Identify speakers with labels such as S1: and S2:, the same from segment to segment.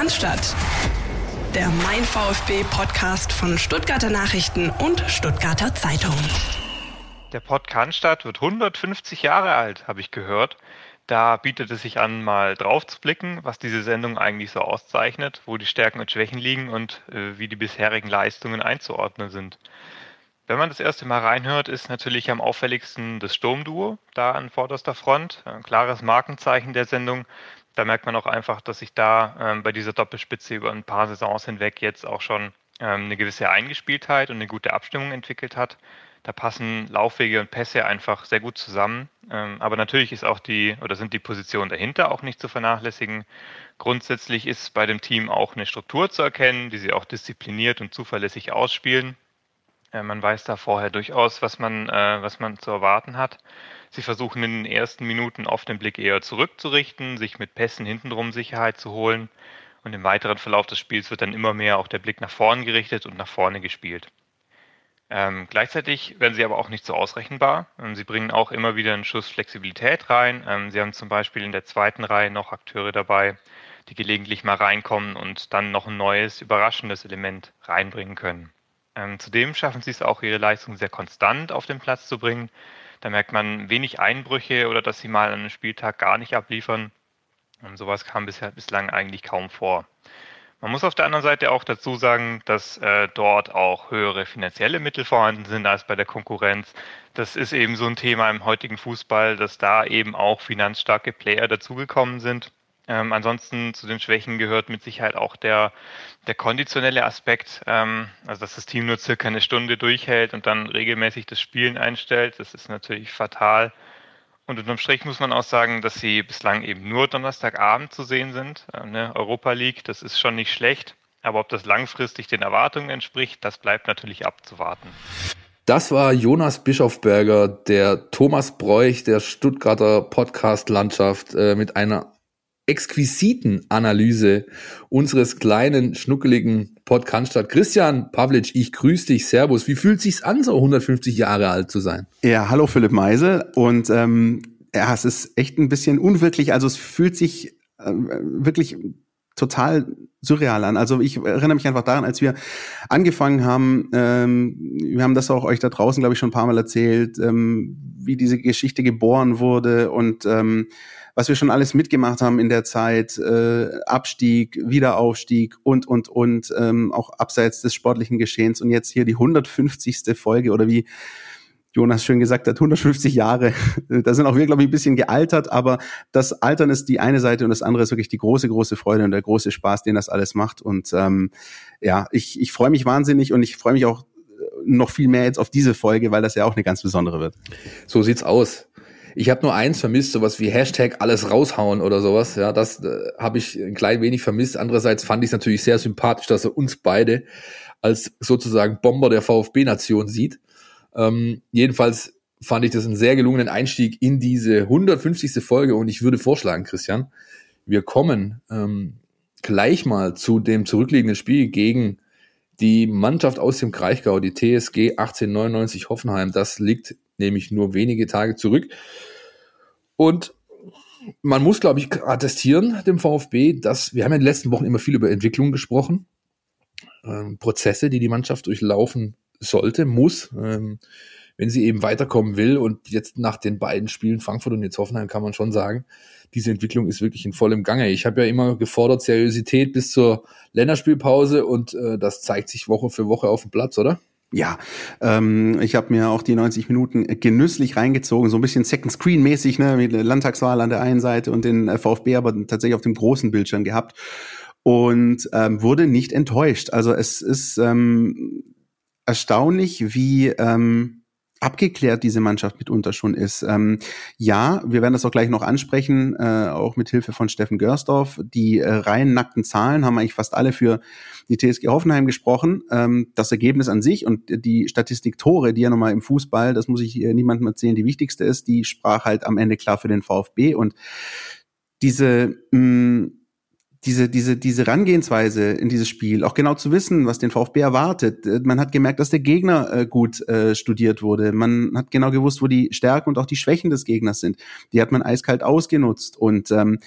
S1: Cannstatt. Der Mein VfB Podcast von Stuttgarter Nachrichten und Stuttgarter Zeitung.
S2: Der Pod Cannstatt wird 150 Jahre alt, habe ich gehört. Da bietet es sich an, mal drauf zu blicken, was diese Sendung eigentlich so auszeichnet, wo die Stärken und Schwächen liegen und äh, wie die bisherigen Leistungen einzuordnen sind. Wenn man das erste Mal reinhört, ist natürlich am auffälligsten das Sturmduo da an vorderster Front. Ein klares Markenzeichen der Sendung. Da merkt man auch einfach, dass sich da ähm, bei dieser Doppelspitze über ein paar Saisons hinweg jetzt auch schon ähm, eine gewisse Eingespieltheit und eine gute Abstimmung entwickelt hat. Da passen Laufwege und Pässe einfach sehr gut zusammen. Ähm, aber natürlich ist auch die oder sind die Positionen dahinter auch nicht zu vernachlässigen. Grundsätzlich ist bei dem Team auch eine Struktur zu erkennen, die sie auch diszipliniert und zuverlässig ausspielen. Äh, man weiß da vorher durchaus, was man, äh, was man zu erwarten hat. Sie versuchen in den ersten Minuten oft den Blick eher zurückzurichten, sich mit Pässen hintenrum Sicherheit zu holen. Und im weiteren Verlauf des Spiels wird dann immer mehr auch der Blick nach vorn gerichtet und nach vorne gespielt. Ähm, gleichzeitig werden sie aber auch nicht so ausrechenbar. Ähm, sie bringen auch immer wieder einen Schuss Flexibilität rein. Ähm, sie haben zum Beispiel in der zweiten Reihe noch Akteure dabei, die gelegentlich mal reinkommen und dann noch ein neues, überraschendes Element reinbringen können. Ähm, zudem schaffen sie es auch, ihre Leistung sehr konstant auf den Platz zu bringen. Da merkt man wenig Einbrüche oder dass sie mal an einem Spieltag gar nicht abliefern. Und sowas kam bisher, bislang eigentlich kaum vor. Man muss auf der anderen Seite auch dazu sagen, dass äh, dort auch höhere finanzielle Mittel vorhanden sind als bei der Konkurrenz. Das ist eben so ein Thema im heutigen Fußball, dass da eben auch finanzstarke Player dazugekommen sind. Ähm, ansonsten zu den Schwächen gehört mit Sicherheit auch der, der konditionelle Aspekt, ähm, also dass das Team nur circa eine Stunde durchhält und dann regelmäßig das Spielen einstellt. Das ist natürlich fatal. Und unterm Strich muss man auch sagen, dass sie bislang eben nur Donnerstagabend zu sehen sind. Äh, ne? Europa League, das ist schon nicht schlecht. Aber ob das langfristig den Erwartungen entspricht, das bleibt natürlich abzuwarten.
S3: Das war Jonas Bischofberger, der Thomas Bräuch der Stuttgarter Podcast-Landschaft äh, mit einer exquisiten Analyse unseres kleinen, schnuckeligen Podcast. Christian Pavlic, ich grüße dich, Servus. Wie fühlt sich's an, so 150 Jahre alt zu sein?
S4: Ja, hallo Philipp Meisel. Und ähm, ja, es ist echt ein bisschen unwirklich. Also es fühlt sich äh, wirklich total surreal an. Also ich erinnere mich einfach daran, als wir angefangen haben, ähm, wir haben das auch euch da draußen, glaube ich, schon ein paar Mal erzählt, ähm, wie diese Geschichte geboren wurde und ähm, was wir schon alles mitgemacht haben in der Zeit, äh, Abstieg, Wiederaufstieg und, und, und, ähm, auch abseits des sportlichen Geschehens. Und jetzt hier die 150. Folge oder wie Jonas schön gesagt hat, 150 Jahre. Da sind auch wir, glaube ich, ein bisschen gealtert, aber das Altern ist die eine Seite und das andere ist wirklich die große, große Freude und der große Spaß, den das alles macht. Und ähm, ja, ich, ich freue mich wahnsinnig und ich freue mich auch noch viel mehr jetzt auf diese Folge, weil das ja auch eine ganz besondere wird.
S3: So sieht's aus. Ich habe nur eins vermisst, sowas wie Hashtag alles raushauen oder sowas. Ja, das äh, habe ich ein klein wenig vermisst. Andererseits fand ich es natürlich sehr sympathisch, dass er uns beide als sozusagen Bomber der VfB-Nation sieht. Ähm, jedenfalls fand ich das einen sehr gelungenen Einstieg in diese 150. Folge und ich würde vorschlagen, Christian, wir kommen ähm, gleich mal zu dem zurückliegenden Spiel gegen die Mannschaft aus dem Kraichgau, die TSG 1899 Hoffenheim. Das liegt nämlich nur wenige Tage zurück. Und man muss, glaube ich, attestieren dem VfB, dass wir haben in den letzten Wochen immer viel über Entwicklung gesprochen, ähm, Prozesse, die die Mannschaft durchlaufen sollte, muss, ähm, wenn sie eben weiterkommen will. Und jetzt nach den beiden Spielen Frankfurt und jetzt Hoffenheim kann man schon sagen, diese Entwicklung ist wirklich in vollem Gange. Ich habe ja immer gefordert Seriosität bis zur Länderspielpause und äh, das zeigt sich Woche für Woche auf dem Platz, oder?
S4: Ja, ähm, ich habe mir auch die 90 Minuten genüsslich reingezogen, so ein bisschen Second Screen mäßig, ne, mit der Landtagswahl an der einen Seite und den VfB aber tatsächlich auf dem großen Bildschirm gehabt und ähm, wurde nicht enttäuscht. Also es ist ähm, erstaunlich, wie ähm, abgeklärt diese Mannschaft mitunter schon ist. Ähm, ja, wir werden das auch gleich noch ansprechen, äh, auch mit Hilfe von Steffen Görsdorf. Die äh, rein nackten Zahlen haben eigentlich fast alle für die TSG Hoffenheim gesprochen. Ähm, das Ergebnis an sich und die Statistik Tore, die ja nochmal im Fußball, das muss ich äh, niemandem erzählen, die wichtigste ist, die sprach halt am Ende klar für den VfB und diese mh, diese, diese, diese Rangehensweise in dieses Spiel, auch genau zu wissen, was den VfB erwartet. Äh, man hat gemerkt, dass der Gegner äh, gut äh, studiert wurde. Man hat genau gewusst, wo die Stärken und auch die Schwächen des Gegners sind. Die hat man eiskalt ausgenutzt. Und ähm,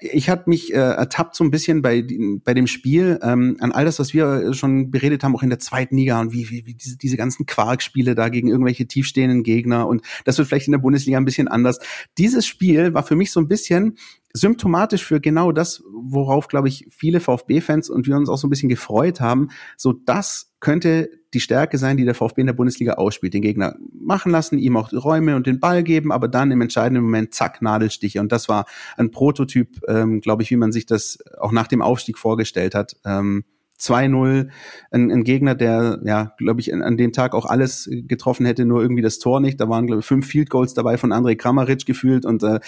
S4: ich hatte mich äh, ertappt so ein bisschen bei, bei dem Spiel ähm, an all das, was wir schon beredet haben, auch in der zweiten Liga und wie, wie, wie diese, diese ganzen Quarkspiele da gegen irgendwelche tiefstehenden Gegner und das wird vielleicht in der Bundesliga ein bisschen anders. Dieses Spiel war für mich so ein bisschen symptomatisch für genau das, worauf, glaube ich, viele VfB-Fans und wir uns auch so ein bisschen gefreut haben. So, das könnte die Stärke sein, die der VfB in der Bundesliga ausspielt. Den Gegner machen lassen, ihm auch die Räume und den Ball geben, aber dann im entscheidenden Moment zack, Nadelstiche. Und das war ein Prototyp, ähm, glaube ich, wie man sich das auch nach dem Aufstieg vorgestellt hat. Ähm, 2-0, ein, ein Gegner, der, ja, glaube ich, an, an, dem Tag auch alles getroffen hätte, nur irgendwie das Tor nicht. Da waren, glaube ich, fünf Field Goals dabei von André Kramaric gefühlt und äh,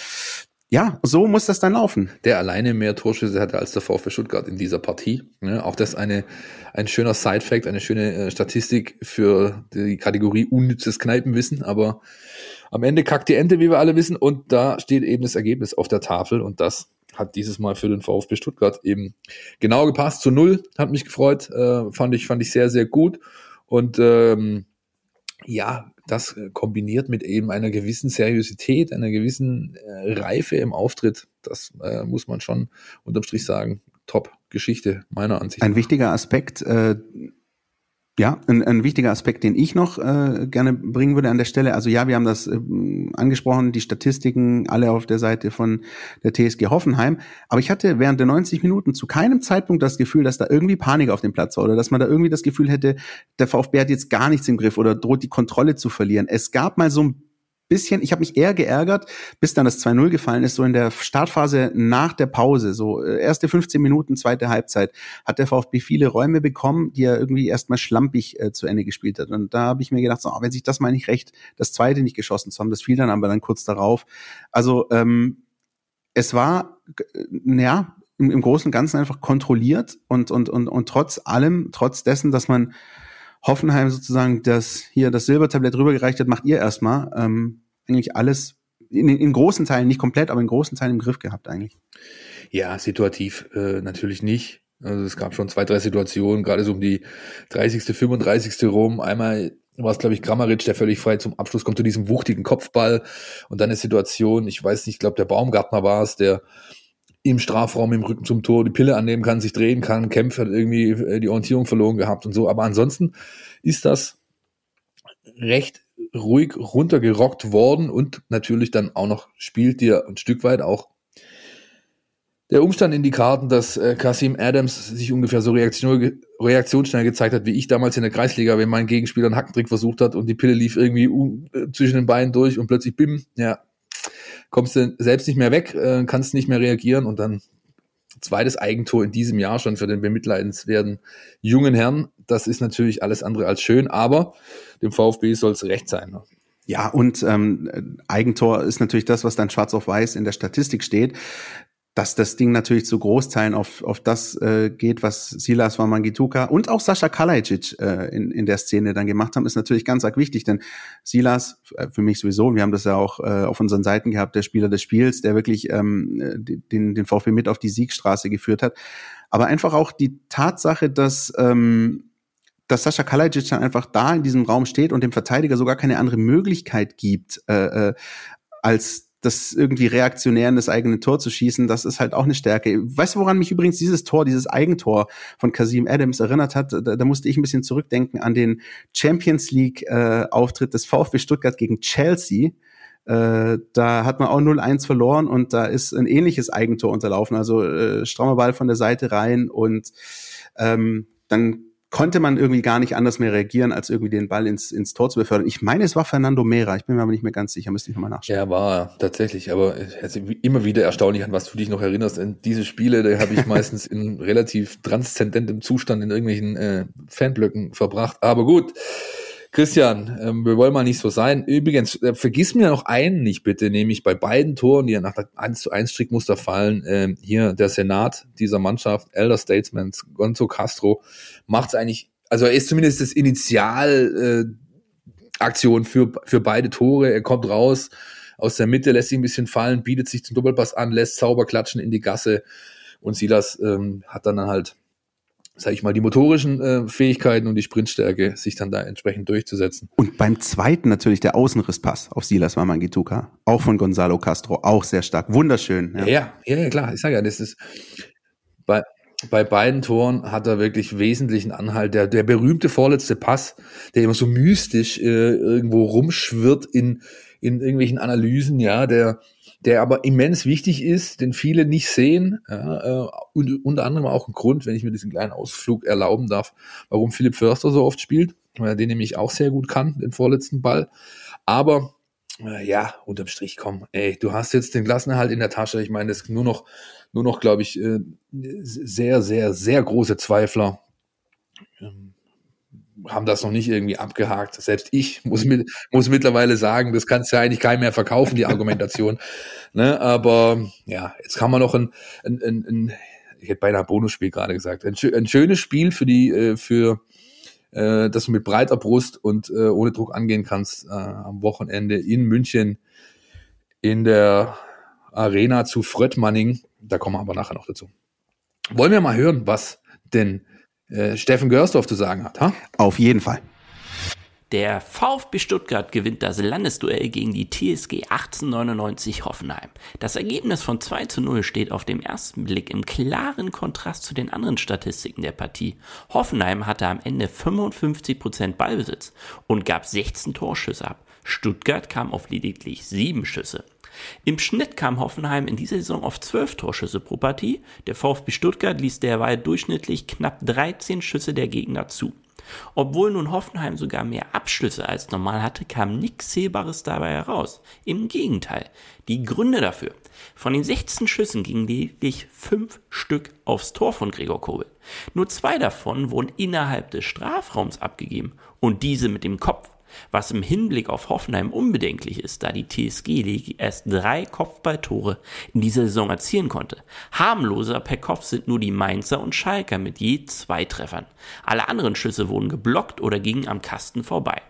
S4: ja, so muss das dann laufen.
S3: Der alleine mehr Torschüsse hatte als der VfB Stuttgart in dieser Partie. Ja, auch das eine, ein schöner Side-Fact, eine schöne äh, Statistik für die Kategorie unnützes Kneipenwissen. Aber am Ende kackt die Ente, wie wir alle wissen. Und da steht eben das Ergebnis auf der Tafel. Und das hat dieses Mal für den VfB Stuttgart eben genau gepasst. Zu null hat mich gefreut. Äh, fand ich, fand ich sehr, sehr gut. Und ähm, ja, das äh, kombiniert mit eben einer gewissen Seriosität, einer gewissen äh, Reife im Auftritt, das äh, muss man schon unterm Strich sagen. Top Geschichte meiner Ansicht.
S4: Ein wichtiger Aspekt, äh, ja, ein, ein wichtiger Aspekt, den ich noch äh, gerne bringen würde an der Stelle. Also ja, wir haben das äh, angesprochen, die Statistiken alle auf der Seite von der TSG Hoffenheim. Aber ich hatte während der 90 Minuten zu keinem Zeitpunkt das Gefühl, dass da irgendwie Panik auf dem Platz war oder dass man da irgendwie das Gefühl hätte, der VfB hat jetzt gar nichts im Griff oder droht die Kontrolle zu verlieren. Es gab mal so ein bisschen, ich habe mich eher geärgert, bis dann das 2-0 gefallen ist, so in der Startphase nach der Pause, so äh, erste 15 Minuten, zweite Halbzeit, hat der VfB viele Räume bekommen, die er irgendwie erstmal schlampig äh, zu Ende gespielt hat. Und da habe ich mir gedacht, so, oh, wenn sich das mal nicht recht, das zweite nicht geschossen zu haben, das fiel dann aber dann kurz darauf. Also ähm, es war, äh, ja, im, im Großen und Ganzen einfach kontrolliert und, und, und, und trotz allem, trotz dessen, dass man Hoffenheim sozusagen das hier das Silbertablett rübergereicht hat, macht ihr erstmal ähm, eigentlich alles in, in großen Teilen, nicht komplett, aber in großen Teilen im Griff gehabt eigentlich.
S3: Ja, situativ äh, natürlich nicht. Also es gab schon zwei, drei Situationen, gerade so um die 30., 35. rum. Einmal war es, glaube ich, Grammaric, der völlig frei zum Abschluss kommt zu diesem wuchtigen Kopfball. Und dann eine Situation, ich weiß nicht, ich glaube, der Baumgartner war es, der im Strafraum im Rücken zum Tor die Pille annehmen kann, sich drehen kann, Kempf hat irgendwie äh, die Orientierung verloren gehabt und so. Aber ansonsten ist das recht ruhig runtergerockt worden und natürlich dann auch noch spielt dir ein Stück weit auch der Umstand in die Karten, dass äh, Kasim Adams sich ungefähr so reaktion, reaktionsschnell gezeigt hat, wie ich damals in der Kreisliga, wenn mein Gegenspieler einen Hackentrick versucht hat und die Pille lief irgendwie äh, zwischen den Beinen durch und plötzlich bim, ja, kommst du selbst nicht mehr weg, äh, kannst nicht mehr reagieren und dann zweites Eigentor in diesem Jahr schon für den bemitleidenswerten jungen Herrn. Das ist natürlich alles andere als schön, aber dem VfB soll es recht sein. Ne?
S4: Ja, und ähm, Eigentor ist natürlich das, was dann schwarz auf weiß in der Statistik steht dass das Ding natürlich zu Großteilen auf, auf das äh, geht, was Silas Wamangituka und auch Sascha Kalajic äh, in, in der Szene dann gemacht haben, ist natürlich ganz arg wichtig, denn Silas, äh, für mich sowieso, wir haben das ja auch äh, auf unseren Seiten gehabt, der Spieler des Spiels, der wirklich ähm, den, den VfB mit auf die Siegstraße geführt hat. Aber einfach auch die Tatsache, dass, ähm, dass Sascha Kalajic dann einfach da in diesem Raum steht und dem Verteidiger sogar keine andere Möglichkeit gibt, äh, äh, als das irgendwie reaktionär in das eigene Tor zu schießen, das ist halt auch eine Stärke. Weißt du, woran mich übrigens dieses Tor, dieses Eigentor von Kasim Adams erinnert hat? Da, da musste ich ein bisschen zurückdenken an den Champions League äh, des VfB Stuttgart gegen Chelsea. Äh, da hat man auch 0-1 verloren und da ist ein ähnliches Eigentor unterlaufen. Also äh, strammer Ball von der Seite rein und ähm, dann konnte man irgendwie gar nicht anders mehr reagieren, als irgendwie den Ball ins, ins Tor zu befördern. Ich meine, es war Fernando Mera. Ich bin mir aber nicht mehr ganz sicher, müsste ich nochmal nachschauen.
S3: Ja, war tatsächlich, aber ist immer wieder erstaunlich, an was du dich noch erinnerst. In diese Spiele, da habe ich meistens in relativ transzendentem Zustand in irgendwelchen äh, Fanblöcken verbracht. Aber gut, Christian, ähm, wir wollen mal nicht so sein. Übrigens, äh, vergiss mir noch einen nicht bitte, nämlich bei beiden Toren, die ja nach 1 zu 1 Strickmuster fallen, äh, hier der Senat dieser Mannschaft, Elder Statesman, Gonzo Castro, macht es eigentlich, also er ist zumindest das Initial äh, Aktion für, für beide Tore. Er kommt raus aus der Mitte, lässt sich ein bisschen fallen, bietet sich zum Doppelpass an, lässt sauber klatschen in die Gasse und Silas ähm, hat dann halt sage ich mal, die motorischen äh, Fähigkeiten und die Sprintstärke, sich dann da entsprechend durchzusetzen.
S4: Und beim zweiten natürlich der Außenrisspass auf Silas Wamangituka, auch von Gonzalo Castro, auch sehr stark, wunderschön.
S3: Ja, ja, ja, ja klar. Ich sage ja, das ist bei bei beiden Toren hat er wirklich wesentlichen Anhalt. Der, der berühmte vorletzte Pass, der immer so mystisch äh, irgendwo rumschwirrt in, in irgendwelchen Analysen, ja, der, der aber immens wichtig ist, den viele nicht sehen. Ja, äh, und unter anderem auch ein Grund, wenn ich mir diesen kleinen Ausflug erlauben darf, warum Philipp Förster so oft spielt, weil er den nämlich auch sehr gut kann, den vorletzten Ball. Aber äh, ja, unterm Strich komm, ey, du hast jetzt den Klassenerhalt in der Tasche. Ich meine, das nur noch, nur noch, glaube ich, äh, sehr, sehr, sehr große Zweifler ähm, haben das noch nicht irgendwie abgehakt. Selbst ich muss, mit, muss mittlerweile sagen, das kannst du ja eigentlich keinem mehr verkaufen, die Argumentation. ne? Aber ja, jetzt kann man noch ein, ein, ein, ein ich hätte beinahe ein Bonusspiel gerade gesagt, ein, ein, schönes Spiel für die, äh, für äh, dass du mit breiter Brust und äh, ohne Druck angehen kannst äh, am Wochenende in München in der Arena zu Fröttmanning. Da kommen wir aber nachher noch dazu. Wollen wir mal hören, was denn äh, Steffen Görsdorf zu sagen hat. Ha?
S4: Auf jeden Fall.
S5: Der VfB Stuttgart gewinnt das Landesduell gegen die TSG 1899 Hoffenheim. Das Ergebnis von 2 zu 0 steht auf dem ersten Blick im klaren Kontrast zu den anderen Statistiken der Partie. Hoffenheim hatte am Ende 55% Ballbesitz und gab 16 Torschüsse ab. Stuttgart kam auf lediglich 7 Schüsse. Im Schnitt kam Hoffenheim in dieser Saison auf 12 Torschüsse pro Partie. Der VfB Stuttgart ließ derweil durchschnittlich knapp 13 Schüsse der Gegner zu. Obwohl nun Hoffenheim sogar mehr Abschlüsse als normal hatte, kam nichts Sehbares dabei heraus. Im Gegenteil. Die Gründe dafür. Von den 16 Schüssen gingen lediglich 5 Stück aufs Tor von Gregor Kobel. Nur zwei davon wurden innerhalb des Strafraums abgegeben und diese mit dem Kopf was im Hinblick auf Hoffenheim unbedenklich ist, da die TSG erst drei Kopfballtore in dieser Saison erzielen konnte. Harmloser per Kopf sind nur die Mainzer und Schalker mit je zwei Treffern. Alle anderen Schüsse wurden geblockt oder gingen am Kasten vorbei.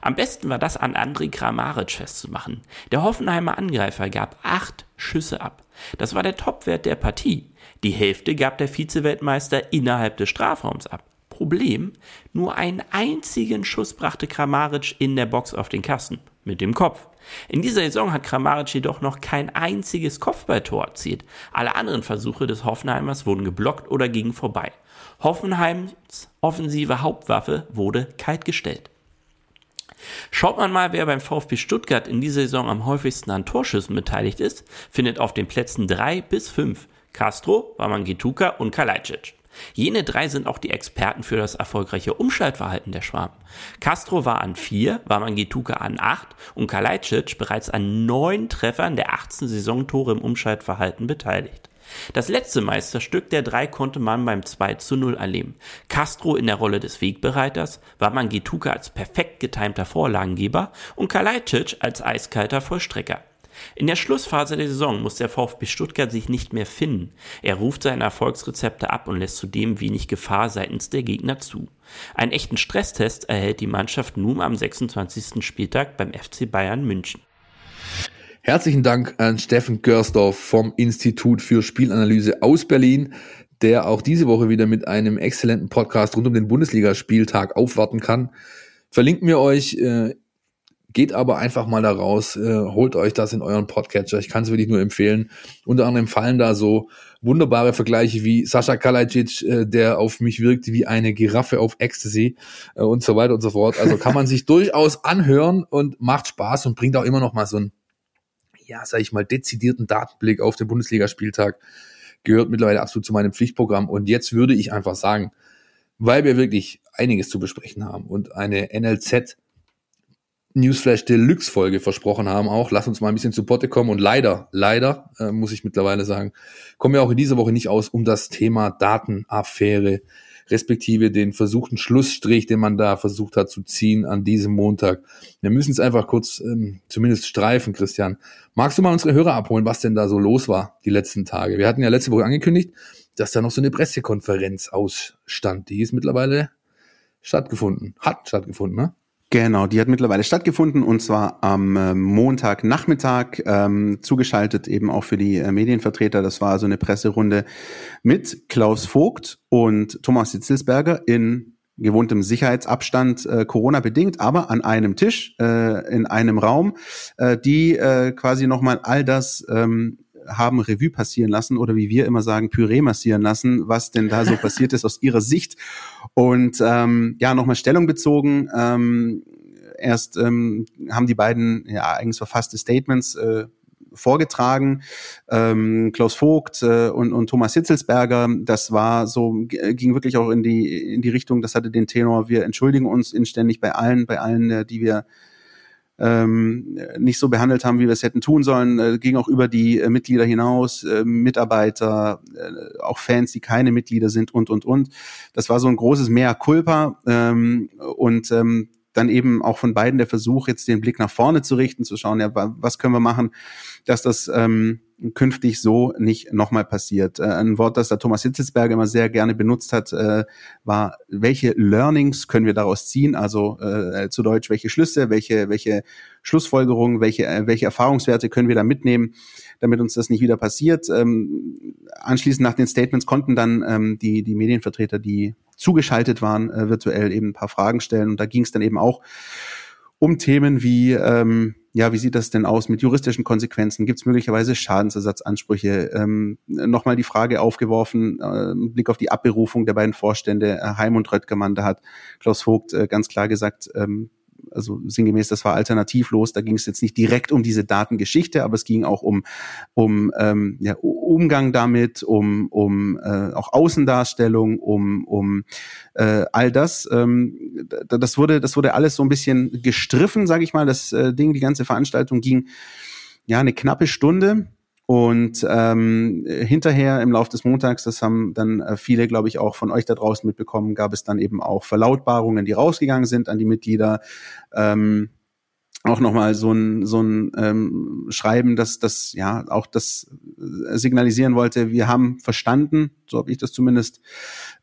S5: Am besten war das an André Kramaric festzumachen. Der Hoffenheimer Angreifer gab acht Schüsse ab. Das war der Topwert der Partie. Die Hälfte gab der Vizeweltmeister innerhalb des Strafraums ab. Problem, nur einen einzigen Schuss brachte Kramaric in der Box auf den Kasten, mit dem Kopf. In dieser Saison hat Kramaric jedoch noch kein einziges Kopfballtor erzielt. Alle anderen Versuche des Hoffenheimers wurden geblockt oder gingen vorbei. Hoffenheims offensive Hauptwaffe wurde kaltgestellt. Schaut man mal, wer beim VfB Stuttgart in dieser Saison am häufigsten an Torschüssen beteiligt ist, findet auf den Plätzen 3 bis 5 Castro, Wamangituka und Kalajdzic. Jene drei sind auch die Experten für das erfolgreiche Umschaltverhalten der Schwaben. Castro war an vier, Wamangituka an acht und Kalajdzic bereits an neun Treffern der 18 Saisontore im Umschaltverhalten beteiligt. Das letzte Meisterstück der drei konnte man beim 2 zu 0 erleben. Castro in der Rolle des Wegbereiters, Wamangituka als perfekt getimter Vorlagengeber und Kalajdzic als eiskalter Vollstrecker. In der Schlussphase der Saison muss der VfB Stuttgart sich nicht mehr finden. Er ruft seine Erfolgsrezepte ab und lässt zudem wenig Gefahr seitens der Gegner zu. Einen echten Stresstest erhält die Mannschaft nun am 26. Spieltag beim FC Bayern München.
S3: Herzlichen Dank an Steffen Görsdorf vom Institut für Spielanalyse aus Berlin, der auch diese Woche wieder mit einem exzellenten Podcast rund um den Bundesligaspieltag aufwarten kann. Verlinken wir euch äh, Geht aber einfach mal da raus, äh, holt euch das in euren Podcatcher. Ich kann es wirklich nur empfehlen. Unter anderem fallen da so wunderbare Vergleiche wie Sascha Kalajic, äh, der auf mich wirkt wie eine Giraffe auf Ecstasy äh, und so weiter und so fort. Also kann man sich durchaus anhören und macht Spaß und bringt auch immer noch mal so einen, ja, sag ich mal, dezidierten Datenblick auf den Bundesligaspieltag. Gehört mittlerweile absolut zu meinem Pflichtprogramm. Und jetzt würde ich einfach sagen, weil wir wirklich einiges zu besprechen haben und eine NLZ Newsflash Deluxe Folge versprochen haben auch. Lass uns mal ein bisschen zu Potte kommen und leider, leider, äh, muss ich mittlerweile sagen, kommen wir auch in dieser Woche nicht aus um das Thema Datenaffäre, respektive den versuchten Schlussstrich, den man da versucht hat zu ziehen an diesem Montag. Wir müssen es einfach kurz ähm, zumindest streifen, Christian. Magst du mal unsere Hörer abholen, was denn da so los war die letzten Tage? Wir hatten ja letzte Woche angekündigt, dass da noch so eine Pressekonferenz ausstand. Die ist mittlerweile stattgefunden, hat stattgefunden, ne?
S4: Genau, die hat mittlerweile stattgefunden und zwar am äh, Montagnachmittag ähm, zugeschaltet eben auch für die äh, Medienvertreter. Das war also eine Presserunde mit Klaus Vogt und Thomas Sitzelsberger in gewohntem Sicherheitsabstand äh, Corona bedingt, aber an einem Tisch äh, in einem Raum, äh, die äh, quasi nochmal all das ähm, haben Revue passieren lassen oder wie wir immer sagen, Püree massieren lassen, was denn da so passiert ist aus ihrer Sicht. Und ähm, ja, nochmal Stellung bezogen. Ähm, erst ähm, haben die beiden ja eigens verfasste Statements äh, vorgetragen. Ähm, Klaus Vogt äh, und, und Thomas Hitzelsberger, das war so, ging wirklich auch in die, in die Richtung, das hatte den Tenor, wir entschuldigen uns inständig bei allen, bei allen, äh, die wir ähm, nicht so behandelt haben, wie wir es hätten tun sollen, äh, ging auch über die äh, Mitglieder hinaus, äh, Mitarbeiter, äh, auch Fans, die keine Mitglieder sind und und und. Das war so ein großes Mea culpa ähm, und ähm, dann eben auch von beiden der Versuch, jetzt den Blick nach vorne zu richten, zu schauen, ja, was können wir machen, dass das ähm, künftig so nicht nochmal passiert. Äh, ein Wort, das der Thomas Hitzelsberger immer sehr gerne benutzt hat, äh, war, welche Learnings können wir daraus ziehen? Also äh, zu Deutsch, welche Schlüsse, welche, welche Schlussfolgerungen, welche, äh, welche Erfahrungswerte können wir da mitnehmen, damit uns das nicht wieder passiert. Ähm, anschließend nach den Statements konnten dann ähm, die, die Medienvertreter, die zugeschaltet waren, äh, virtuell eben ein paar Fragen stellen. Und da ging es dann eben auch um Themen wie, ähm, ja, wie sieht das denn aus mit juristischen Konsequenzen? Gibt es möglicherweise Schadensersatzansprüche? Ähm, Nochmal die Frage aufgeworfen, äh, Blick auf die Abberufung der beiden Vorstände, äh, Heim und Röttgemann, da hat Klaus Vogt äh, ganz klar gesagt, ähm, also sinngemäß, das war alternativlos. Da ging es jetzt nicht direkt um diese Datengeschichte, aber es ging auch um, um ähm, ja, Umgang damit, um, um äh, auch Außendarstellung, um, um äh, all das. Ähm, das wurde, das wurde alles so ein bisschen gestriffen, sage ich mal. Das äh, Ding, die ganze Veranstaltung ging ja eine knappe Stunde. Und ähm, hinterher im Laufe des Montags, das haben dann äh, viele, glaube ich, auch von euch da draußen mitbekommen, gab es dann eben auch Verlautbarungen, die rausgegangen sind an die Mitglieder. Ähm, auch nochmal so ein, so ein ähm, Schreiben, dass das ja auch das äh, signalisieren wollte, wir haben verstanden, so habe ich das zumindest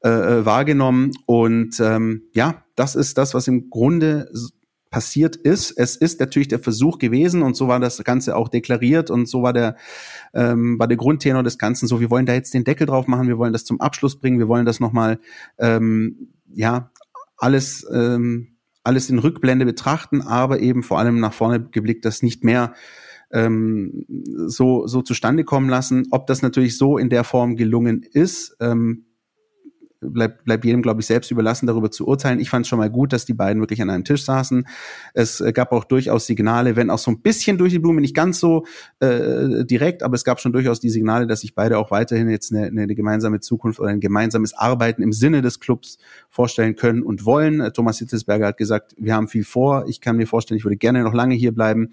S4: äh, äh wahrgenommen. Und ähm, ja, das ist das, was im Grunde passiert ist. Es ist natürlich der Versuch gewesen und so war das Ganze auch deklariert und so war der, ähm, war der Grundtenor des Ganzen so, wir wollen da jetzt den Deckel drauf machen, wir wollen das zum Abschluss bringen, wir wollen das nochmal, ähm, ja, alles, ähm, alles in Rückblende betrachten, aber eben vor allem nach vorne geblickt, das nicht mehr ähm, so, so zustande kommen lassen. Ob das natürlich so in der Form gelungen ist, ähm, bleibt bleib jedem, glaube ich, selbst überlassen, darüber zu urteilen. Ich fand es schon mal gut, dass die beiden wirklich an einem Tisch saßen. Es gab auch durchaus Signale, wenn auch so ein bisschen durch die Blume, nicht ganz so äh, direkt, aber es gab schon durchaus die Signale, dass sich beide auch weiterhin jetzt eine, eine gemeinsame Zukunft oder ein gemeinsames Arbeiten im Sinne des Clubs vorstellen können und wollen. Äh, Thomas Hitzesberger hat gesagt, wir haben viel vor. Ich kann mir vorstellen, ich würde gerne noch lange hier bleiben.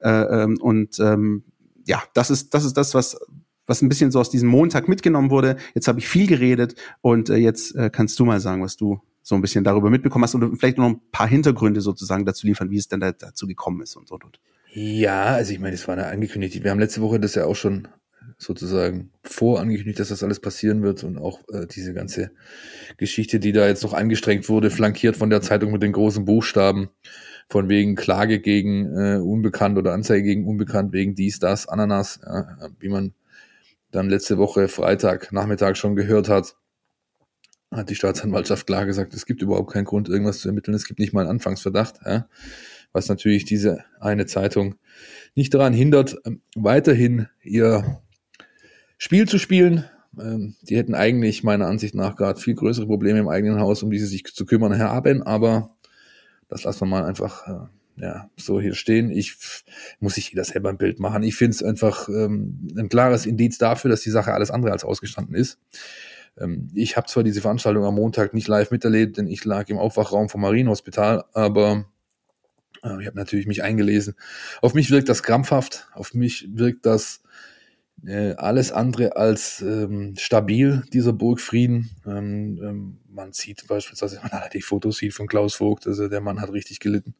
S4: Äh, ähm, und ähm, ja, das ist das ist das, was was ein bisschen so aus diesem Montag mitgenommen wurde. Jetzt habe ich viel geredet und äh, jetzt äh, kannst du mal sagen, was du so ein bisschen darüber mitbekommen hast und vielleicht noch ein paar Hintergründe sozusagen dazu liefern, wie es denn da, dazu gekommen ist und so. Und.
S3: Ja, also ich meine, es war eine angekündigt. Wir haben letzte Woche das ja auch schon sozusagen vorangekündigt, dass das alles passieren wird und auch äh, diese ganze Geschichte, die da jetzt noch angestrengt wurde, flankiert von der Zeitung mit den großen Buchstaben, von wegen Klage gegen äh, Unbekannt oder Anzeige gegen Unbekannt wegen dies, das, Ananas, ja, wie man dann letzte Woche Freitag Nachmittag schon gehört hat, hat die Staatsanwaltschaft klar gesagt, es gibt überhaupt keinen Grund, irgendwas zu ermitteln. Es gibt nicht mal einen Anfangsverdacht, ja, was natürlich diese eine Zeitung nicht daran hindert, ähm, weiterhin ihr Spiel zu spielen. Ähm, die hätten eigentlich meiner Ansicht nach gerade viel größere Probleme im eigenen Haus, um die sie sich zu kümmern haben, aber das lassen wir mal einfach äh, ja, so hier stehen. Ich muss sich jeder selber ein Bild machen. Ich finde es einfach ähm, ein klares Indiz dafür, dass die Sache alles andere als ausgestanden ist. Ähm, ich habe zwar diese Veranstaltung am Montag nicht live miterlebt, denn ich lag im Aufwachraum vom Marienhospital, aber äh, ich habe natürlich mich eingelesen. Auf mich wirkt das krampfhaft, auf mich wirkt das äh, alles andere als ähm, stabil, dieser Burgfrieden. Ähm, ähm, man sieht beispielsweise, man hat die Fotos sieht von Klaus Vogt, also der Mann hat richtig gelitten.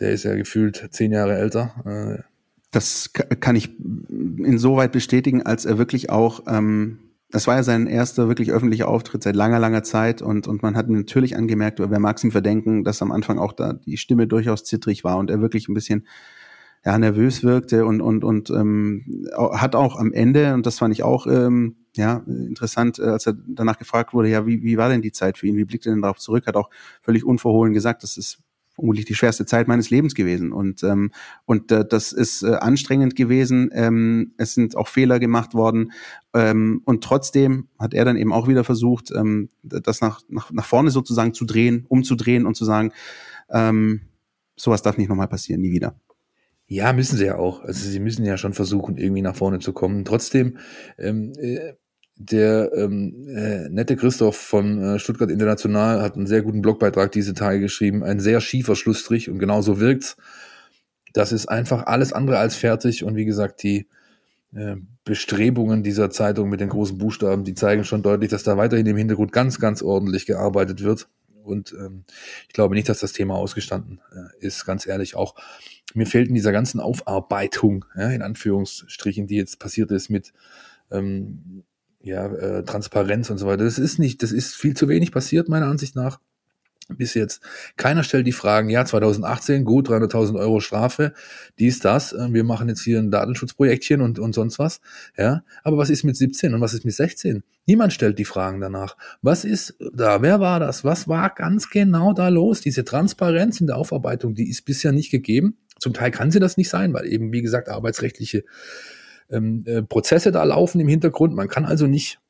S3: Der ist ja gefühlt zehn Jahre älter.
S4: Äh, das kann ich insoweit bestätigen, als er wirklich auch ähm, das war ja sein erster wirklich öffentlicher Auftritt seit langer, langer Zeit und, und man hat natürlich angemerkt, wer mag es ihm verdenken, dass am Anfang auch da die Stimme durchaus zittrig war und er wirklich ein bisschen ja, nervös wirkte und, und, und ähm, hat auch am Ende, und das fand ich auch ähm, ja, interessant, äh, als er danach gefragt wurde, ja, wie, wie war denn die Zeit für ihn, wie blickt er denn darauf zurück, hat auch völlig unverhohlen gesagt, das ist vermutlich die schwerste Zeit meines Lebens gewesen. Und, ähm, und äh, das ist äh, anstrengend gewesen. Ähm, es sind auch Fehler gemacht worden. Ähm, und trotzdem hat er dann eben auch wieder versucht, ähm, das nach, nach, nach vorne sozusagen zu drehen, umzudrehen und zu sagen, ähm, sowas darf nicht nochmal passieren, nie wieder.
S3: Ja, müssen sie ja auch. Also sie müssen ja schon versuchen, irgendwie nach vorne zu kommen. Trotzdem, ähm, äh, der ähm, äh, nette Christoph von äh, Stuttgart International hat einen sehr guten Blogbeitrag diese Tage geschrieben. Ein sehr schiefer Schlussstrich und genau so wirkt's. Das ist einfach alles andere als fertig und wie gesagt, die äh, Bestrebungen dieser Zeitung mit den großen Buchstaben, die zeigen schon deutlich, dass da weiterhin im Hintergrund ganz, ganz ordentlich gearbeitet wird. Und ähm, ich glaube nicht, dass das Thema ausgestanden äh, ist, ganz ehrlich auch. Mir fehlt in dieser ganzen Aufarbeitung, ja, in Anführungsstrichen, die jetzt passiert ist mit ähm, ja, äh, Transparenz und so weiter. Das ist nicht, das ist viel zu wenig passiert, meiner Ansicht nach. Bis jetzt. Keiner stellt die Fragen, ja, 2018, gut, 300.000 Euro Strafe, dies, das, äh, wir machen jetzt hier ein Datenschutzprojektchen und, und sonst was, ja. Aber was ist mit 17 und was ist mit 16? Niemand stellt die Fragen danach. Was ist da? Wer war das? Was war ganz genau da los? Diese Transparenz in der Aufarbeitung, die ist bisher nicht gegeben. Zum Teil kann sie das nicht sein, weil eben, wie gesagt, arbeitsrechtliche ähm, äh, Prozesse da laufen im Hintergrund. Man kann also nicht,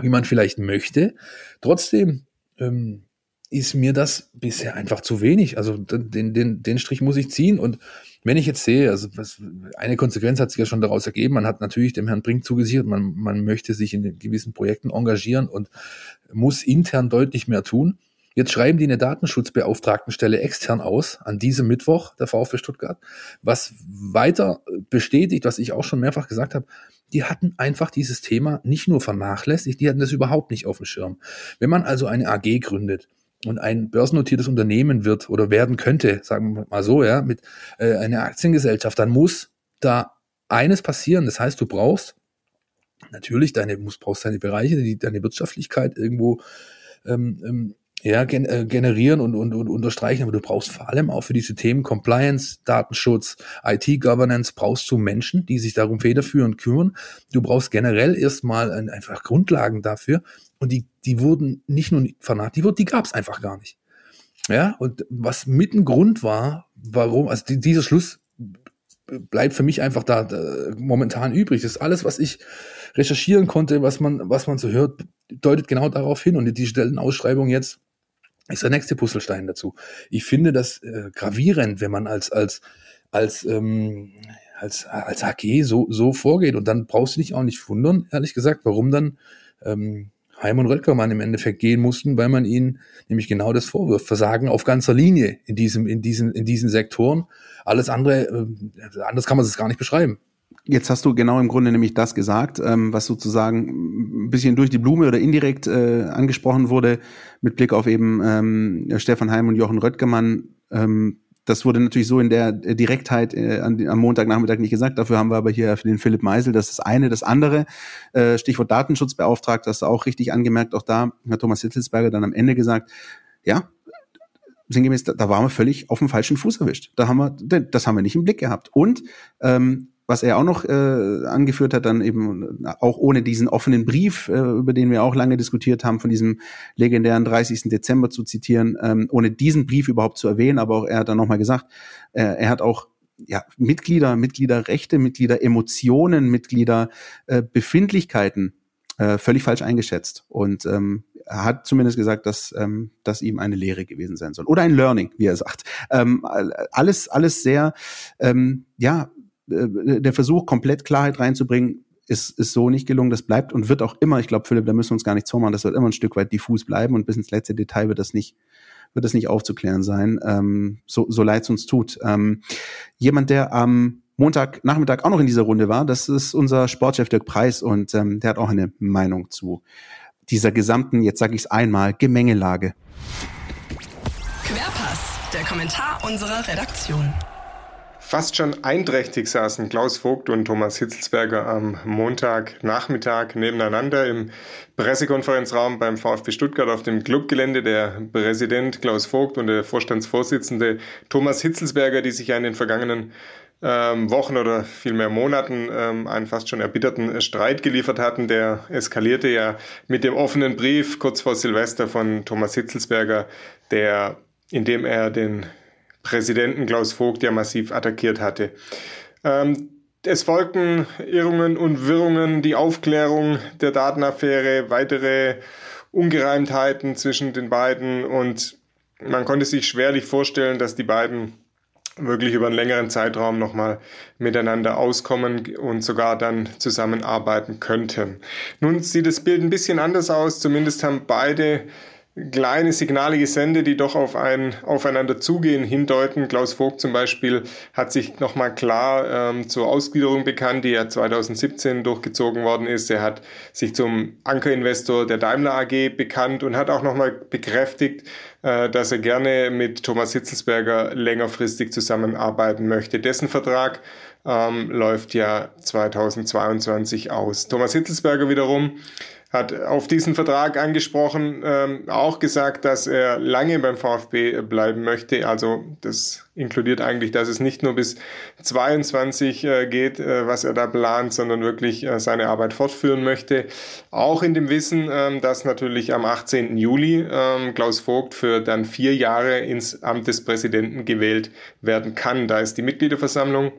S3: wie man vielleicht möchte. Trotzdem ähm, ist mir das bisher einfach zu wenig. Also den, den, den Strich muss ich ziehen. Und wenn ich jetzt sehe, also was, eine Konsequenz hat sich ja schon daraus ergeben, man hat natürlich dem Herrn Brink zugesichert, man, man möchte sich in gewissen Projekten engagieren und muss intern deutlich mehr tun. Jetzt schreiben die eine Datenschutzbeauftragtenstelle extern aus an diesem Mittwoch, der VfB Stuttgart, was weiter bestätigt, was ich auch schon mehrfach gesagt habe, die hatten einfach dieses Thema nicht nur vernachlässigt, die hatten das überhaupt nicht auf dem Schirm. Wenn man also eine AG gründet, und ein börsennotiertes Unternehmen wird oder werden könnte, sagen wir mal so, ja, mit äh, einer Aktiengesellschaft, dann muss da eines passieren. Das heißt, du brauchst natürlich deine, musst, brauchst deine Bereiche, die, deine Wirtschaftlichkeit irgendwo ähm, ähm, ja, gen äh, generieren und, und, und unterstreichen, aber du brauchst vor allem auch für diese Themen Compliance, Datenschutz, IT-Governance, brauchst du Menschen, die sich darum federführend kümmern. Du brauchst generell erstmal ein, einfach Grundlagen dafür und die, die wurden nicht nur vernachlässigt, die, wurden, die gab es einfach gar nicht. Ja, und was mit ein Grund war, warum, also die, dieser Schluss bleibt für mich einfach da, da momentan übrig. Das ist alles, was ich recherchieren konnte, was man, was man so hört, deutet genau darauf hin. Und die Stellenausschreibung jetzt ist der nächste Puzzlestein dazu. Ich finde das äh, gravierend, wenn man als, als, als, ähm, als, als AG so, so vorgeht. Und dann brauchst du dich auch nicht wundern, ehrlich gesagt, warum dann ähm, Heim und Röttgermann im Endeffekt gehen mussten, weil man ihnen nämlich genau das vorwirft. Versagen auf ganzer Linie in diesem, in diesen, in diesen Sektoren. Alles andere, äh, anders kann man es gar nicht beschreiben.
S4: Jetzt hast du genau im Grunde nämlich das gesagt, ähm, was sozusagen ein bisschen durch die Blume oder indirekt äh, angesprochen wurde, mit Blick auf eben ähm, Stefan Heim und Jochen Röttgemann. Ähm, das wurde natürlich so in der Direktheit äh, an, am Montagnachmittag nicht gesagt. Dafür haben wir aber hier für den Philipp Meisel das ist das eine. Das andere, äh, Stichwort Datenschutzbeauftragter, das auch richtig angemerkt. Auch da hat Thomas Hitzelsberger dann am Ende gesagt, ja, sinngemäß, da, da waren wir völlig auf dem falschen Fuß erwischt. Da haben wir, das haben wir nicht im Blick gehabt. Und ähm, was er auch noch äh, angeführt hat, dann eben auch ohne diesen offenen Brief, äh, über den wir auch lange diskutiert haben, von diesem legendären 30. Dezember zu zitieren, ähm, ohne diesen Brief überhaupt zu erwähnen, aber auch er hat dann nochmal gesagt, äh, er hat auch ja, Mitglieder, Mitgliederrechte, Mitgliederemotionen, Mitgliederbefindlichkeiten äh, völlig falsch eingeschätzt. Und ähm, er hat zumindest gesagt, dass ähm, das ihm eine Lehre gewesen sein soll. Oder ein Learning, wie er sagt. Ähm, alles, alles sehr, ähm, ja, äh, der Versuch, komplett Klarheit reinzubringen, ist, ist so nicht gelungen. Das bleibt und wird auch immer, ich glaube, Philipp, da müssen wir uns gar nicht zumachen, das wird immer ein Stück weit diffus bleiben und bis ins letzte Detail wird das nicht, wird das nicht aufzuklären sein, ähm, so, so leid es uns tut. Ähm, jemand, der am Montagnachmittag auch noch in dieser Runde war, das ist unser Sportchef Dirk Preis und ähm, der hat auch eine Meinung zu dieser gesamten, jetzt sage ich es einmal, Gemengelage.
S1: Querpass, der Kommentar unserer Redaktion.
S6: Fast schon einträchtig saßen Klaus Vogt und Thomas Hitzelsberger am Montagnachmittag nebeneinander im Pressekonferenzraum beim VfB Stuttgart auf dem Clubgelände. Der Präsident Klaus Vogt und der Vorstandsvorsitzende Thomas Hitzelsberger, die sich ja in den vergangenen ähm, Wochen oder vielmehr Monaten ähm, einen fast schon erbitterten Streit geliefert hatten. Der eskalierte ja mit dem offenen Brief kurz vor Silvester von Thomas Hitzelsberger, der, in dem er den Präsidenten Klaus Vogt ja massiv attackiert hatte. Ähm, es folgten Irrungen und Wirrungen, die Aufklärung der Datenaffäre, weitere Ungereimtheiten zwischen den beiden und man konnte sich schwerlich vorstellen, dass die beiden wirklich über einen längeren Zeitraum nochmal miteinander auskommen und sogar dann zusammenarbeiten könnten. Nun sieht das Bild ein bisschen anders aus. Zumindest haben beide kleine Signale gesendet, die doch auf ein Aufeinander zugehen hindeuten. Klaus Vogt zum Beispiel hat sich nochmal klar ähm, zur Ausgliederung bekannt, die ja 2017 durchgezogen worden ist. Er hat sich zum Ankerinvestor der Daimler AG bekannt und hat auch nochmal bekräftigt, äh, dass er gerne mit Thomas Hitzelsberger längerfristig zusammenarbeiten möchte. Dessen Vertrag ähm, läuft ja 2022 aus. Thomas Hitzelsberger wiederum hat auf diesen Vertrag angesprochen, ähm, auch gesagt, dass er lange beim VfB bleiben möchte. Also das inkludiert eigentlich, dass es nicht nur bis 22 äh, geht, äh, was er da plant, sondern wirklich äh, seine Arbeit fortführen möchte. Auch in dem Wissen, ähm, dass natürlich am 18. Juli ähm, Klaus Vogt für dann vier Jahre ins Amt des Präsidenten gewählt werden kann. Da ist die Mitgliederversammlung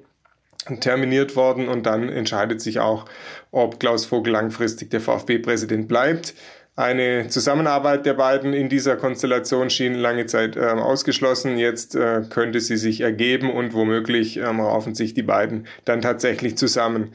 S6: terminiert worden und dann entscheidet sich auch, ob Klaus Vogel langfristig der VfB-Präsident bleibt. Eine Zusammenarbeit der beiden in dieser Konstellation schien lange Zeit äh, ausgeschlossen. Jetzt äh, könnte sie sich ergeben und womöglich ähm, raufen sich die beiden dann tatsächlich zusammen.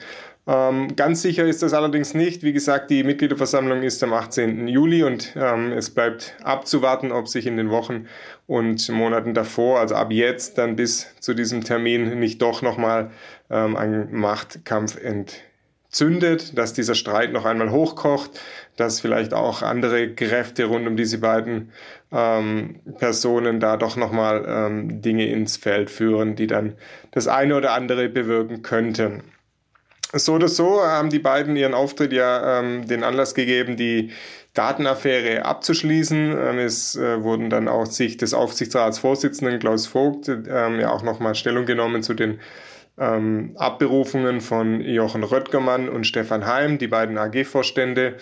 S6: Ähm, ganz sicher ist das allerdings nicht. Wie gesagt, die Mitgliederversammlung ist am 18. Juli und ähm, es bleibt abzuwarten, ob sich in den Wochen und Monaten davor, also ab jetzt dann bis zu diesem Termin, nicht doch nochmal ähm, ein Machtkampf entzündet, dass dieser Streit noch einmal hochkocht, dass vielleicht auch andere Kräfte rund um diese beiden ähm, Personen da doch nochmal ähm, Dinge ins Feld führen, die dann das eine oder andere bewirken könnten. So oder so haben die beiden ihren Auftritt ja ähm, den Anlass gegeben, die Datenaffäre abzuschließen. Ähm, es äh, wurden dann auch sich des Aufsichtsratsvorsitzenden Klaus Vogt ähm, ja auch nochmal Stellung genommen zu den ähm, Abberufungen von Jochen Röttgermann und Stefan Heim, die beiden AG-Vorstände.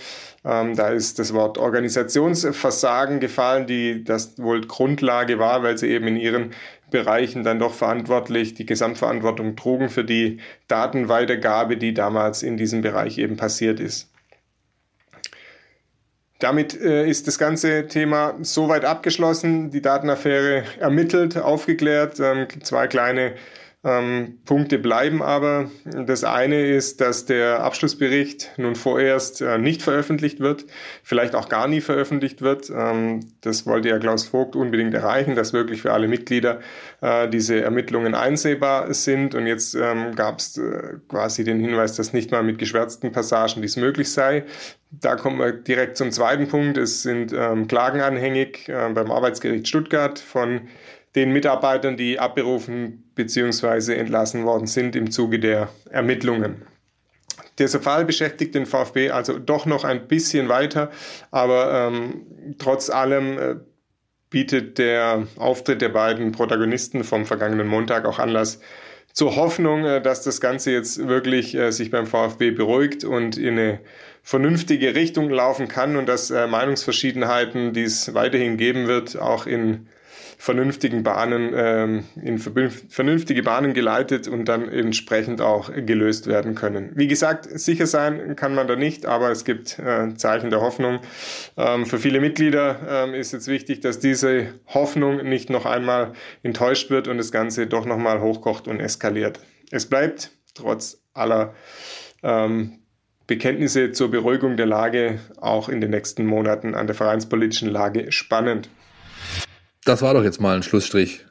S6: Ähm, da ist das Wort Organisationsversagen gefallen, die das wohl Grundlage war, weil sie eben in ihren Bereichen dann doch verantwortlich die Gesamtverantwortung trugen für die Datenweitergabe, die damals in diesem Bereich eben passiert ist. Damit äh, ist das ganze Thema soweit abgeschlossen, die Datenaffäre ermittelt, aufgeklärt. Ähm, zwei kleine ähm, Punkte bleiben aber. Das eine ist, dass der Abschlussbericht nun vorerst äh, nicht veröffentlicht wird, vielleicht auch gar nie veröffentlicht wird. Ähm, das wollte ja Klaus Vogt unbedingt erreichen, dass wirklich für alle Mitglieder äh, diese Ermittlungen einsehbar sind. Und jetzt ähm, gab es äh, quasi den Hinweis, dass nicht mal mit geschwärzten Passagen dies möglich sei. Da kommen wir direkt zum zweiten Punkt. Es sind ähm, Klagen anhängig äh, beim Arbeitsgericht Stuttgart von den Mitarbeitern, die abberufen bzw. entlassen worden sind im Zuge der Ermittlungen. Dieser Fall beschäftigt den VfB also doch noch ein bisschen weiter, aber ähm, trotz allem äh, bietet der Auftritt der beiden Protagonisten vom vergangenen Montag auch Anlass zur Hoffnung, äh, dass das Ganze jetzt wirklich äh, sich beim VfB beruhigt und in eine vernünftige Richtung laufen kann und dass äh, Meinungsverschiedenheiten, die es weiterhin geben wird, auch in vernünftigen Bahnen, ähm, in vernünftige Bahnen geleitet und dann entsprechend auch gelöst werden können. Wie gesagt, sicher sein kann man da nicht, aber es gibt äh, Zeichen der Hoffnung. Ähm, für viele Mitglieder ähm, ist jetzt wichtig, dass diese Hoffnung nicht noch einmal enttäuscht wird und das Ganze doch nochmal hochkocht und eskaliert. Es bleibt trotz aller ähm, Bekenntnisse zur Beruhigung der Lage auch in den nächsten Monaten an der vereinspolitischen Lage spannend.
S3: Das war doch jetzt mal ein Schlussstrich.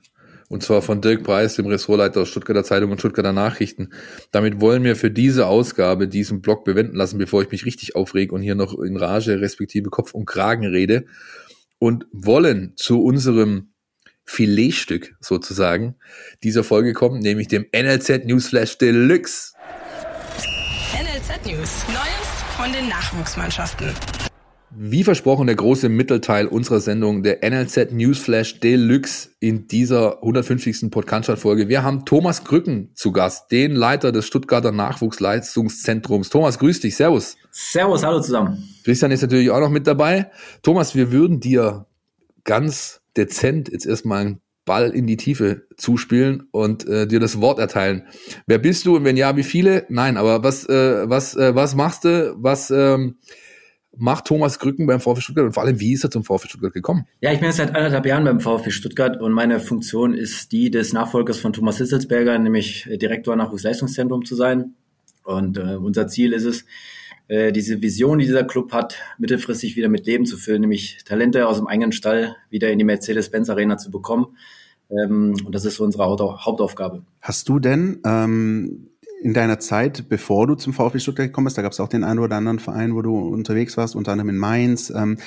S3: Und zwar von Dirk Preis, dem Ressortleiter aus Stuttgarter Zeitung und Stuttgarter Nachrichten. Damit wollen wir für diese Ausgabe diesen Blog bewenden lassen, bevor ich mich richtig aufrege und hier noch in Rage respektive Kopf und Kragen rede. Und wollen zu unserem Filetstück sozusagen dieser Folge kommen, nämlich dem NLZ Newsflash Deluxe.
S1: NLZ News. Neues von den Nachwuchsmannschaften.
S3: Wie versprochen, der große Mittelteil unserer Sendung, der NLZ Newsflash Deluxe in dieser 150. Podcast-Folge. Wir haben Thomas Krücken zu Gast, den Leiter des Stuttgarter Nachwuchsleistungszentrums. Thomas, grüß dich, servus.
S7: Servus, hallo zusammen.
S3: Christian ist natürlich auch noch mit dabei. Thomas, wir würden dir ganz dezent jetzt erstmal einen Ball in die Tiefe zuspielen und äh, dir das Wort erteilen. Wer bist du und wenn ja, wie viele? Nein, aber was, äh, was, äh, was machst du? Was ähm, macht Thomas Krücken beim VfB Stuttgart und vor allem, wie ist er zum VfB Stuttgart gekommen?
S7: Ja, ich bin jetzt seit anderthalb Jahren beim VfB Stuttgart und meine Funktion ist die des Nachfolgers von Thomas Hitzelsberger, nämlich Direktor Nachwuchsleistungszentrum zu sein. Und äh, unser Ziel ist es, äh, diese Vision, die dieser Club hat, mittelfristig wieder mit Leben zu füllen, nämlich Talente aus dem eigenen Stall wieder in die Mercedes-Benz Arena zu bekommen. Ähm, und das ist so unsere Hauptaufgabe.
S4: Hast du denn ähm, in deiner Zeit, bevor du zum VfB Stuttgart gekommen bist, da gab es auch den einen oder anderen Verein, wo du unterwegs warst, unter anderem in Mainz. Ähm,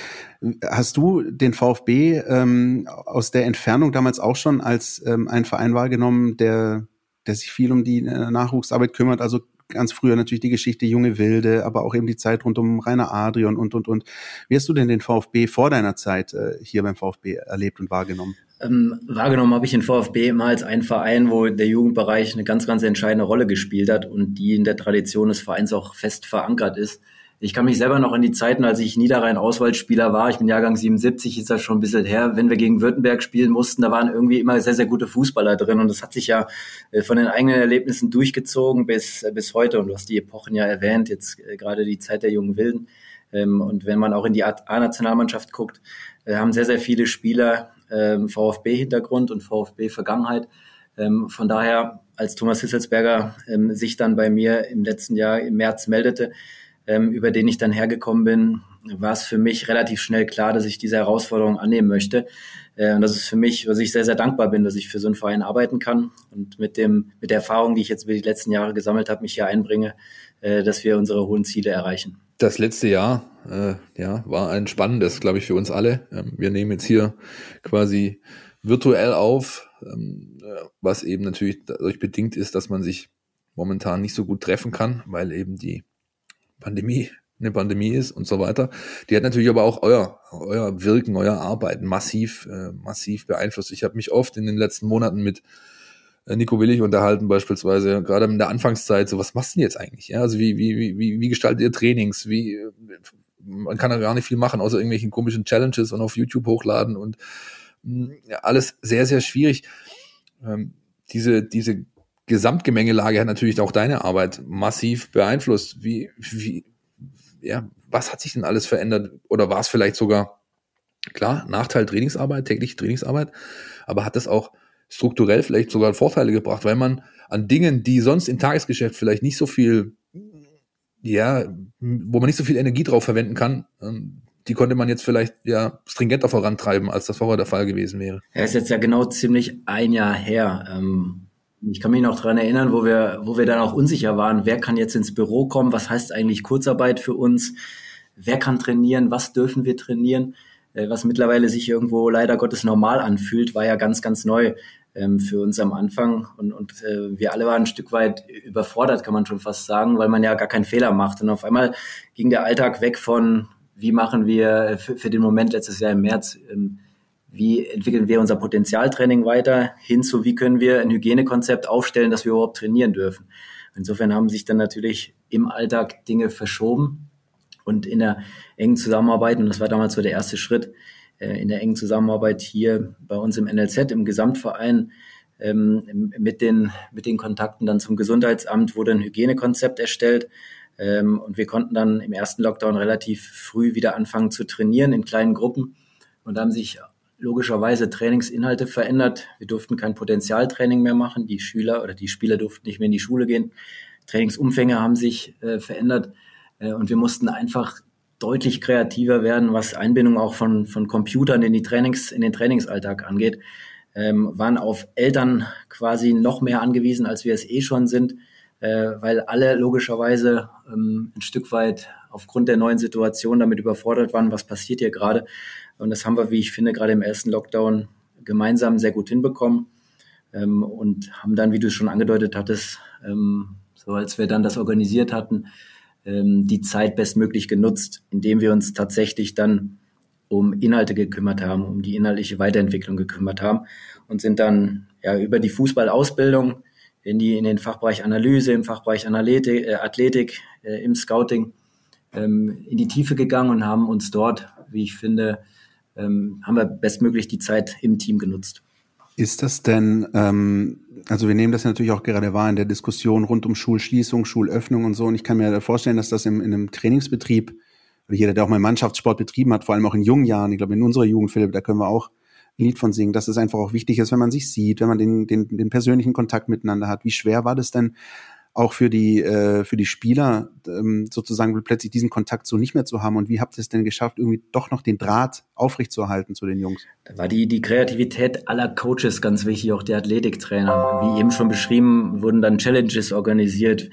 S4: hast du den VfB ähm, aus der Entfernung damals auch schon als ähm, ein Verein wahrgenommen, der, der sich viel um die äh, Nachwuchsarbeit kümmert? Also ganz früher natürlich die Geschichte Junge Wilde, aber auch eben die Zeit rund um Rainer Adrian und, und, und. Wie hast du denn den VfB vor deiner Zeit äh, hier beim VfB erlebt und wahrgenommen?
S7: Ähm, wahrgenommen habe ich den VfB immer als einen Verein, wo der Jugendbereich eine ganz, ganz entscheidende Rolle gespielt hat und die in der Tradition des Vereins auch fest verankert ist. Ich kann mich selber noch in die Zeiten, als ich Niederrhein-Auswahlspieler war, ich bin Jahrgang 77, ist das schon ein bisschen her, wenn wir gegen Württemberg spielen mussten, da waren irgendwie immer sehr, sehr gute Fußballer drin und das hat sich ja äh, von den eigenen Erlebnissen durchgezogen bis, äh, bis heute und du hast die Epochen ja erwähnt, jetzt äh, gerade die Zeit der jungen Wilden. Ähm, und wenn man auch in die A-Nationalmannschaft guckt, haben sehr, sehr viele Spieler ähm, VfB-Hintergrund und VfB-Vergangenheit. Ähm, von daher, als Thomas Hisselsberger sich dann bei mir im letzten Jahr im März meldete, ähm, über den ich dann hergekommen bin, war es für mich relativ schnell klar, dass ich diese Herausforderung annehmen möchte. Äh, und das ist für mich, was ich sehr, sehr dankbar bin, dass ich für so einen Verein arbeiten kann und mit dem, mit der Erfahrung, die ich jetzt über die letzten Jahre gesammelt habe, mich hier einbringe, äh, dass wir unsere hohen Ziele erreichen.
S3: Das letzte Jahr äh, ja, war ein spannendes, glaube ich, für uns alle. Ähm, wir nehmen jetzt hier quasi virtuell auf, ähm, was eben natürlich dadurch bedingt ist, dass man sich momentan nicht so gut treffen kann, weil eben die Pandemie eine Pandemie ist und so weiter. Die hat natürlich aber auch euer, euer Wirken, euer Arbeiten massiv, äh, massiv beeinflusst. Ich habe mich oft in den letzten Monaten mit äh, Nico Willig unterhalten beispielsweise, gerade in der Anfangszeit, so was machst du denn jetzt eigentlich? Ja, also wie, wie, wie, wie gestaltet ihr Trainings? Wie, man kann da gar nicht viel machen, außer irgendwelchen komischen Challenges und auf YouTube hochladen und mh, ja, alles sehr, sehr schwierig. Ähm, diese, diese Gesamtgemengelage hat natürlich auch deine Arbeit massiv beeinflusst. Wie, wie, ja, was hat sich denn alles verändert? Oder war es vielleicht sogar, klar, Nachteil Trainingsarbeit, tägliche Trainingsarbeit, aber hat das auch strukturell vielleicht sogar Vorteile gebracht, weil man an Dingen, die sonst im Tagesgeschäft vielleicht nicht so viel, ja, wo man nicht so viel Energie drauf verwenden kann, ähm, die konnte man jetzt vielleicht ja stringenter vorantreiben, als das vorher der Fall gewesen wäre.
S7: Ja, ist jetzt ja genau ziemlich ein Jahr her. Ähm ich kann mich noch dran erinnern, wo wir, wo wir dann auch unsicher waren, wer kann jetzt ins Büro kommen, was heißt eigentlich Kurzarbeit für uns, wer kann trainieren, was dürfen wir trainieren, äh, was mittlerweile sich irgendwo leider Gottes normal anfühlt, war ja ganz, ganz neu ähm, für uns am Anfang. Und, und äh, wir alle waren ein Stück weit überfordert, kann man schon fast sagen, weil man ja gar keinen Fehler macht. Und auf einmal ging der Alltag weg von, wie machen wir für, für den Moment letztes Jahr im März, ähm, wie entwickeln wir unser Potenzialtraining weiter, hin zu, wie können wir ein Hygienekonzept aufstellen, dass wir überhaupt trainieren dürfen. Insofern haben sich dann natürlich im Alltag Dinge verschoben und in der engen Zusammenarbeit, und das war damals so der erste Schritt, äh, in der engen Zusammenarbeit hier bei uns im NLZ, im Gesamtverein, ähm, mit den, mit den Kontakten dann zum Gesundheitsamt wurde ein Hygienekonzept erstellt. Ähm, und wir konnten dann im ersten Lockdown relativ früh wieder anfangen zu trainieren in kleinen Gruppen. Und haben sich logischerweise Trainingsinhalte verändert. Wir durften kein Potenzialtraining mehr machen. Die Schüler oder die Spieler durften nicht mehr in die Schule gehen. Trainingsumfänge haben sich äh, verändert äh, und wir mussten einfach deutlich kreativer werden, was Einbindung auch von, von Computern in, die Trainings, in den Trainingsalltag angeht. Ähm, waren auf Eltern quasi noch mehr angewiesen, als wir es eh schon sind, äh, weil alle logischerweise ähm, ein Stück weit aufgrund der neuen Situation damit überfordert waren, was passiert hier gerade. Und das haben wir, wie ich finde, gerade im ersten Lockdown gemeinsam sehr gut hinbekommen. Ähm, und haben dann, wie du schon angedeutet hattest, ähm, so als wir dann das organisiert hatten, ähm, die Zeit bestmöglich genutzt, indem wir uns tatsächlich dann um Inhalte gekümmert haben, um die inhaltliche Weiterentwicklung gekümmert haben und sind dann ja über die Fußballausbildung in die in den Fachbereich Analyse, im Fachbereich Analytik, äh, Athletik, äh, im Scouting ähm, in die Tiefe gegangen und haben uns dort, wie ich finde, ähm, haben wir bestmöglich die Zeit im Team genutzt.
S4: Ist das denn, ähm, also wir nehmen das natürlich auch gerade wahr in der Diskussion rund um Schulschließung, Schulöffnung und so. Und ich kann mir vorstellen, dass das im, in einem Trainingsbetrieb, jeder, der auch mal Mannschaftssport betrieben hat, vor allem auch in jungen Jahren, ich glaube in unserer Jugend, Philipp, da können wir auch ein Lied von singen, dass es einfach auch wichtig ist, wenn man sich sieht, wenn man den, den, den persönlichen Kontakt miteinander hat. Wie schwer war das denn auch für die, äh, für die Spieler ähm, sozusagen plötzlich diesen Kontakt so nicht mehr zu haben? Und wie habt ihr es denn geschafft, irgendwie doch noch den Draht aufrechtzuerhalten zu den Jungs?
S7: Da war die, die Kreativität aller Coaches ganz wichtig, auch der Athletiktrainer. Wie eben schon beschrieben, wurden dann Challenges organisiert.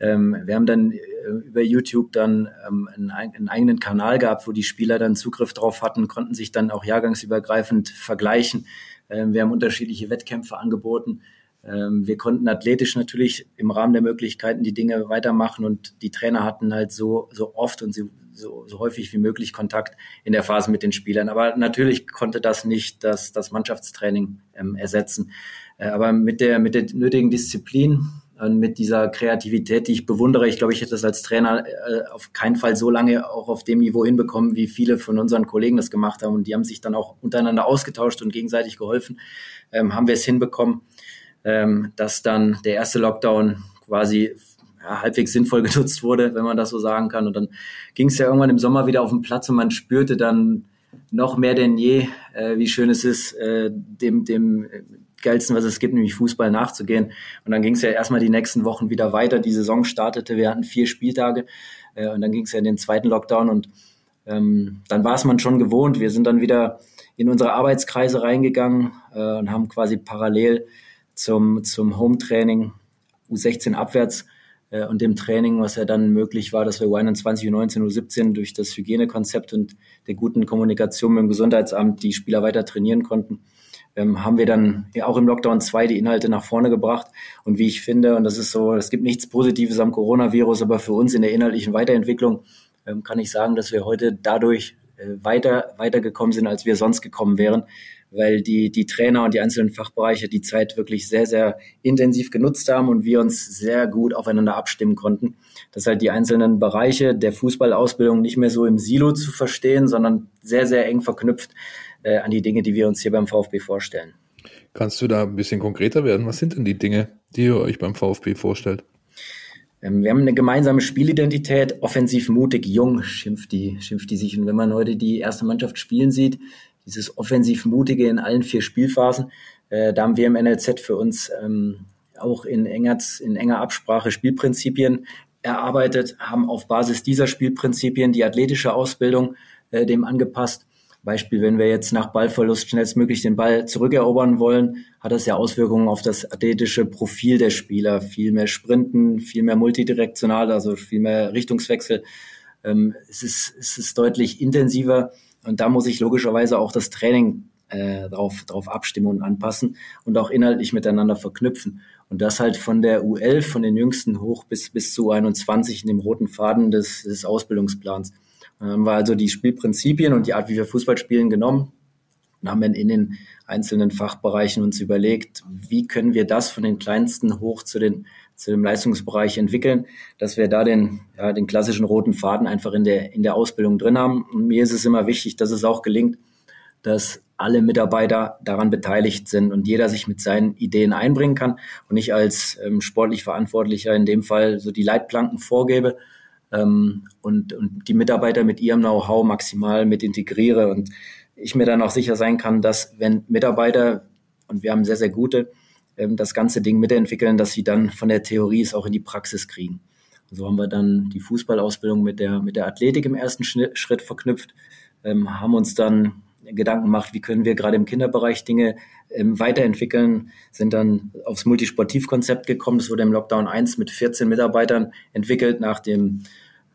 S7: Ähm, wir haben dann äh, über YouTube dann ähm, einen, einen, eigenen Kanal gehabt, wo die Spieler dann Zugriff drauf hatten, konnten sich dann auch jahrgangsübergreifend vergleichen. Ähm, wir haben unterschiedliche Wettkämpfe angeboten. Ähm, wir konnten athletisch natürlich im Rahmen der Möglichkeiten die Dinge weitermachen und die Trainer hatten halt so, so oft und so, so, häufig wie möglich Kontakt in der Phase mit den Spielern. Aber natürlich konnte das nicht das, das Mannschaftstraining ähm, ersetzen. Äh, aber mit der, mit der nötigen Disziplin und mit dieser Kreativität, die ich bewundere, ich glaube, ich hätte das als Trainer äh, auf keinen Fall so lange auch auf dem Niveau hinbekommen, wie viele von unseren Kollegen das gemacht haben. Und die haben sich dann auch untereinander ausgetauscht und gegenseitig geholfen. Ähm, haben wir es hinbekommen, ähm, dass dann der erste Lockdown quasi ja, halbwegs sinnvoll genutzt wurde, wenn man das so sagen kann. Und dann ging es ja irgendwann im Sommer wieder auf den Platz und man spürte dann noch mehr denn je, äh, wie schön es ist, äh, dem, dem geilsten, was es gibt, nämlich Fußball nachzugehen. Und dann ging es ja erstmal die nächsten Wochen wieder weiter. Die Saison startete, wir hatten vier Spieltage äh, und dann ging es ja in den zweiten Lockdown und ähm, dann war es man schon gewohnt. Wir sind dann wieder in unsere Arbeitskreise reingegangen äh, und haben quasi parallel zum, zum Home-Training U16 abwärts äh, und dem Training, was ja dann möglich war, dass wir U21, U19, U17 durch das Hygienekonzept und der guten Kommunikation mit dem Gesundheitsamt die Spieler weiter trainieren konnten, ähm, haben wir dann ja auch im Lockdown 2 die Inhalte nach vorne gebracht. Und wie ich finde, und das ist so, es gibt nichts Positives am Coronavirus, aber für uns in der inhaltlichen Weiterentwicklung ähm, kann ich sagen, dass wir heute dadurch äh, weiter, weitergekommen sind, als wir sonst gekommen wären, weil die, die Trainer und die einzelnen Fachbereiche die Zeit wirklich sehr, sehr intensiv genutzt haben und wir uns sehr gut aufeinander abstimmen konnten. Dass halt die einzelnen Bereiche der Fußballausbildung nicht mehr so im Silo zu verstehen, sondern sehr, sehr eng verknüpft äh, an die Dinge, die wir uns hier beim VfB vorstellen.
S3: Kannst du da ein bisschen konkreter werden? Was sind denn die Dinge, die ihr euch beim VfB vorstellt?
S7: Ähm, wir haben eine gemeinsame Spielidentität, offensiv mutig, jung, schimpft die, schimpft die sich. Und wenn man heute die erste Mannschaft spielen sieht, dieses offensiv mutige in allen vier Spielphasen, äh, da haben wir im NLZ für uns ähm, auch in enger, in enger Absprache Spielprinzipien erarbeitet, haben auf Basis dieser Spielprinzipien die athletische Ausbildung äh, dem angepasst Beispiel, wenn wir jetzt nach Ballverlust schnellstmöglich den Ball zurückerobern wollen, hat das ja Auswirkungen auf das athletische Profil der Spieler. Viel mehr Sprinten, viel mehr multidirektional, also viel mehr Richtungswechsel. Ähm, es, ist, es ist deutlich intensiver und da muss ich logischerweise auch das Training äh, drauf, drauf abstimmen und anpassen und auch inhaltlich miteinander verknüpfen. Und das halt von der U11, von den Jüngsten hoch bis, bis zu 21 in dem roten Faden des, des Ausbildungsplans. Dann haben wir also die Spielprinzipien und die Art, wie wir Fußball spielen, genommen und haben dann in den einzelnen Fachbereichen uns überlegt, wie können wir das von den kleinsten hoch zu den zu dem Leistungsbereich entwickeln, dass wir da den, ja, den klassischen roten Faden einfach in der, in der Ausbildung drin haben. Und mir ist es immer wichtig, dass es auch gelingt, dass alle Mitarbeiter daran beteiligt sind und jeder sich mit seinen Ideen einbringen kann und ich als ähm, sportlich Verantwortlicher in dem Fall so die Leitplanken vorgebe, ähm, und, und die Mitarbeiter mit ihrem Know-how maximal mit integriere und ich mir dann auch sicher sein kann, dass wenn Mitarbeiter, und wir haben sehr, sehr gute, ähm, das ganze Ding mitentwickeln, dass sie dann von der Theorie es auch in die Praxis kriegen. So haben wir dann die Fußballausbildung mit der, mit der Athletik im ersten Schritt verknüpft, ähm, haben uns dann Gedanken gemacht, wie können wir gerade im Kinderbereich Dinge ähm, weiterentwickeln, sind dann aufs Multisportivkonzept gekommen. Das wurde im Lockdown 1 mit 14 Mitarbeitern entwickelt nach dem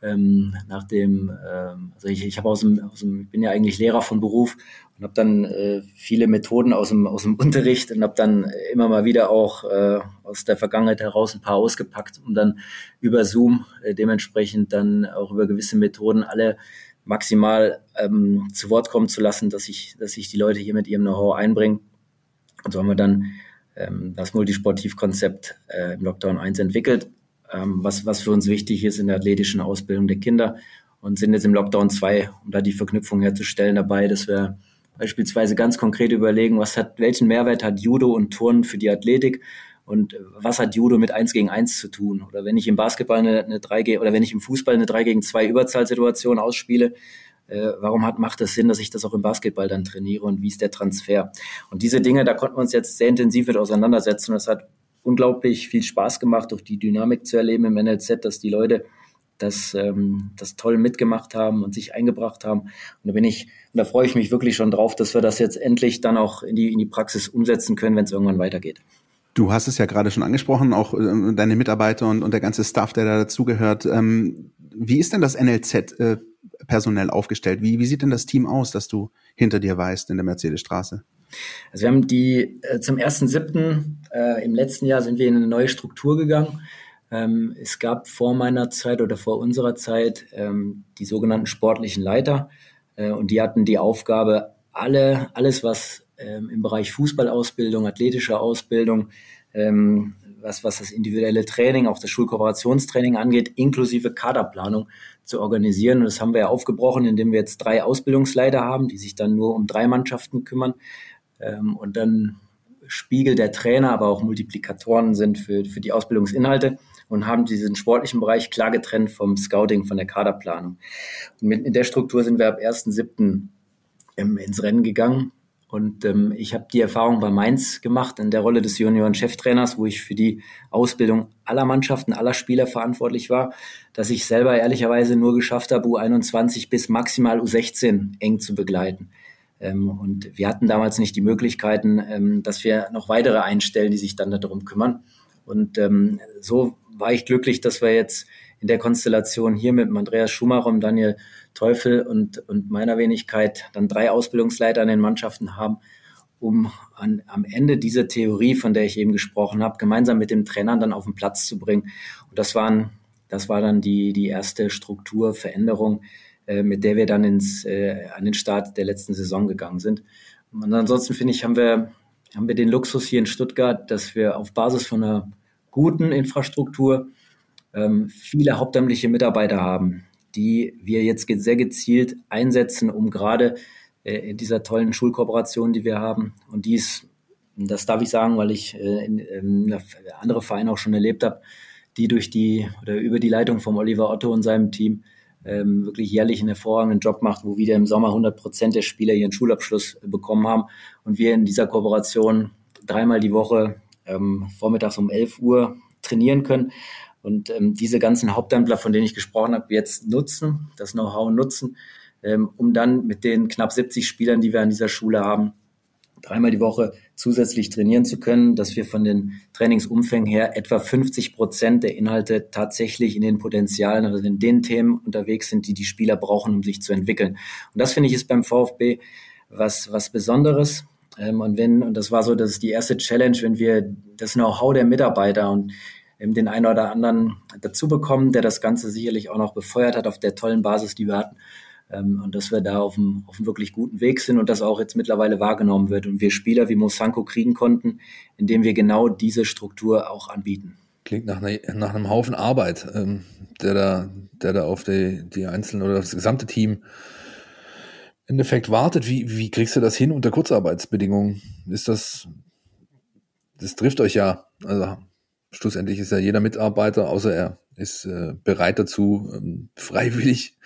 S7: ähm, nach dem, ähm, also ich, ich habe aus dem, aus dem, bin ja eigentlich Lehrer von Beruf und habe dann äh, viele Methoden aus dem, aus dem Unterricht und habe dann immer mal wieder auch äh, aus der Vergangenheit heraus ein paar ausgepackt, um dann über Zoom äh, dementsprechend dann auch über gewisse Methoden alle maximal ähm, zu Wort kommen zu lassen, dass ich, dass ich die Leute hier mit ihrem Know-how einbringe. Und so haben wir dann ähm, das Multisportivkonzept äh, im Lockdown 1 entwickelt, was, was für uns wichtig ist in der athletischen Ausbildung der Kinder und sind jetzt im Lockdown 2, um da die Verknüpfung herzustellen, dabei, dass wir beispielsweise ganz konkret überlegen, was hat, welchen Mehrwert hat Judo und Turnen für die Athletik und was hat Judo mit 1 gegen 1 zu tun? Oder wenn ich im Basketball eine, eine 3 gegen, oder wenn ich im Fußball eine 3 gegen 2 Überzahlsituation ausspiele, äh, warum hat, macht es Sinn, dass ich das auch im Basketball dann trainiere und wie ist der Transfer? Und diese Dinge, da konnten wir uns jetzt sehr intensiv mit auseinandersetzen. Es hat unglaublich viel Spaß gemacht, durch die Dynamik zu erleben im NLZ, dass die Leute das, ähm, das toll mitgemacht haben und sich eingebracht haben. Und da bin ich, und da freue ich mich wirklich schon drauf, dass wir das jetzt endlich dann auch in die, in die Praxis umsetzen können, wenn es irgendwann weitergeht.
S4: Du hast es ja gerade schon angesprochen, auch äh, deine Mitarbeiter und, und der ganze Staff, der da dazugehört. Ähm, wie ist denn das NLZ äh, personell aufgestellt? Wie, wie sieht denn das Team aus, das du hinter dir weißt in der Mercedesstraße?
S7: Also wir haben die äh, zum 1.7. Äh, im letzten Jahr sind wir in eine neue Struktur gegangen. Ähm, es gab vor meiner Zeit oder vor unserer Zeit ähm, die sogenannten sportlichen Leiter äh, und die hatten die Aufgabe, alle, alles, was ähm, im Bereich Fußballausbildung, athletische Ausbildung, ähm, was, was das individuelle Training, auch das Schulkooperationstraining angeht, inklusive Kaderplanung zu organisieren. Und das haben wir ja aufgebrochen, indem wir jetzt drei Ausbildungsleiter haben, die sich dann nur um drei Mannschaften kümmern. Ähm, und dann Spiegel der Trainer, aber auch Multiplikatoren sind für, für die Ausbildungsinhalte und haben diesen sportlichen Bereich klar getrennt vom Scouting, von der Kaderplanung. Und mit, in der Struktur sind wir ab 1.7. Ähm, ins Rennen gegangen und ähm, ich habe die Erfahrung bei Mainz gemacht in der Rolle des Junioren-Cheftrainers, wo ich für die Ausbildung aller Mannschaften, aller Spieler verantwortlich war, dass ich selber ehrlicherweise nur geschafft habe, U21 bis maximal U16 eng zu begleiten. Ähm, und wir hatten damals nicht die Möglichkeiten, ähm, dass wir noch weitere einstellen, die sich dann darum kümmern. Und ähm, so war ich glücklich, dass wir jetzt in der Konstellation hier mit Andreas Schumacher und Daniel Teufel und, und meiner Wenigkeit dann drei Ausbildungsleiter an den Mannschaften haben, um an, am Ende diese Theorie, von der ich eben gesprochen habe, gemeinsam mit dem Trainern dann auf den Platz zu bringen. Und das waren, das war dann die, die erste Strukturveränderung, äh, mit der wir dann ins, äh, an den Start der letzten Saison gegangen sind. Und ansonsten finde ich, haben wir, haben wir den Luxus hier in Stuttgart, dass wir auf Basis von einer guten Infrastruktur ähm, viele hauptamtliche Mitarbeiter haben, die wir jetzt sehr gezielt einsetzen, um gerade äh, in dieser tollen Schulkooperation, die wir haben, und dies, das darf ich sagen, weil ich äh, in, in andere Vereine auch schon erlebt habe, die durch die oder über die Leitung von Oliver Otto und seinem Team ähm, wirklich jährlich einen hervorragenden Job macht, wo wieder im Sommer 100 Prozent der Spieler ihren Schulabschluss bekommen haben und wir in dieser Kooperation dreimal die Woche ähm, vormittags um 11 Uhr trainieren können. Und ähm, diese ganzen Hauptamtler, von denen ich gesprochen habe, jetzt nutzen, das Know-how nutzen, ähm, um dann mit den knapp 70 Spielern, die wir an dieser Schule haben, dreimal die Woche zusätzlich trainieren zu können, dass wir von den Trainingsumfängen her etwa 50 Prozent der Inhalte tatsächlich in den Potenzialen, also in den Themen unterwegs sind, die die Spieler brauchen, um sich zu entwickeln. Und das finde ich ist beim VfB was, was Besonderes. Ähm, und wenn, und das war so, das ist die erste Challenge, wenn wir das Know-how der Mitarbeiter und den einen oder anderen dazu bekommen, der das Ganze sicherlich auch noch befeuert hat auf der tollen Basis, die wir hatten. Ähm, und dass wir da auf einem, auf einem wirklich guten Weg sind und das auch jetzt mittlerweile wahrgenommen wird und wir Spieler wie Mosanko kriegen konnten, indem wir genau diese Struktur auch anbieten.
S3: Klingt nach, einer, nach einem Haufen Arbeit, ähm, der da, der da auf die, die einzelnen oder das gesamte Team im Endeffekt wartet. Wie, wie kriegst du das hin unter Kurzarbeitsbedingungen? Ist das, das trifft euch ja. Also schlussendlich ist ja jeder Mitarbeiter, außer er ist äh, bereit dazu, ähm, freiwillig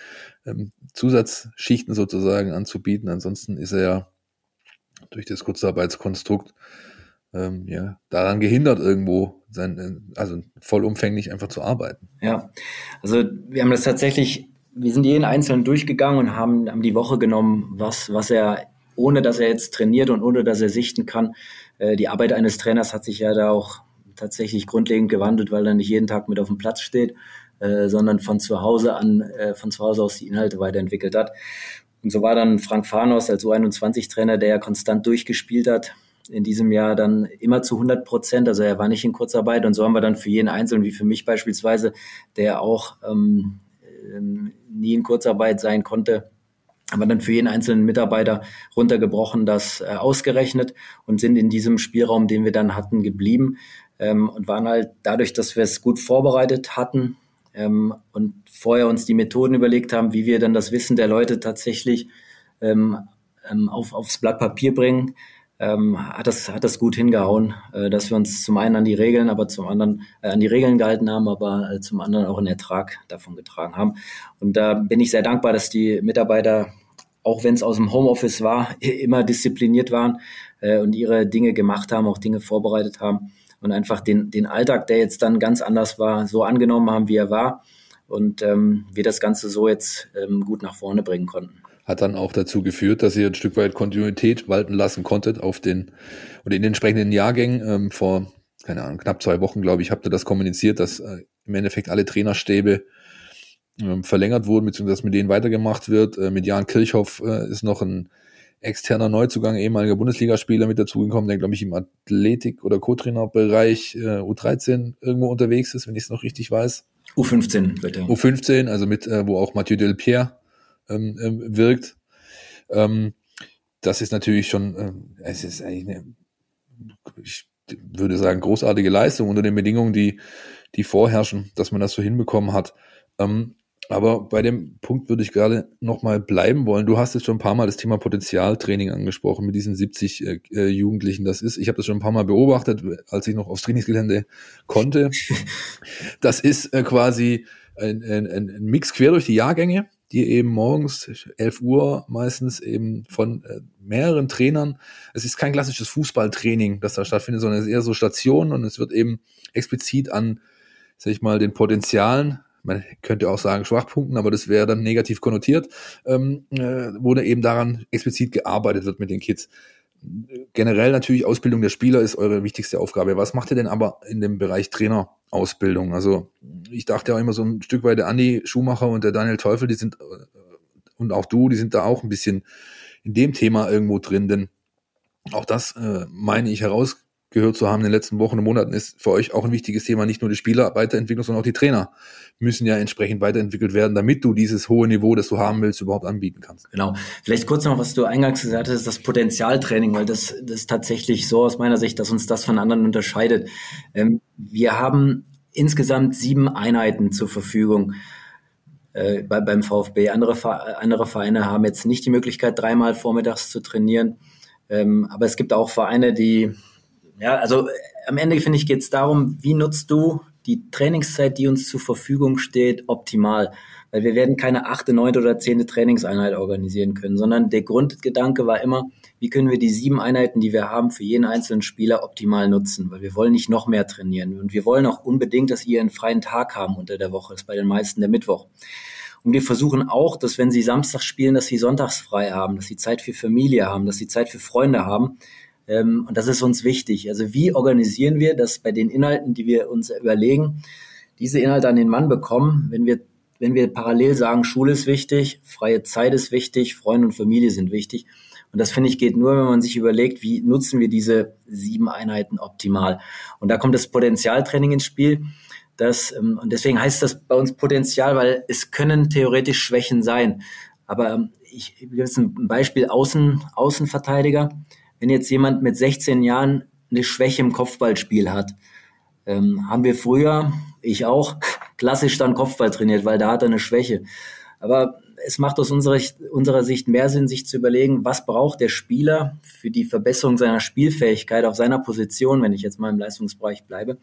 S3: ähm, Zusatzschichten sozusagen anzubieten. Ansonsten ist er ja durch das Kurzarbeitskonstrukt ähm, ja, daran gehindert, irgendwo sein, äh, also vollumfänglich einfach zu arbeiten.
S7: Ja, also wir haben das tatsächlich, wir sind jeden Einzelnen durchgegangen und haben, haben die Woche genommen, was, was er, ohne dass er jetzt trainiert und ohne dass er sichten kann. Äh, die Arbeit eines Trainers hat sich ja da auch tatsächlich grundlegend gewandelt, weil er nicht jeden Tag mit auf dem Platz steht. äh, sondern von zu Hause an, äh, von zu Hause aus die Inhalte weiterentwickelt hat. Und so war dann Frank Farnos als U21-Trainer, der ja konstant durchgespielt hat, in diesem Jahr dann immer zu 100 Prozent. Also er war nicht in Kurzarbeit und so haben wir dann für jeden Einzelnen, wie für mich beispielsweise, der auch ähm, ähm nie in Kurzarbeit sein konnte, haben wir dann für jeden einzelnen Mitarbeiter runtergebrochen, das äh, ausgerechnet und sind in diesem Spielraum, den wir dann hatten, geblieben ähm, und waren halt dadurch, dass wir es gut vorbereitet hatten ähm, und vorher uns die Methoden überlegt haben, wie wir dann das Wissen der Leute tatsächlich ähm, ähm auf, aufs Blatt Papier bringen, ähm, hat das hat das gut hingehauen, äh, dass wir uns zum einen an die Regeln, aber zum anderen äh, an die Regeln gehalten haben, aber äh, zum anderen auch einen Ertrag davon getragen haben. Und da bin ich sehr dankbar, dass die Mitarbeiter, auch wenn es aus dem Homeoffice war, immer diszipliniert waren äh, und ihre Dinge gemacht haben, auch Dinge vorbereitet haben und einfach den den Alltag, der jetzt dann ganz anders war, so angenommen haben, wie er war und ähm, wir das Ganze so jetzt ähm, gut nach vorne bringen konnten
S3: hat dann auch dazu geführt, dass ihr ein Stück weit Kontinuität walten lassen konntet auf den oder in den entsprechenden Jahrgängen. Ähm, vor, keine Ahnung, knapp zwei Wochen, glaube ich, habt ihr das kommuniziert, dass äh, im Endeffekt alle Trainerstäbe ähm, verlängert wurden, beziehungsweise mit denen weitergemacht wird. Äh, mit Jan Kirchhoff äh, ist noch ein externer Neuzugang, ehemaliger Bundesligaspieler mit dazugekommen, der, glaube ich, im Athletik- oder Co-Trainer-Bereich äh, U13 irgendwo unterwegs ist, wenn ich es noch richtig weiß.
S7: U15 bitte.
S3: U15, also mit, äh, wo auch Mathieu Delpierre ähm, ähm, wirkt. Ähm, das ist natürlich schon, ähm, es ist eigentlich eine, ich würde sagen, großartige Leistung unter den Bedingungen, die, die vorherrschen, dass man das so hinbekommen hat. Ähm, aber bei dem Punkt würde ich gerade nochmal bleiben wollen. Du hast jetzt schon ein paar Mal das Thema Potenzialtraining angesprochen mit diesen 70 äh, äh, Jugendlichen. Das ist, ich habe das schon ein paar Mal beobachtet, als ich noch aufs Trainingsgelände konnte. Das ist äh, quasi ein, ein, ein Mix quer durch die Jahrgänge die eben morgens 11 Uhr meistens eben von äh, mehreren Trainern, es ist kein klassisches Fußballtraining, das da stattfindet, sondern es ist eher so Stationen und es wird eben explizit an, sag ich mal, den Potenzialen, man könnte auch sagen Schwachpunkten, aber das wäre dann negativ konnotiert, ähm, äh, wo da eben daran explizit gearbeitet wird mit den Kids generell natürlich Ausbildung der Spieler ist eure wichtigste Aufgabe. Was macht ihr denn aber in dem Bereich Trainerausbildung? Also ich dachte ja immer so ein Stück weit der Andi Schumacher und der Daniel Teufel, die sind äh, und auch du, die sind da auch ein bisschen in dem Thema irgendwo drin, denn auch das äh, meine ich heraus gehört zu haben in den letzten Wochen und Monaten, ist für euch auch ein wichtiges Thema. Nicht nur die Spieler Weiterentwicklung, sondern auch die Trainer müssen ja entsprechend weiterentwickelt werden, damit du dieses hohe Niveau, das du haben willst, überhaupt anbieten kannst.
S7: Genau. Vielleicht kurz noch, was du eingangs gesagt hast, das Potenzialtraining, weil das, das ist tatsächlich so aus meiner Sicht, dass uns das von anderen unterscheidet. Ähm, wir haben insgesamt sieben Einheiten zur Verfügung äh, bei, beim VfB. Andere, andere Vereine haben jetzt nicht die Möglichkeit, dreimal vormittags zu trainieren. Ähm, aber es gibt auch Vereine, die ja, also äh, am Ende finde ich geht es darum, wie nutzt du die Trainingszeit, die uns zur Verfügung steht, optimal. Weil wir werden keine achte, neunte oder zehnte Trainingseinheit organisieren können, sondern der Grundgedanke war immer, wie können wir die sieben Einheiten, die wir haben, für jeden einzelnen Spieler optimal nutzen, weil wir wollen nicht noch mehr trainieren. Und wir wollen auch unbedingt, dass ihr einen freien Tag haben unter der Woche. Das ist bei den meisten der Mittwoch. Und wir versuchen auch, dass wenn sie Samstag spielen, dass sie sonntags frei haben, dass sie Zeit für Familie haben, dass sie Zeit für Freunde haben, ähm, und das ist uns wichtig. Also wie organisieren wir, dass bei den Inhalten, die wir uns überlegen, diese Inhalte an den Mann bekommen, wenn wir, wenn wir parallel sagen, Schule ist wichtig, freie Zeit ist wichtig, Freunde und Familie sind wichtig. Und das finde ich geht nur, wenn man sich überlegt, wie nutzen wir diese sieben Einheiten optimal. Und da kommt das Potenzialtraining ins Spiel. Das, ähm, und deswegen heißt das bei uns Potenzial, weil es können theoretisch Schwächen sein. Aber ähm, ich, ich gebe jetzt ein Beispiel Außen, Außenverteidiger wenn jetzt jemand mit 16 Jahren eine Schwäche im Kopfballspiel hat, ähm, haben wir früher, ich auch, klassisch dann Kopfball trainiert, weil da hat er eine Schwäche. Aber es macht aus unserer, unserer Sicht mehr Sinn, sich zu überlegen, was braucht der Spieler für die Verbesserung seiner Spielfähigkeit auf seiner Position, wenn ich jetzt mal im Leistungsbereich bleibe,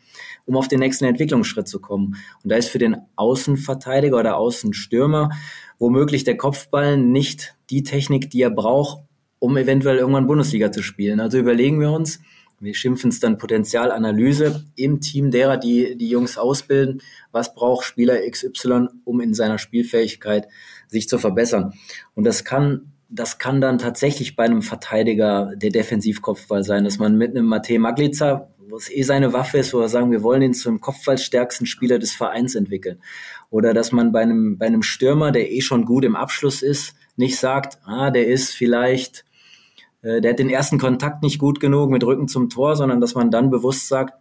S7: um auf den nächsten Entwicklungsschritt zu kommen. Und da ist für den Außenverteidiger oder Außenstürmer womöglich der Kopfball nicht die Technik, die er braucht, um eventuell irgendwann Bundesliga zu spielen. Also überlegen wir uns, wir schimpfen es dann Potenzialanalyse im Team derer, die die Jungs ausbilden. Was braucht Spieler XY, um in seiner Spielfähigkeit sich zu verbessern? Und das kann, das kann dann tatsächlich bei einem Verteidiger der Defensivkopfball sein, dass man mit einem Matej Maglica, wo es eh seine Waffe ist, wo wir sagen, wir wollen ihn zum kopfballstärksten Spieler des Vereins entwickeln. Oder dass man bei einem, bei einem Stürmer, der eh schon gut im Abschluss ist, nicht sagt, ah, der ist vielleicht, der hat den ersten Kontakt nicht gut genug mit Rücken zum Tor, sondern dass man dann bewusst sagt,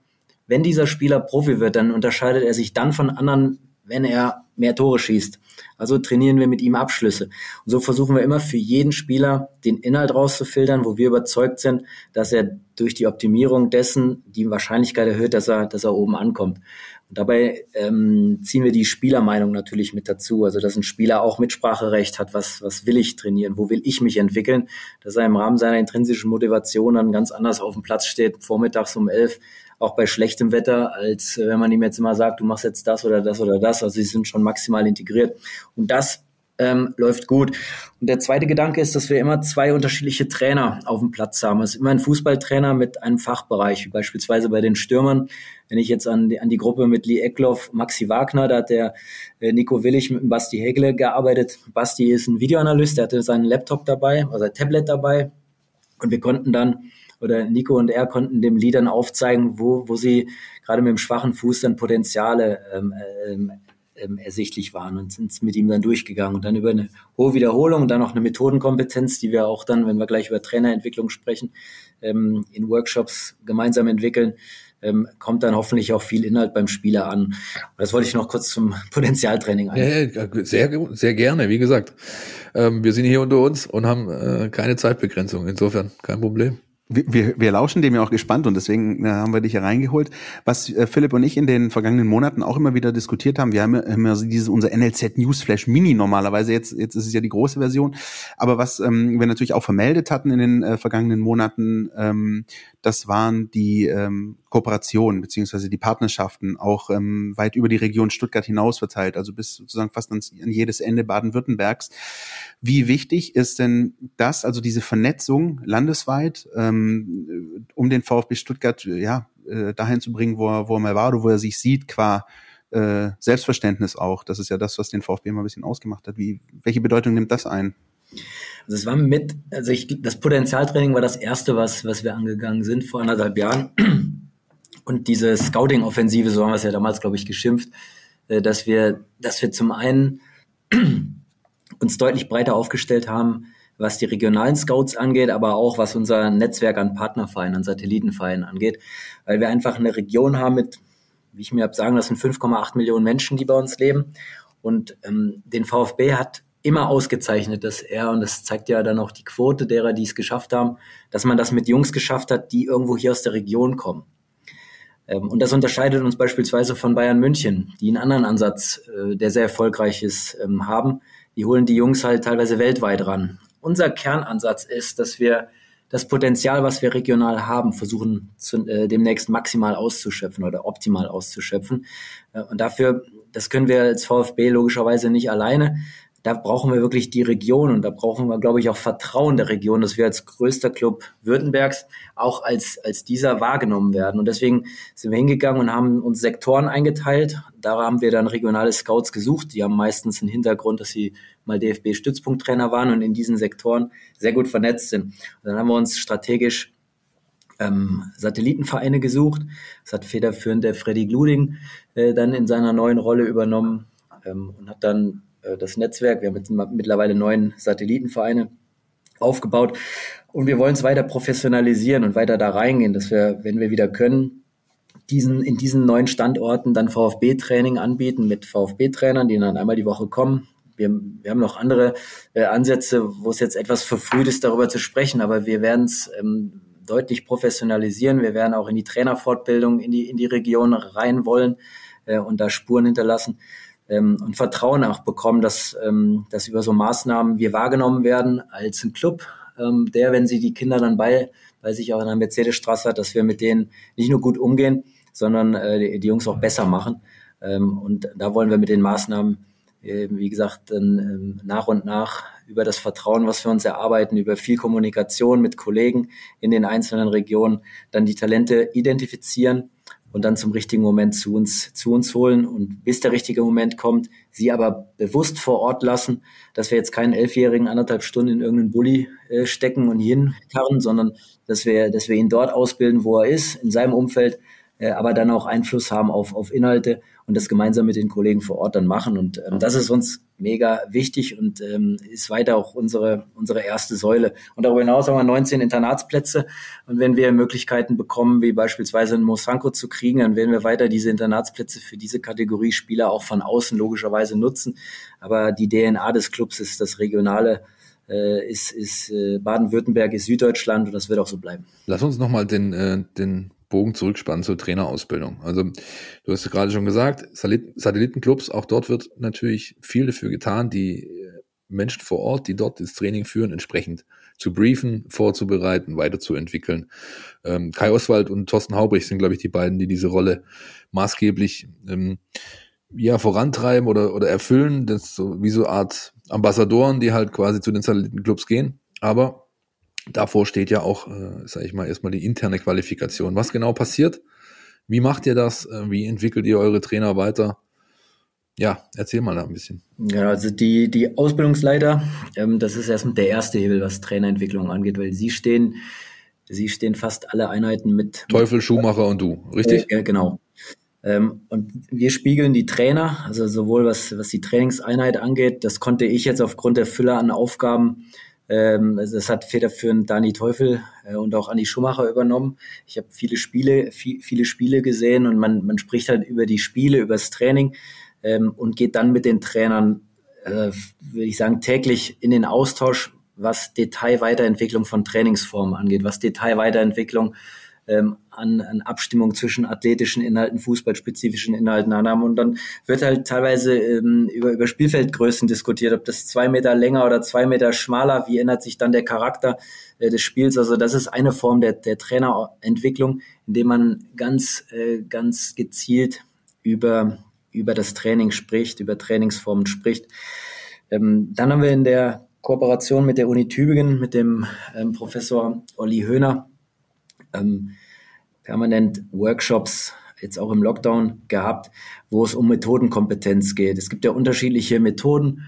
S7: wenn dieser Spieler Profi wird, dann unterscheidet er sich dann von anderen, wenn er mehr Tore schießt. Also trainieren wir mit ihm Abschlüsse. Und so versuchen wir immer für jeden Spieler den Inhalt rauszufiltern, wo wir überzeugt sind, dass er durch die Optimierung dessen die Wahrscheinlichkeit erhöht, dass er, dass er oben ankommt. Und dabei ähm, ziehen wir die Spielermeinung natürlich mit dazu. Also dass ein Spieler auch Mitspracherecht hat, was, was will ich trainieren, wo will ich mich entwickeln, dass er im Rahmen seiner intrinsischen Motivation dann ganz anders auf dem Platz steht, vormittags um elf, auch bei schlechtem Wetter, als wenn man ihm jetzt immer sagt, du machst jetzt das oder das oder das. Also sie sind schon maximal integriert. Und das ähm, läuft gut. Und der zweite Gedanke ist, dass wir immer zwei unterschiedliche Trainer auf dem Platz haben. Es ist immer ein Fußballtrainer mit einem Fachbereich, wie beispielsweise bei den Stürmern. Wenn ich jetzt an die, an die Gruppe mit Lee Eckloff, Maxi Wagner, da hat der äh, Nico Willig mit Basti Hegle gearbeitet. Basti ist ein Videoanalyst, der hatte seinen Laptop dabei, also ein Tablet dabei. Und wir konnten dann oder Nico und er konnten dem Liedern aufzeigen, wo, wo sie gerade mit dem schwachen Fuß dann Potenziale ähm, ähm, ähm, ersichtlich waren und sind mit ihm dann durchgegangen und dann über eine hohe Wiederholung und dann noch eine Methodenkompetenz, die wir auch dann, wenn wir gleich über Trainerentwicklung sprechen, ähm, in Workshops gemeinsam entwickeln, ähm, kommt dann hoffentlich auch viel Inhalt beim Spieler an. Und das wollte ich noch kurz zum Potenzialtraining
S3: ein. Ja, sehr, sehr gerne, wie gesagt. Ähm, wir sind hier unter uns und haben äh, keine Zeitbegrenzung. Insofern kein Problem
S4: wir, wir lauschen dem ja auch gespannt und deswegen äh, haben wir dich hier reingeholt. Was äh, Philipp und ich in den vergangenen Monaten auch immer wieder diskutiert haben, wir haben immer so dieses unser NLZ Newsflash Mini normalerweise, jetzt, jetzt ist es ja die große Version, aber was ähm, wir natürlich auch vermeldet hatten in den äh, vergangenen Monaten, ähm, das waren die ähm, Kooperationen beziehungsweise die Partnerschaften auch ähm, weit über die Region Stuttgart hinaus verteilt, also bis sozusagen fast ans, an jedes Ende Baden-Württembergs. Wie wichtig ist denn das, also diese Vernetzung landesweit, ähm, um den VfB Stuttgart ja äh, dahin zu bringen, wo er, wo er mal war, oder wo er sich sieht, qua äh, Selbstverständnis auch. Das ist ja das, was den VfB immer ein bisschen ausgemacht hat. Wie, welche Bedeutung nimmt das ein?
S7: Also es war mit, also ich, das Potenzialtraining war das erste, was, was wir angegangen sind vor anderthalb Jahren. Und diese Scouting-Offensive, so haben wir es ja damals, glaube ich, geschimpft, äh, dass wir, dass wir zum einen uns deutlich breiter aufgestellt haben, was die regionalen Scouts angeht, aber auch was unser Netzwerk an Partnervereinen, an Satellitenvereinen angeht, weil wir einfach eine Region haben mit, wie ich mir habe sagen lassen, 5,8 Millionen Menschen, die bei uns leben. Und ähm, den VfB hat immer ausgezeichnet, dass er, und das zeigt ja dann auch die Quote derer, die es geschafft haben, dass man das mit Jungs geschafft hat, die irgendwo hier aus der Region kommen. Ähm, und das unterscheidet uns beispielsweise von Bayern München, die einen anderen Ansatz, äh, der sehr erfolgreich ist, ähm, haben. Die holen die Jungs halt teilweise weltweit ran. Unser Kernansatz ist, dass wir das Potenzial, was wir regional haben, versuchen zu, äh, demnächst maximal auszuschöpfen oder optimal auszuschöpfen. Äh, und dafür, das können wir als VfB logischerweise nicht alleine da brauchen wir wirklich die Region und da brauchen wir, glaube ich, auch Vertrauen der Region, dass wir als größter Club Württembergs auch als, als dieser wahrgenommen werden. Und deswegen sind wir hingegangen und haben uns Sektoren eingeteilt. Da haben wir dann regionale Scouts gesucht. Die haben meistens einen Hintergrund, dass sie mal DFB-Stützpunkttrainer waren und in diesen Sektoren sehr gut vernetzt sind. Und dann haben wir uns strategisch ähm, Satellitenvereine gesucht. Das hat federführend der Freddy Gluding äh, dann in seiner neuen Rolle übernommen ähm, und hat dann äh, das Netzwerk. Wir haben jetzt mittlerweile neun Satellitenvereine aufgebaut und wir wollen es weiter professionalisieren und weiter da reingehen, dass wir, wenn wir wieder können, diesen, in diesen neuen Standorten dann VfB-Training anbieten mit VfB-Trainern, die dann einmal die Woche kommen. Wir, wir haben noch andere äh, Ansätze, wo es jetzt etwas verfrüht ist, darüber zu sprechen, aber wir werden es ähm, deutlich professionalisieren. Wir werden auch in die Trainerfortbildung in die, in die Region rein wollen äh, und da Spuren hinterlassen ähm, und Vertrauen auch bekommen, dass, ähm, dass über so Maßnahmen wir wahrgenommen werden als ein Club, ähm, der, wenn sie die Kinder dann bei, bei sich auch in der Mercedesstraße hat, dass wir mit denen nicht nur gut umgehen, sondern äh, die, die Jungs auch besser machen. Ähm, und da wollen wir mit den Maßnahmen, äh, wie gesagt, dann, ähm, nach und nach über das Vertrauen, was wir uns erarbeiten, über viel Kommunikation mit Kollegen in den einzelnen Regionen, dann die Talente identifizieren und dann zum richtigen Moment zu uns, zu uns holen. Und bis der richtige Moment kommt, sie aber bewusst vor Ort lassen, dass wir jetzt keinen Elfjährigen anderthalb Stunden in irgendeinen Bulli äh, stecken und hinkarren, sondern dass wir, dass wir ihn dort ausbilden, wo er ist, in seinem Umfeld, äh, aber dann auch Einfluss haben auf, auf Inhalte und das gemeinsam mit den Kollegen vor Ort dann machen. Und ähm, das ist uns mega wichtig und ähm, ist weiter auch unsere, unsere erste Säule. Und darüber hinaus haben wir 19 Internatsplätze. Und wenn wir Möglichkeiten bekommen, wie beispielsweise in Mosanko zu kriegen, dann werden wir weiter diese Internatsplätze für diese Kategorie Spieler auch von außen logischerweise nutzen. Aber die DNA des Clubs ist das regionale äh, ist, ist äh, Baden-Württemberg, ist Süddeutschland und das wird auch so bleiben.
S3: Lass uns nochmal den, äh, den Bogen zurückspannen zur Trainerausbildung. Also du hast gerade schon gesagt, Satellitenclubs, auch dort wird natürlich viel dafür getan, die äh, Menschen vor Ort, die dort das Training führen, entsprechend zu briefen, vorzubereiten, weiterzuentwickeln. Ähm, Kai Oswald und Thorsten Haubrich sind, glaube ich, die beiden, die diese Rolle maßgeblich ähm, ja, vorantreiben oder, oder erfüllen. Das so wie so eine Art Ambassadoren, die halt quasi zu den Satellitenclubs gehen. Aber davor steht ja auch, äh, sage ich mal, erstmal die interne Qualifikation. Was genau passiert? Wie macht ihr das? Äh, wie entwickelt ihr eure Trainer weiter? Ja, erzähl mal da ein bisschen.
S7: Ja, also die, die Ausbildungsleiter, ähm, das ist erstmal der erste Hebel, was Trainerentwicklung angeht, weil sie stehen, sie stehen fast alle Einheiten mit.
S3: Teufel, Schuhmacher und du, richtig?
S7: Äh, genau. Ähm, und wir spiegeln die Trainer, also sowohl was, was die Trainingseinheit angeht, das konnte ich jetzt aufgrund der Fülle an Aufgaben ähm, das hat federführend Dani Teufel äh, und auch Andi Schumacher übernommen. Ich habe viele Spiele, viel, viele Spiele gesehen und man, man spricht halt über die Spiele, über das Training ähm, und geht dann mit den Trainern, äh, würde ich sagen, täglich in den Austausch, was Detailweiterentwicklung von Trainingsformen angeht, was Detailweiterentwicklung ähm, an, an Abstimmung zwischen athletischen Inhalten, fußballspezifischen Inhalten haben. Und dann wird halt teilweise ähm, über, über Spielfeldgrößen diskutiert, ob das zwei Meter länger oder zwei Meter schmaler, wie ändert sich dann der Charakter äh, des Spiels. Also das ist eine Form der, der Trainerentwicklung, indem man ganz, äh, ganz gezielt über, über das Training spricht, über Trainingsformen spricht. Ähm, dann haben wir in der Kooperation mit der Uni Tübingen, mit dem ähm, Professor Olli Höhner, ähm, permanent Workshops jetzt auch im Lockdown gehabt, wo es um Methodenkompetenz geht. Es gibt ja unterschiedliche Methoden,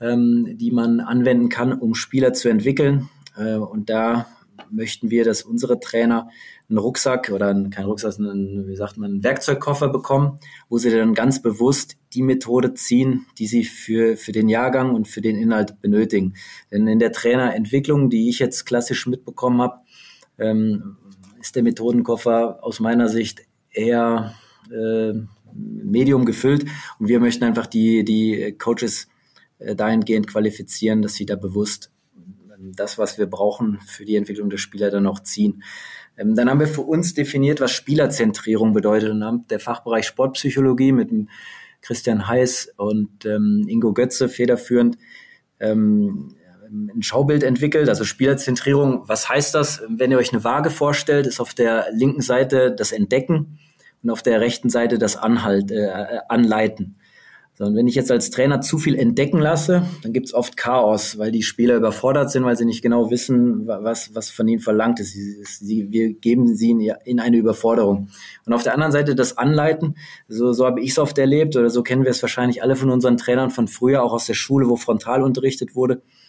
S7: ähm, die man anwenden kann, um Spieler zu entwickeln. Äh, und da möchten wir, dass unsere Trainer einen Rucksack oder einen, kein Rucksack, einen, wie sagt man, einen Werkzeugkoffer bekommen, wo sie dann ganz bewusst die Methode ziehen, die sie für, für den Jahrgang und für den Inhalt benötigen. Denn in der Trainerentwicklung, die ich jetzt klassisch mitbekommen habe, ähm, ist der Methodenkoffer aus meiner Sicht eher äh, medium gefüllt. Und wir möchten einfach die, die Coaches äh, dahingehend qualifizieren, dass sie da bewusst ähm, das, was wir brauchen für die Entwicklung der Spieler, dann auch ziehen. Ähm, dann haben wir für uns definiert, was Spielerzentrierung bedeutet und haben der Fachbereich Sportpsychologie mit Christian Heiß und ähm, Ingo Götze federführend ähm, ein Schaubild entwickelt, also Spielerzentrierung. Was heißt das? Wenn ihr euch eine Waage vorstellt, ist auf der linken Seite das Entdecken und auf der rechten Seite das Anhalt, äh, Anleiten. So, und wenn ich jetzt als Trainer zu viel entdecken lasse, dann gibt es oft Chaos, weil die Spieler überfordert sind, weil sie nicht genau wissen, was, was von ihnen verlangt ist. Sie, sie, wir geben sie in, in, eine Überforderung. Und auf der anderen Seite das Anleiten, so, so habe ich es oft erlebt oder so kennen wir es wahrscheinlich alle von unseren Trainern von früher, auch aus der Schule, wo frontal unterrichtet wurde äh,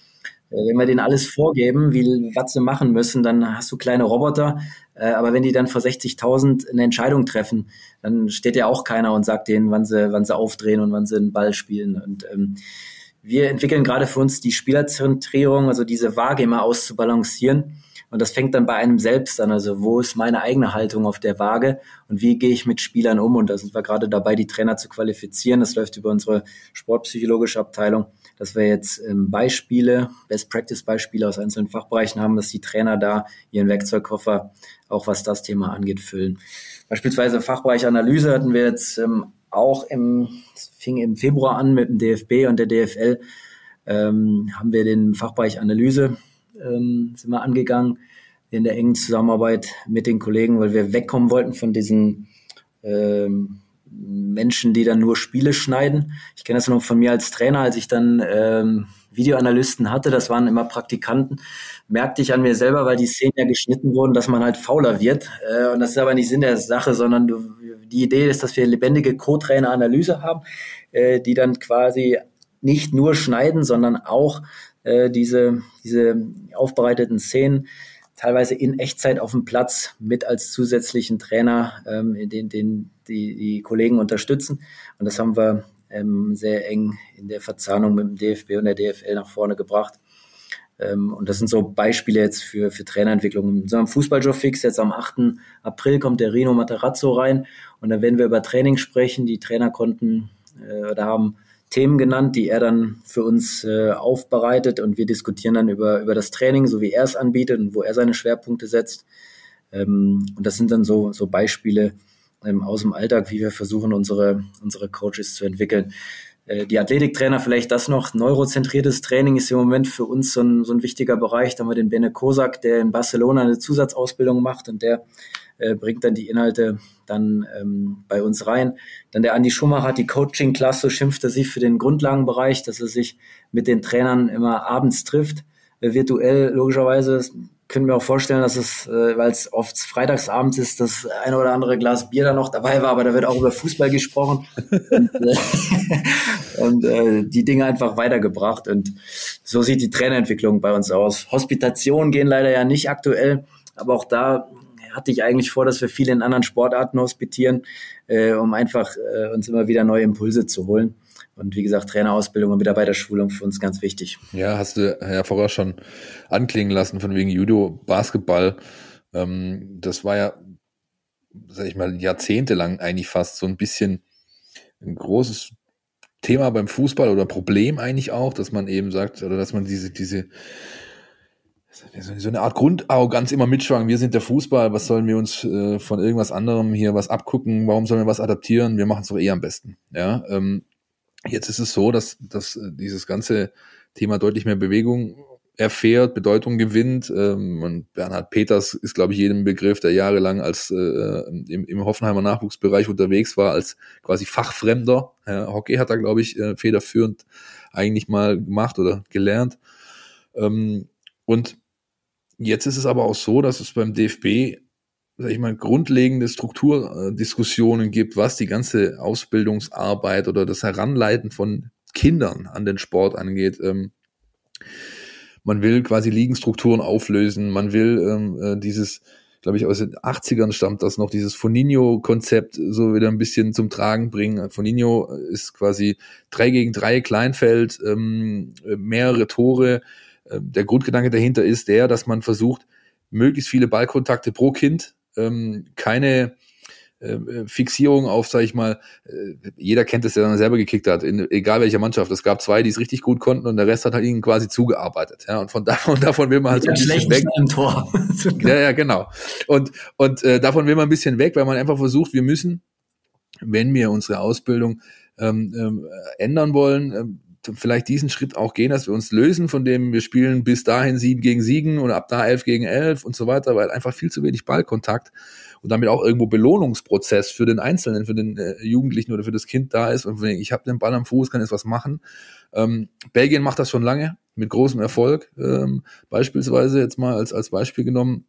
S7: wenn wir denen alles vorgeben, wie, was sie machen müssen, dann hast du kleine Roboter. Äh, aber wenn die dann vor 60.000 eine Entscheidung treffen, dann steht ja auch keiner und sagt denen, wann sie, wann sie aufdrehen und wann sie einen Ball spielen. Und ähm, wir entwickeln gerade für uns die Spielerzentrierung, also diese Waage immer auszubalancieren. Und das fängt dann bei einem selbst an. Also wo ist meine eigene Haltung auf der Waage und wie gehe ich mit Spielern um? Und da sind wir gerade dabei, die Trainer zu qualifizieren. Das läuft über unsere sportpsychologische Abteilung dass wir jetzt ähm, Beispiele, Best-Practice-Beispiele aus einzelnen Fachbereichen haben, dass die Trainer da ihren Werkzeugkoffer auch was das Thema angeht füllen. Beispielsweise Fachbereich Analyse hatten wir jetzt ähm, auch im, fing im Februar an mit dem DFB und der DFL, ähm, haben wir den Fachbereich Analyse sind wir angegangen in der engen Zusammenarbeit mit den Kollegen, weil wir wegkommen wollten von diesen ähm, Menschen, die dann nur Spiele schneiden. Ich kenne das noch von mir als Trainer, als ich dann ähm, Videoanalysten hatte, das waren immer Praktikanten, merkte ich an mir selber, weil die Szenen ja geschnitten wurden, dass man halt fauler wird. Äh, und das ist aber nicht Sinn der Sache, sondern du, die Idee ist, dass wir lebendige Co-Trainer-Analyse haben, äh, die dann quasi nicht nur schneiden, sondern auch äh, diese, diese aufbereiteten Szenen teilweise in Echtzeit auf dem Platz mit als zusätzlichen Trainer, ähm, den, den die, die Kollegen unterstützen. Und das haben wir ähm, sehr eng in der Verzahnung mit dem DFB und der DFL nach vorne gebracht. Ähm, und das sind so Beispiele jetzt für, für Trainerentwicklung. In so einem Fußballjob fix jetzt am 8. April kommt der Rino Materazzo rein und dann werden wir über Training sprechen. Die Trainer konnten äh, oder haben Themen genannt, die er dann für uns äh, aufbereitet und wir diskutieren dann über, über das Training, so wie er es anbietet und wo er seine Schwerpunkte setzt. Ähm, und das sind dann so, so Beispiele ähm, aus dem Alltag, wie wir versuchen, unsere, unsere Coaches zu entwickeln. Äh, die Athletiktrainer, vielleicht das noch. Neurozentriertes Training ist im Moment für uns so ein, so ein wichtiger Bereich. Da haben wir den Bene Kosak, der in Barcelona eine Zusatzausbildung macht und der äh, bringt dann die Inhalte dann ähm, bei uns rein. Dann der Andi Schumacher hat die Coaching-Klasse, schimpfte sich für den Grundlagenbereich, dass er sich mit den Trainern immer abends trifft, äh, virtuell logischerweise können mir auch vorstellen, dass es, äh, weil es oft freitagsabends ist, das eine oder andere Glas Bier da noch dabei war, aber da wird auch über Fußball gesprochen und, äh, und äh, die Dinge einfach weitergebracht. Und so sieht die Trainerentwicklung bei uns aus. Hospitationen gehen leider ja nicht aktuell, aber auch da hatte ich eigentlich vor, dass wir viele in anderen Sportarten hospitieren, äh, um einfach äh, uns immer wieder neue Impulse zu holen. Und wie gesagt, Trainerausbildung und Mitarbeiterschulung für uns ganz wichtig.
S3: Ja, hast du ja vorher schon anklingen lassen von wegen Judo, Basketball. Ähm, das war ja, sag ich mal, jahrzehntelang eigentlich fast so ein bisschen ein großes Thema beim Fußball oder Problem eigentlich auch, dass man eben sagt, oder dass man diese, diese, so eine Art Grundarroganz immer mitschwang. Wir sind der Fußball, was sollen wir uns äh, von irgendwas anderem hier was abgucken? Warum sollen wir was adaptieren? Wir machen es doch eh am besten. Ja, ähm, Jetzt ist es so, dass, dass äh, dieses ganze Thema deutlich mehr Bewegung erfährt, Bedeutung gewinnt. Ähm, und Bernhard Peters ist, glaube ich, jedem Begriff, der jahrelang als äh, im, im Hoffenheimer Nachwuchsbereich unterwegs war, als quasi Fachfremder. Ja, Hockey hat er, glaube ich, äh, federführend eigentlich mal gemacht oder gelernt. Ähm, und jetzt ist es aber auch so, dass es beim DFB sag ich mal, grundlegende Strukturdiskussionen gibt, was die ganze Ausbildungsarbeit oder das Heranleiten von Kindern an den Sport angeht. Ähm, man will quasi Liegenstrukturen auflösen, man will ähm, äh, dieses, glaube ich, aus den 80ern stammt das noch, dieses Foninho-Konzept so wieder ein bisschen zum Tragen bringen. Foninho ist quasi drei gegen drei Kleinfeld, ähm, mehrere Tore. Ähm, der Grundgedanke dahinter ist der, dass man versucht, möglichst viele Ballkontakte pro Kind ähm, keine äh, Fixierung auf, sag ich mal, äh, jeder kennt es, der dann selber gekickt hat, in, egal welcher Mannschaft. Es gab zwei, die es richtig gut konnten und der Rest hat halt ihnen quasi zugearbeitet. Ja, und von davon, davon will man halt so ein bisschen weg. Im Tor. ja, ja, genau. Und, und äh, davon will man ein bisschen weg, weil man einfach versucht, wir müssen, wenn wir unsere Ausbildung ähm, ähm, ändern wollen, ähm, vielleicht diesen Schritt auch gehen, dass wir uns lösen von dem, wir spielen bis dahin sieben gegen sieben oder ab da elf gegen elf und so weiter, weil einfach viel zu wenig Ballkontakt und damit auch irgendwo Belohnungsprozess für den Einzelnen, für den äh, Jugendlichen oder für das Kind da ist und ich habe den Ball am Fuß, kann jetzt was machen. Ähm, Belgien macht das schon lange mit großem Erfolg, ähm, beispielsweise jetzt mal als, als Beispiel genommen.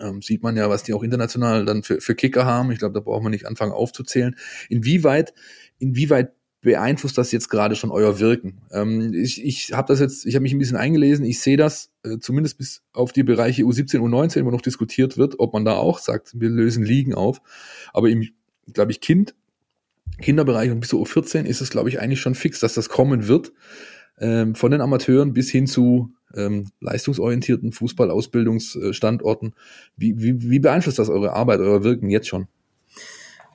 S3: Ähm, sieht man ja, was die auch international dann für, für Kicker haben. Ich glaube, da braucht man nicht anfangen aufzuzählen. Inwieweit, inwieweit beeinflusst das jetzt gerade schon euer Wirken? Ähm, ich ich habe das jetzt, ich habe mich ein bisschen eingelesen, ich sehe das äh, zumindest bis auf die Bereiche U17, U19, wo noch diskutiert wird, ob man da auch sagt, wir lösen Ligen auf. Aber im, glaube ich, Kind, Kinderbereich und bis zu U14 ist es, glaube ich, eigentlich schon fix, dass das kommen wird. Ähm, von den Amateuren bis hin zu ähm, leistungsorientierten Fußballausbildungsstandorten. Wie, wie, wie beeinflusst das eure Arbeit, euer Wirken jetzt schon?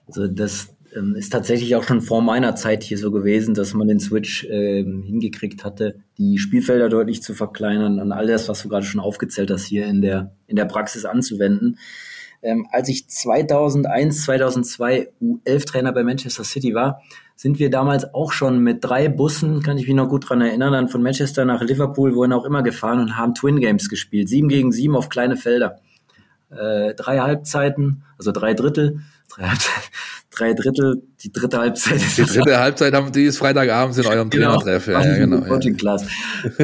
S7: Also das, ähm, ist tatsächlich auch schon vor meiner Zeit hier so gewesen, dass man den Switch ähm, hingekriegt hatte, die Spielfelder deutlich zu verkleinern und all das, was du gerade schon aufgezählt hast, hier in der, in der Praxis anzuwenden. Ähm, als ich 2001, 2002 U11-Trainer bei Manchester City war, sind wir damals auch schon mit drei Bussen, kann ich mich noch gut dran erinnern, dann von Manchester nach Liverpool, wohin auch immer gefahren und haben Twin Games gespielt. Sieben gegen sieben auf kleine Felder. Äh, drei Halbzeiten, also drei Drittel, drei Halbzeiten, drei Drittel, die dritte Halbzeit
S3: ist. Die dritte Halbzeit haben die ist Freitagabends in eurem genau. Trainertreff. Ja, ja, genau.
S7: Coaching Class.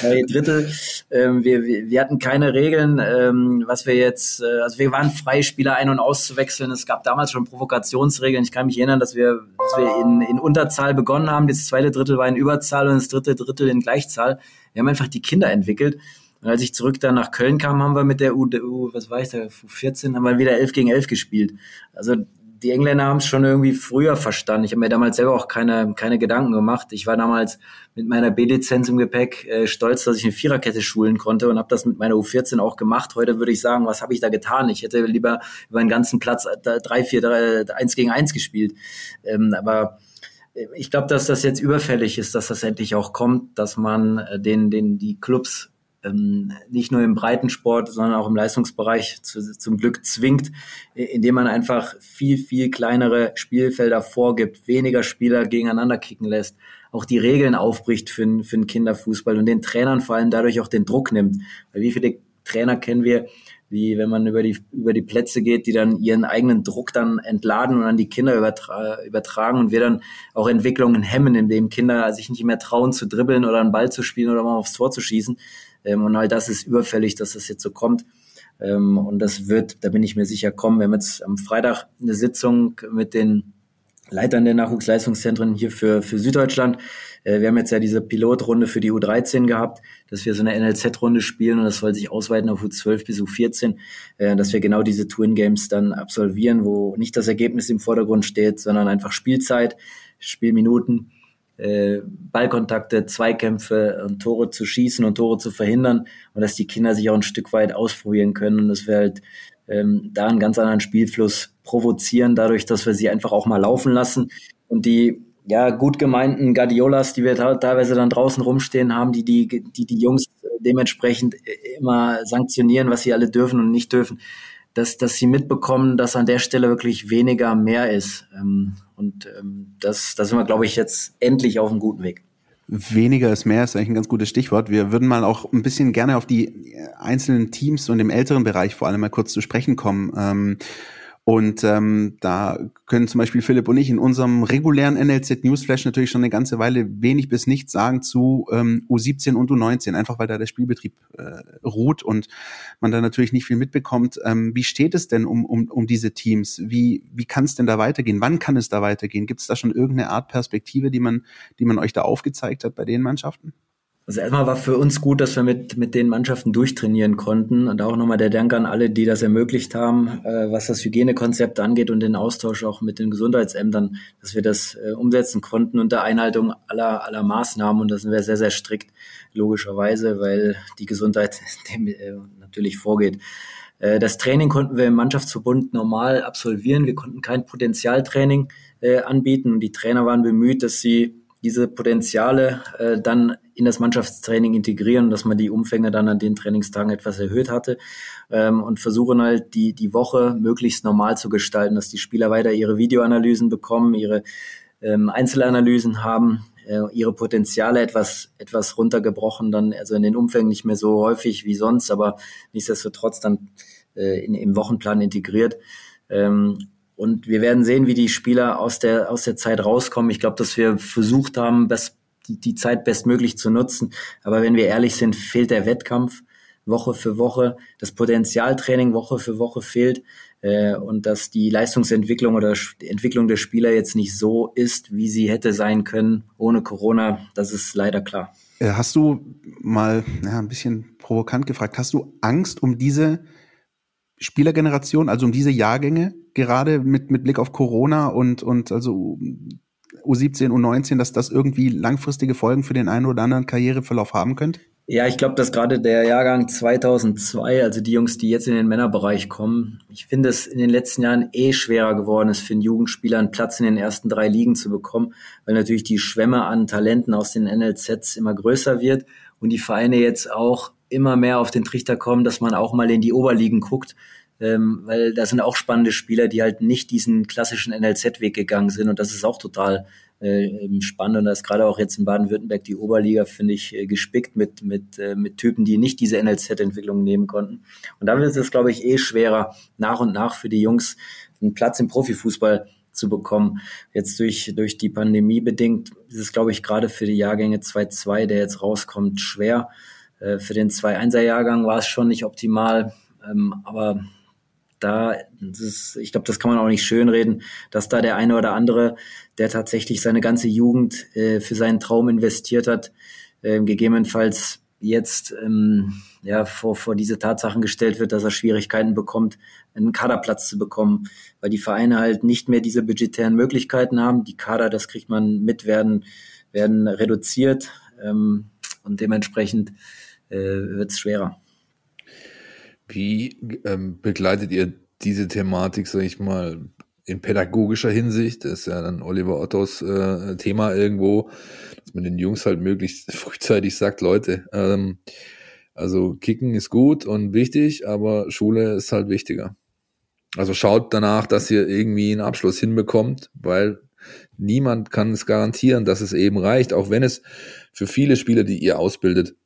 S7: drei Drittel. Ähm, wir, wir hatten keine Regeln, ähm, was wir jetzt, äh, also wir waren frei, Spieler ein- und auszuwechseln. Es gab damals schon Provokationsregeln. Ich kann mich erinnern, dass wir, dass wir in, in Unterzahl begonnen haben. Das zweite Drittel war in Überzahl und das dritte Drittel in Gleichzahl. Wir haben einfach die Kinder entwickelt Und als ich zurück dann nach Köln kam, haben wir mit der U, U was war ich da, U14, haben wir wieder 11 gegen 11 gespielt. Also die Engländer haben es schon irgendwie früher verstanden. Ich habe mir damals selber auch keine, keine Gedanken gemacht. Ich war damals mit meiner B-Lizenz im Gepäck äh, stolz, dass ich eine Viererkette schulen konnte und habe das mit meiner U14 auch gemacht. Heute würde ich sagen, was habe ich da getan? Ich hätte lieber über den ganzen Platz 3, 4, 3, 1 gegen 1 gespielt. Ähm, aber äh, ich glaube, dass das jetzt überfällig ist, dass das endlich auch kommt, dass man äh, den, den, die Clubs ähm, nicht nur im Breitensport, sondern auch im Leistungsbereich zu, zum Glück zwingt, indem man einfach viel, viel kleinere Spielfelder vorgibt, weniger Spieler gegeneinander kicken lässt, auch die Regeln aufbricht für, für den Kinderfußball und den Trainern vor allem dadurch auch den Druck nimmt. Weil wie viele Trainer kennen wir, wie wenn man über die, über die Plätze geht, die dann ihren eigenen Druck dann entladen und an die Kinder übertra übertragen und wir dann auch Entwicklungen hemmen, indem Kinder sich nicht mehr trauen zu dribbeln oder einen Ball zu spielen oder mal aufs Tor zu schießen. Ähm, und all das ist überfällig, dass das jetzt so kommt. Ähm, und das wird, da bin ich mir sicher, kommen. Wir haben jetzt am Freitag eine Sitzung mit den Leitern der Nachwuchsleistungszentren hier für, für Süddeutschland. Äh, wir haben jetzt ja diese Pilotrunde für die U13 gehabt, dass wir so eine NLZ-Runde spielen und das soll sich ausweiten auf U12 bis U14, äh, dass wir genau diese Twin Games dann absolvieren, wo nicht das Ergebnis im Vordergrund steht, sondern einfach Spielzeit, Spielminuten äh, Ballkontakte, Zweikämpfe und Tore zu schießen und Tore zu verhindern und dass die Kinder sich auch ein Stück weit ausprobieren können und dass wir halt ähm, da einen ganz anderen Spielfluss provozieren, dadurch, dass wir sie einfach auch mal laufen lassen und die ja gut gemeinten Guardiolas, die wir teilweise dann draußen rumstehen haben, die die die, die Jungs dementsprechend immer sanktionieren, was sie alle dürfen und nicht dürfen, dass, dass sie mitbekommen, dass an der Stelle wirklich weniger mehr ist. Ähm, und ähm, das, da sind wir, glaube ich, jetzt endlich auf einem guten Weg.
S4: Weniger ist mehr ist eigentlich ein ganz gutes Stichwort. Wir würden mal auch ein bisschen gerne auf die einzelnen Teams und im älteren Bereich vor allem mal kurz zu sprechen kommen. Ähm, und ähm, da können zum Beispiel Philipp und ich in unserem regulären NLZ Newsflash natürlich schon eine ganze Weile wenig bis nichts sagen zu ähm, U17 und U19, einfach weil da der Spielbetrieb äh, ruht und man da natürlich nicht viel mitbekommt. Ähm, wie steht es denn um, um, um diese Teams? Wie, wie kann es denn da weitergehen? Wann kann es da weitergehen? Gibt es da schon irgendeine Art Perspektive, die man, die man euch da aufgezeigt hat bei den Mannschaften?
S7: Also erstmal war für uns gut, dass wir mit, mit den Mannschaften durchtrainieren konnten und auch nochmal der Dank an alle, die das ermöglicht haben, äh, was das Hygienekonzept angeht und den Austausch auch mit den Gesundheitsämtern, dass wir das äh, umsetzen konnten unter Einhaltung aller, aller Maßnahmen und da sind wir sehr, sehr strikt, logischerweise, weil die Gesundheit dem äh, natürlich vorgeht. Äh, das Training konnten wir im Mannschaftsverbund normal absolvieren. Wir konnten kein Potenzialtraining äh, anbieten und die Trainer waren bemüht, dass sie diese Potenziale äh, dann in das Mannschaftstraining integrieren, dass man die Umfänge dann an den Trainingstagen etwas erhöht hatte ähm, und versuchen halt die, die Woche möglichst normal zu gestalten, dass die Spieler weiter ihre Videoanalysen bekommen, ihre ähm, Einzelanalysen haben, äh, ihre Potenziale etwas, etwas runtergebrochen, dann also in den Umfängen nicht mehr so häufig wie sonst, aber nichtsdestotrotz dann äh, in, im Wochenplan integriert. Ähm, und wir werden sehen, wie die Spieler aus der, aus der Zeit rauskommen. Ich glaube, dass wir versucht haben, das die, die Zeit bestmöglich zu nutzen. Aber wenn wir ehrlich sind, fehlt der Wettkampf Woche für Woche, das Potenzialtraining Woche für Woche fehlt äh, und dass die Leistungsentwicklung oder die Entwicklung der Spieler jetzt nicht so ist, wie sie hätte sein können ohne Corona, das ist leider klar.
S4: Äh, hast du mal ja, ein bisschen provokant gefragt, hast du Angst um diese Spielergeneration, also um diese Jahrgänge, gerade mit, mit Blick auf Corona und, und also U17, U19, dass das irgendwie langfristige Folgen für den einen oder anderen Karriereverlauf haben könnte?
S7: Ja, ich glaube, dass gerade der Jahrgang 2002, also die Jungs, die jetzt in den Männerbereich kommen, ich finde es in den letzten Jahren eh schwerer geworden ist, für einen Jugendspieler einen Platz in den ersten drei Ligen zu bekommen, weil natürlich die Schwemme an Talenten aus den NLZs immer größer wird und die Vereine jetzt auch immer mehr auf den Trichter kommen, dass man auch mal in die Oberligen guckt ähm, weil da sind auch spannende Spieler, die halt nicht diesen klassischen NLZ-Weg gegangen sind und das ist auch total äh, spannend und da ist gerade auch jetzt in Baden-Württemberg die Oberliga, finde ich, äh, gespickt mit, mit, äh, mit Typen, die nicht diese NLZ-Entwicklung nehmen konnten. Und da wird es, glaube ich, eh schwerer, nach und nach für die Jungs einen Platz im Profifußball zu bekommen. Jetzt durch, durch die Pandemie bedingt ist es, glaube ich, gerade für die Jahrgänge 2-2, der jetzt rauskommt, schwer. Äh, für den 2-1er-Jahrgang war es schon nicht optimal, ähm, aber da, ist, ich glaube, das kann man auch nicht schönreden, dass da der eine oder andere, der tatsächlich seine ganze Jugend äh, für seinen Traum investiert hat, äh, gegebenenfalls jetzt ähm, ja, vor, vor diese Tatsachen gestellt wird, dass er Schwierigkeiten bekommt, einen Kaderplatz zu bekommen, weil die Vereine halt nicht mehr diese budgetären Möglichkeiten haben. Die Kader, das kriegt man mit, werden, werden reduziert ähm, und dementsprechend äh, wird es schwerer.
S3: Wie ähm, begleitet ihr diese Thematik, sag ich mal, in pädagogischer Hinsicht? Das ist ja dann Oliver Ottos äh, Thema irgendwo, dass man den Jungs halt möglichst frühzeitig sagt, Leute, ähm, also Kicken ist gut und wichtig, aber Schule ist halt wichtiger. Also schaut danach, dass ihr irgendwie einen Abschluss hinbekommt, weil niemand kann es garantieren, dass es eben reicht, auch wenn es für viele Spieler, die ihr ausbildet,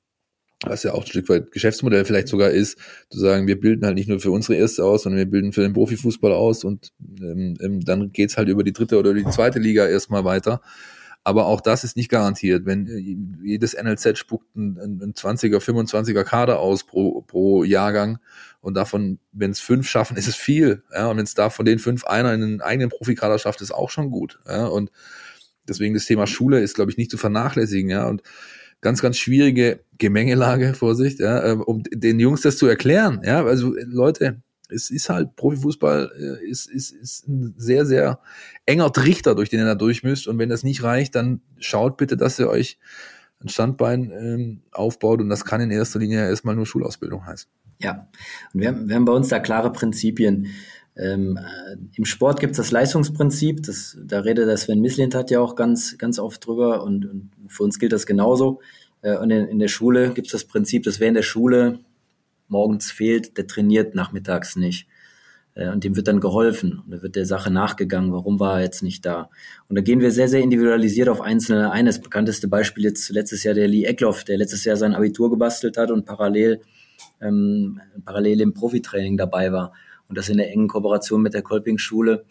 S3: was ja auch ein Stück weit Geschäftsmodell vielleicht sogar ist, zu sagen, wir bilden halt nicht nur für unsere erste aus, sondern wir bilden für den Profifußball aus und ähm, ähm, dann geht's halt über die dritte oder die zweite Liga erstmal weiter. Aber auch das ist nicht garantiert. Wenn äh, jedes NLZ spuckt ein, ein 20er, 25er Kader aus pro, pro Jahrgang und davon, wenn es fünf schaffen, ist es viel. Ja, und wenn es da von den fünf einer in einen eigenen Profikader schafft, ist auch schon gut. Ja, und deswegen das Thema Schule ist, glaube ich, nicht zu vernachlässigen. Ja, und ganz, ganz schwierige Gemengelage, Vorsicht, ja, ähm, um den Jungs das zu erklären. Ja, also Leute, es ist halt Profifußball äh, ist, ist, ist ein sehr, sehr enger Trichter, durch den ihr da durch müsst. Und wenn das nicht reicht, dann schaut bitte, dass ihr euch ein Standbein ähm, aufbaut. Und das kann in erster Linie erstmal nur Schulausbildung heißen.
S7: Ja, und wir haben, wir haben bei uns da klare Prinzipien. Ähm, äh, Im Sport gibt es das Leistungsprinzip, das, da redet der Sven Mislint hat ja auch ganz, ganz oft drüber und, und für uns gilt das genauso. Äh, und in, in der Schule gibt es das Prinzip, dass wer in der Schule morgens fehlt, der trainiert nachmittags nicht. Äh, und dem wird dann geholfen. Und da wird der Sache nachgegangen, warum war er jetzt nicht da. Und da gehen wir sehr, sehr individualisiert auf einzelne ein. Das bekannteste Beispiel jetzt letztes Jahr der Lee Eckloff, der letztes Jahr sein Abitur gebastelt hat und parallel, ähm, parallel im Profitraining dabei war und das in der engen Kooperation mit der Kolping-Schule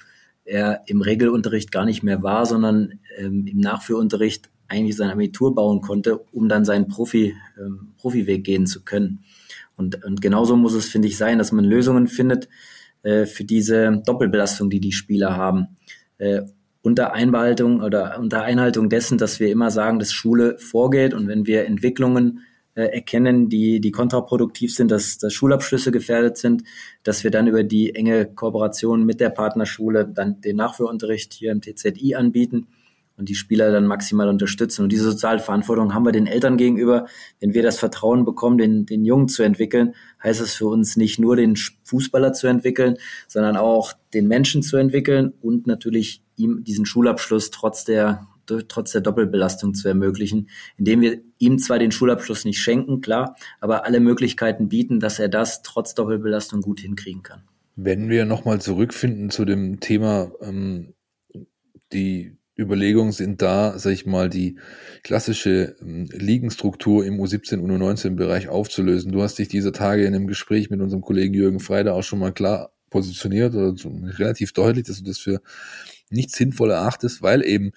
S7: er im Regelunterricht gar nicht mehr war, sondern ähm, im Nachführunterricht eigentlich sein Abitur bauen konnte, um dann seinen Profi, ähm, Profiweg gehen zu können. Und, und genauso muss es, finde ich, sein, dass man Lösungen findet äh, für diese Doppelbelastung, die die Spieler haben. Äh, unter Einbehaltung oder unter Einhaltung dessen, dass wir immer sagen, dass Schule vorgeht und wenn wir Entwicklungen äh, erkennen, die, die kontraproduktiv sind, dass, dass Schulabschlüsse gefährdet sind, dass wir dann über die enge Kooperation mit der Partnerschule dann den Nachführunterricht hier im TZI anbieten und die Spieler dann maximal unterstützen. Und diese soziale Verantwortung haben wir den Eltern gegenüber. Wenn wir das Vertrauen bekommen, den, den Jungen zu entwickeln, heißt es für uns nicht nur den Fußballer zu entwickeln, sondern auch den Menschen zu entwickeln und natürlich ihm diesen Schulabschluss trotz der trotz der Doppelbelastung zu ermöglichen, indem wir ihm zwar den Schulabschluss nicht schenken, klar, aber alle Möglichkeiten bieten, dass er das trotz Doppelbelastung gut hinkriegen kann.
S3: Wenn wir nochmal zurückfinden zu dem Thema, ähm, die Überlegungen sind da, sag ich mal, die klassische ähm, Ligenstruktur im U17 und U19-Bereich aufzulösen. Du hast dich dieser Tage in einem Gespräch mit unserem Kollegen Jürgen Freider auch schon mal klar positioniert oder relativ deutlich, dass du das für nicht sinnvoll erachtest, weil eben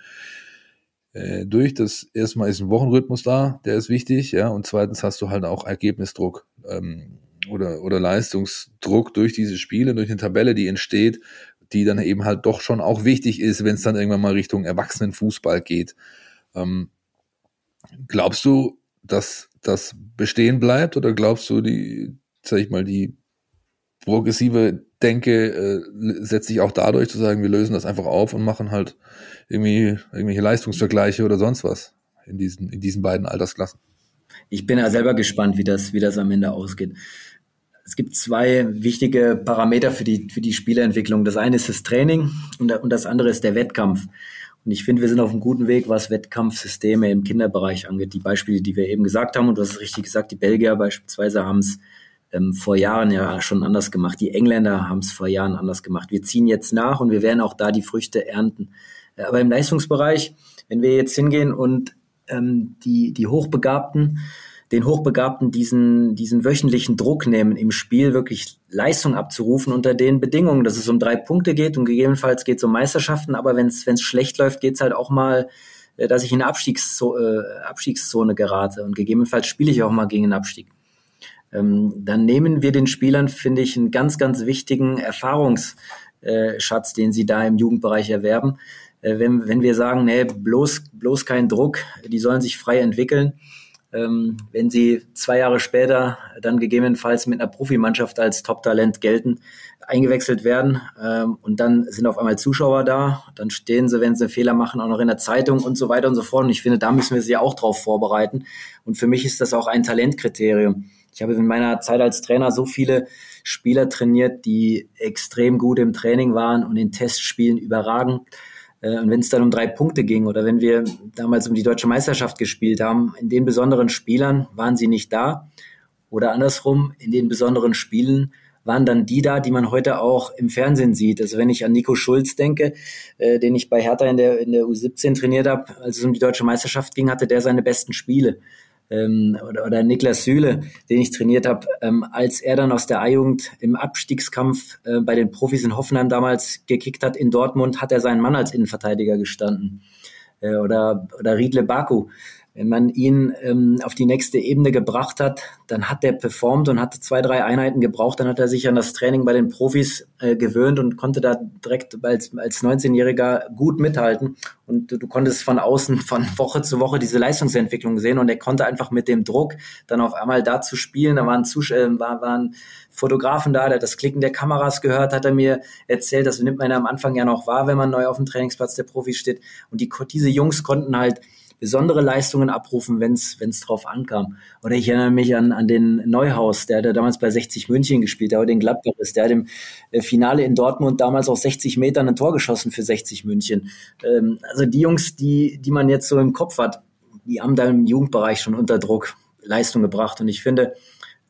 S3: äh, durch. Das erstmal ist ein Wochenrhythmus da, der ist wichtig, ja, und zweitens hast du halt auch Ergebnisdruck ähm, oder, oder Leistungsdruck durch diese Spiele, durch eine Tabelle, die entsteht, die dann eben halt doch schon auch wichtig ist, wenn es dann irgendwann mal Richtung Erwachsenenfußball geht. Ähm, glaubst du, dass das bestehen bleibt oder glaubst du, die, sag ich mal, die progressive Denke äh, setzt sich auch dadurch zu sagen, wir lösen das einfach auf und machen halt irgendwie irgendwelche Leistungsvergleiche oder sonst was in diesen, in diesen beiden Altersklassen.
S7: Ich bin ja selber gespannt, wie das, wie das am Ende ausgeht. Es gibt zwei wichtige Parameter für die, für die Spieleentwicklung. Das eine ist das Training und, und das andere ist der Wettkampf. Und ich finde, wir sind auf einem guten Weg, was Wettkampfsysteme im Kinderbereich angeht. Die Beispiele, die wir eben gesagt haben, und du hast es richtig gesagt, die Belgier beispielsweise haben es ähm, vor Jahren ja schon anders gemacht. Die Engländer haben es vor Jahren anders gemacht. Wir ziehen jetzt nach und wir werden auch da die Früchte ernten. Aber im Leistungsbereich, wenn wir jetzt hingehen und ähm, die, die Hochbegabten, den Hochbegabten diesen, diesen wöchentlichen Druck nehmen, im Spiel wirklich Leistung abzurufen unter den Bedingungen, dass es um drei Punkte geht und gegebenenfalls geht es um Meisterschaften, aber wenn es schlecht läuft, geht es halt auch mal, äh, dass ich in eine Abstiegszone, äh, Abstiegszone gerate und gegebenenfalls spiele ich auch mal gegen den Abstieg. Ähm, dann nehmen wir den Spielern, finde ich, einen ganz, ganz wichtigen Erfahrungsschatz, äh, den sie da im Jugendbereich erwerben äh, wenn, wenn wir sagen, nee, bloß, bloß kein Druck, die sollen sich frei entwickeln, ähm, wenn sie zwei Jahre später dann gegebenenfalls mit einer Profimannschaft als Top-Talent gelten, eingewechselt werden ähm, und dann sind auf einmal Zuschauer da, dann stehen sie, wenn sie Fehler machen, auch noch in der Zeitung und so weiter und so fort. Und ich finde, da müssen wir sie auch drauf vorbereiten. Und für mich ist das auch ein Talentkriterium. Ich habe in meiner Zeit als Trainer so viele Spieler trainiert, die extrem gut im Training waren und in Testspielen überragend. Äh, und wenn es dann um drei Punkte ging oder wenn wir damals um die deutsche Meisterschaft gespielt haben, in den besonderen Spielern waren sie nicht da. Oder andersrum, in den besonderen Spielen waren dann die da, die man heute auch im Fernsehen sieht. Also wenn ich an Nico Schulz denke, äh, den ich bei Hertha in der, in der U17 trainiert habe, als es um die deutsche Meisterschaft ging, hatte der seine besten Spiele ähm, oder, oder Niklas Süle, den ich trainiert habe, ähm, als er dann aus der A-Jugend im Abstiegskampf äh, bei den Profis in Hoffenheim damals gekickt hat in Dortmund, hat er seinen Mann als Innenverteidiger gestanden. Äh, oder, oder Riedle Baku, wenn man ihn ähm, auf die nächste Ebene gebracht hat, dann hat der performt und hat zwei, drei Einheiten gebraucht. Dann hat er sich an das Training bei den Profis äh, gewöhnt und konnte da direkt als, als 19-Jähriger gut mithalten. Und du, du, konntest von außen, von Woche zu Woche diese Leistungsentwicklung sehen. Und er konnte einfach mit dem Druck dann auf einmal da zu spielen. Da waren, Zusch äh, war, waren Fotografen da, der hat das Klicken der Kameras gehört, hat er mir erzählt. Das nimmt man ja am Anfang ja noch wahr, wenn man neu auf dem Trainingsplatz der Profis steht. Und die, diese Jungs konnten halt besondere Leistungen abrufen, wenn es drauf ankam. Oder ich erinnere mich an, an den Neuhaus, der, der damals bei 60 München gespielt, der heute in Gladbach ist. Der hat im äh, Finale in Dortmund damals auch 60 Metern ein Tor geschossen für 60 München. Ähm, also die Jungs, die, die man jetzt so im Kopf hat, die haben da im Jugendbereich schon unter Druck Leistung gebracht. Und ich finde,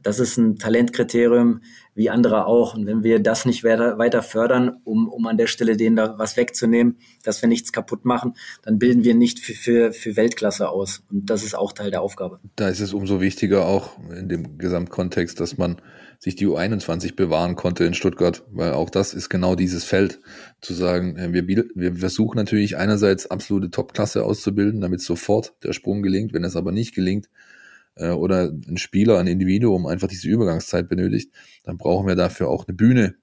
S7: das ist ein Talentkriterium wie andere auch. Und wenn wir das nicht weiter, fördern, um, um an der Stelle denen da was wegzunehmen, dass wir nichts kaputt machen, dann bilden wir nicht für, für, für Weltklasse aus. Und das ist auch Teil der Aufgabe.
S3: Da ist es umso wichtiger auch in dem Gesamtkontext, dass man sich die U21 bewahren konnte in Stuttgart, weil auch das ist genau dieses Feld, zu sagen, äh, wir, wir versuchen natürlich einerseits absolute Topklasse auszubilden, damit sofort der Sprung gelingt. Wenn es aber nicht gelingt, äh, oder ein Spieler, ein Individuum einfach diese Übergangszeit benötigt, dann brauchen wir dafür auch eine Bühne.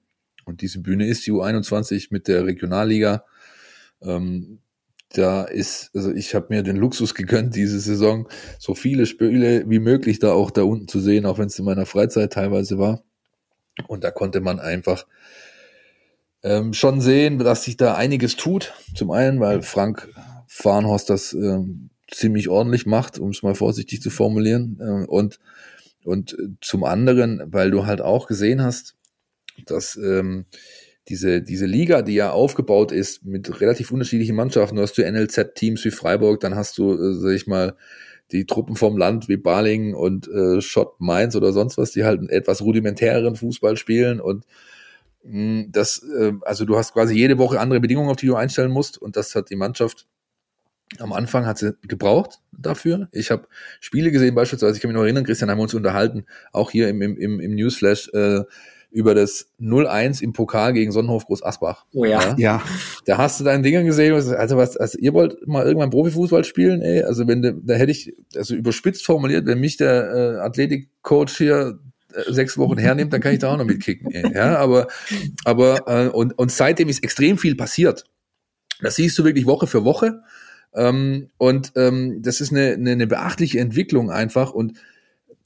S3: Und diese Bühne ist die U21 mit der Regionalliga. Ähm, da ist, also ich habe mir den Luxus gegönnt, diese Saison so viele Spiele wie möglich da auch da unten zu sehen, auch wenn es in meiner Freizeit teilweise war. Und da konnte man einfach ähm, schon sehen, dass sich da einiges tut. Zum einen, weil Frank Farnhorst das ähm, ziemlich ordentlich macht, um es mal vorsichtig zu formulieren. Äh, und, und zum anderen, weil du halt auch gesehen hast, dass ähm, diese, diese Liga, die ja aufgebaut ist mit relativ unterschiedlichen Mannschaften, du hast du NLZ-Teams wie Freiburg, dann hast du, äh, sag ich mal, die Truppen vom Land wie Baling und äh, Schott Mainz oder sonst was, die halt einen etwas rudimentäreren Fußball spielen und mh, das, äh, also du hast quasi jede Woche andere Bedingungen, auf die du einstellen musst und das hat die Mannschaft am Anfang hat sie gebraucht dafür. Ich habe Spiele gesehen, beispielsweise, ich kann mich noch erinnern, Christian, haben wir uns unterhalten, auch hier im, im, im Newsflash, äh, über das 0-1 im Pokal gegen Sonnenhof Groß Asbach.
S7: Oh ja. ja.
S3: ja. Da hast du deine Dinger gesehen, also was, also ihr wollt mal irgendwann Profifußball spielen, ey, also wenn, de, da hätte ich, also überspitzt formuliert, wenn mich der äh, Athletikcoach hier äh, sechs Wochen hernimmt, dann kann ich da auch noch mitkicken, ey. ja, aber, aber, äh, und, und seitdem ist extrem viel passiert. Das siehst du wirklich Woche für Woche. Ähm, und ähm, das ist eine, eine, eine beachtliche Entwicklung einfach. Und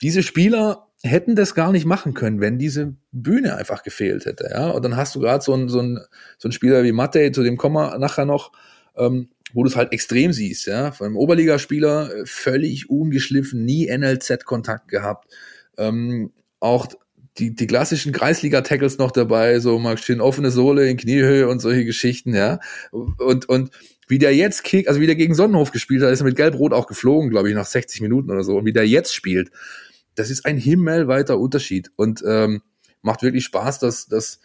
S3: diese Spieler hätten das gar nicht machen können, wenn diese Bühne einfach gefehlt hätte. Ja? Und dann hast du gerade so einen so ein, so ein Spieler wie Matte, zu dem kommen wir nachher noch, ähm, wo du es halt extrem siehst. Ja? Von einem Oberligaspieler äh, völlig ungeschliffen, nie NLZ-Kontakt gehabt. Ähm, auch die, die klassischen Kreisliga-Tackles noch dabei, so mal schön offene Sohle in Kniehöhe und solche Geschichten, ja. Und, und wie der jetzt kickt, also wie der gegen Sonnenhof gespielt hat, ist er mit Gelb-Rot auch geflogen, glaube ich, nach 60 Minuten oder so. Und wie der jetzt spielt, das ist ein himmelweiter Unterschied und ähm, macht wirklich Spaß, das, das,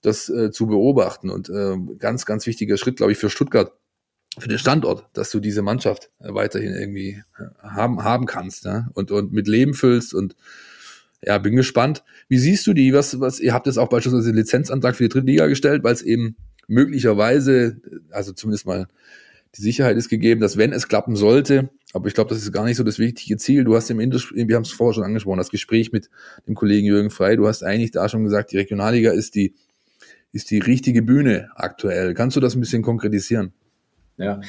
S3: das äh, zu beobachten. Und äh, ganz, ganz wichtiger Schritt, glaube ich, für Stuttgart, für den Standort, dass du diese Mannschaft äh, weiterhin irgendwie äh, haben, haben kannst ja? und, und mit Leben füllst und ja, bin gespannt. Wie siehst du die? Was, was, ihr habt jetzt auch beispielsweise den Lizenzantrag für die dritte Liga gestellt, weil es eben möglicherweise, also zumindest mal die Sicherheit ist gegeben, dass wenn es klappen sollte, aber ich glaube, das ist gar nicht so das wichtige Ziel. Du hast im Indus wir haben es vorher schon angesprochen, das Gespräch mit dem Kollegen Jürgen Frei, du hast eigentlich da schon gesagt, die Regionalliga ist die, ist die richtige Bühne aktuell. Kannst du das ein bisschen konkretisieren?
S7: Ja.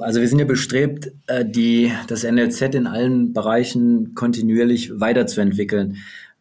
S7: Also wir sind ja bestrebt, äh, die, das NLZ in allen Bereichen kontinuierlich weiterzuentwickeln.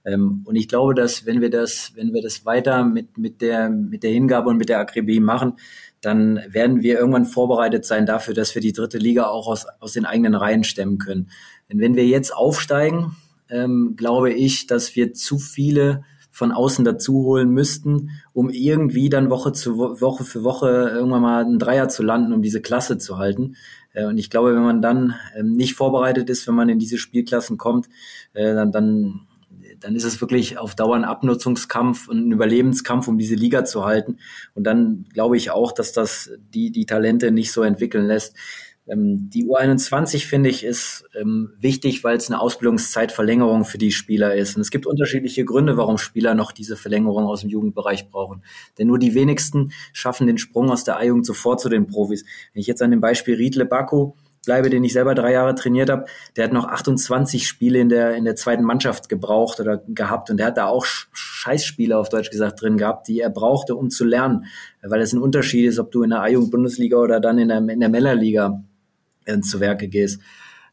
S7: Ähm, und ich glaube, dass wenn wir das, wenn wir das weiter mit, mit der, mit der Hingabe und mit der Akribie machen, dann werden wir irgendwann vorbereitet sein dafür, dass wir die dritte Liga auch aus, aus den eigenen Reihen stemmen können. Denn wenn wir jetzt aufsteigen, ähm, glaube ich, dass wir zu viele von außen dazu holen müssten, um irgendwie dann Woche zu Woche für Woche irgendwann mal einen Dreier zu landen, um diese Klasse zu halten. Äh, und ich glaube, wenn man dann ähm, nicht vorbereitet ist, wenn man in diese Spielklassen kommt, äh, dann, dann dann ist es wirklich auf Dauer ein Abnutzungskampf und ein Überlebenskampf, um diese Liga zu halten. Und dann glaube ich auch, dass das die, die Talente nicht so entwickeln lässt. Ähm, die U21 finde ich ist ähm, wichtig, weil es eine Ausbildungszeitverlängerung für die Spieler ist. Und es gibt unterschiedliche Gründe, warum Spieler noch diese Verlängerung aus dem Jugendbereich brauchen. Denn nur die wenigsten schaffen den Sprung aus der A-Jugend sofort zu den Profis. Wenn ich jetzt an dem Beispiel Riedle Baku bleibe, den ich selber drei Jahre trainiert habe, der hat noch 28 Spiele in der, in der zweiten Mannschaft gebraucht oder gehabt und der hat da auch Scheißspiele auf Deutsch gesagt drin gehabt, die er brauchte, um zu lernen, weil es ein Unterschied ist, ob du in der A-Jugend-Bundesliga oder dann in der, in der Mellerliga äh, zu Werke gehst.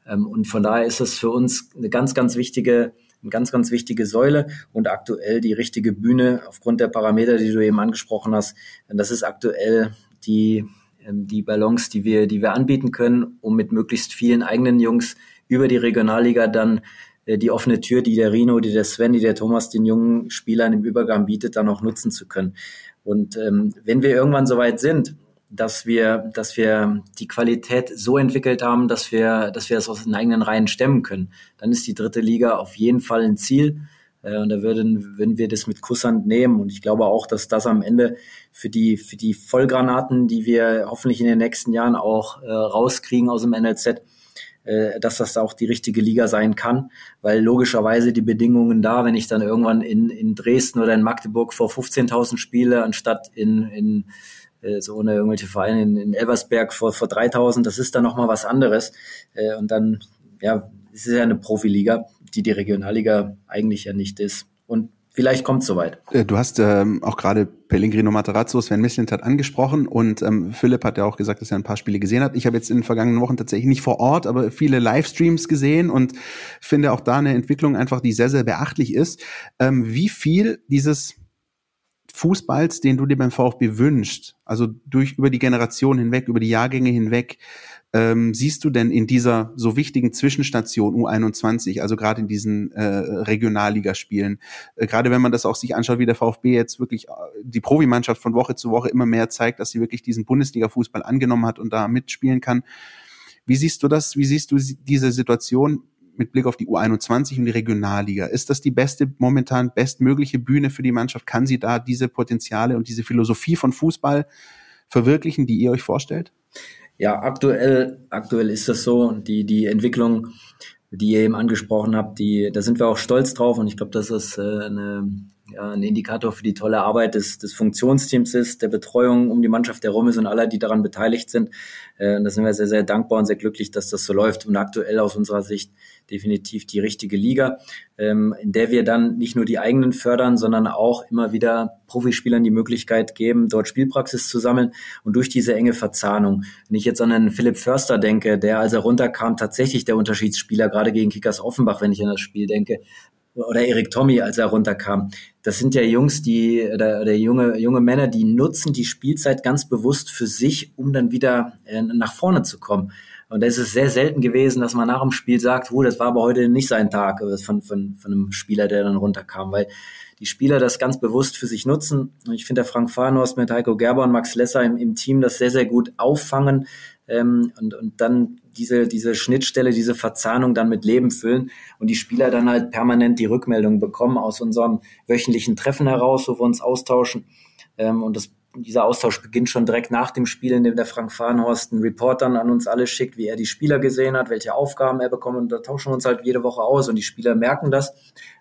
S7: Ähm, und von daher ist es für uns eine ganz, ganz wichtige, eine ganz, ganz wichtige Säule und aktuell die richtige Bühne aufgrund der Parameter, die du eben angesprochen hast. Das ist aktuell die, die Balance, die wir, die wir anbieten können, um mit möglichst vielen eigenen Jungs über die Regionalliga dann äh, die offene Tür, die der Rino, die der Sven, die der Thomas den jungen Spielern im Übergang bietet, dann auch nutzen zu können. Und ähm, wenn wir irgendwann soweit sind, dass wir, dass wir die Qualität so entwickelt haben, dass wir, dass wir es aus den eigenen Reihen stemmen können, dann ist die dritte Liga auf jeden Fall ein Ziel. Äh, und da würden, würden wir das mit Kusshand nehmen. Und ich glaube auch, dass das am Ende für die, für die Vollgranaten, die wir hoffentlich in den nächsten Jahren auch äh, rauskriegen aus dem NLZ, äh, dass das auch die richtige Liga sein kann, weil logischerweise die Bedingungen da, wenn ich dann irgendwann in, in Dresden oder in Magdeburg vor 15.000 spiele, anstatt in, in äh, so ohne irgendwelche Vereine in, in Elversberg vor, vor 3.000, das ist dann nochmal was anderes. Äh, und dann, ja, es ist ja eine Profiliga, die die Regionalliga eigentlich ja nicht ist. Und vielleicht kommt es soweit.
S4: Äh, du hast ähm, auch gerade Pellegrino Materazzo, Sven Mislintat angesprochen und ähm, Philipp hat ja auch gesagt, dass er ein paar Spiele gesehen hat. Ich habe jetzt in den vergangenen Wochen tatsächlich nicht vor Ort, aber viele Livestreams gesehen und finde auch da eine Entwicklung einfach, die sehr, sehr beachtlich ist. Ähm, wie viel dieses Fußballs, den du dir beim VfB wünschst, also durch über die Generation hinweg, über die Jahrgänge hinweg, ähm, siehst du denn in dieser so wichtigen Zwischenstation U21, also gerade in diesen äh, Regionalligaspielen, äh, gerade wenn man das auch sich anschaut, wie der VfB jetzt wirklich äh, die Profimannschaft von Woche zu Woche immer mehr zeigt, dass sie wirklich diesen Bundesliga-Fußball angenommen hat und da mitspielen kann. Wie siehst du das? Wie siehst du diese Situation mit Blick auf die U21 und die Regionalliga? Ist das die beste, momentan bestmögliche Bühne für die Mannschaft? Kann sie da diese Potenziale und diese Philosophie von Fußball verwirklichen, die ihr euch vorstellt?
S7: Ja, aktuell, aktuell ist das so. Und die, die Entwicklung, die ihr eben angesprochen habt, die, da sind wir auch stolz drauf. Und ich glaube, das ist äh, eine, ja, ein Indikator für die tolle Arbeit des, des Funktionsteams ist, der Betreuung um die Mannschaft herum ist und aller, die daran beteiligt sind. Äh, und da sind wir sehr, sehr dankbar und sehr glücklich, dass das so läuft. Und aktuell aus unserer Sicht definitiv die richtige Liga, ähm, in der wir dann nicht nur die eigenen fördern, sondern auch immer wieder Profispielern die Möglichkeit geben, dort Spielpraxis zu sammeln und durch diese enge Verzahnung. Wenn ich jetzt an einen Philipp Förster denke, der als er runterkam tatsächlich der Unterschiedsspieler, gerade gegen Kickers Offenbach, wenn ich an das Spiel denke, oder Erik Tommy, als er runterkam. Das sind ja Jungs, die oder, oder junge junge Männer, die nutzen die Spielzeit ganz bewusst für sich, um dann wieder äh, nach vorne zu kommen. Und da ist es sehr selten gewesen, dass man nach dem Spiel sagt, oh, das war aber heute nicht sein Tag von, von, von einem Spieler, der dann runterkam, weil die Spieler das ganz bewusst für sich nutzen. Und ich finde, der Frank Farnost mit Heiko Gerber und Max Lesser im, im Team das sehr, sehr gut auffangen ähm, und, und dann diese, diese Schnittstelle, diese Verzahnung dann mit Leben füllen und die Spieler dann halt permanent die Rückmeldung bekommen aus unserem wöchentlichen Treffen heraus, wo wir uns austauschen. Ähm, und das dieser Austausch beginnt schon direkt nach dem Spiel, in dem der Frank Fahrenhorst einen Report dann an uns alle schickt, wie er die Spieler gesehen hat, welche Aufgaben er bekommt. Und da tauschen wir uns halt jede Woche aus und die Spieler merken das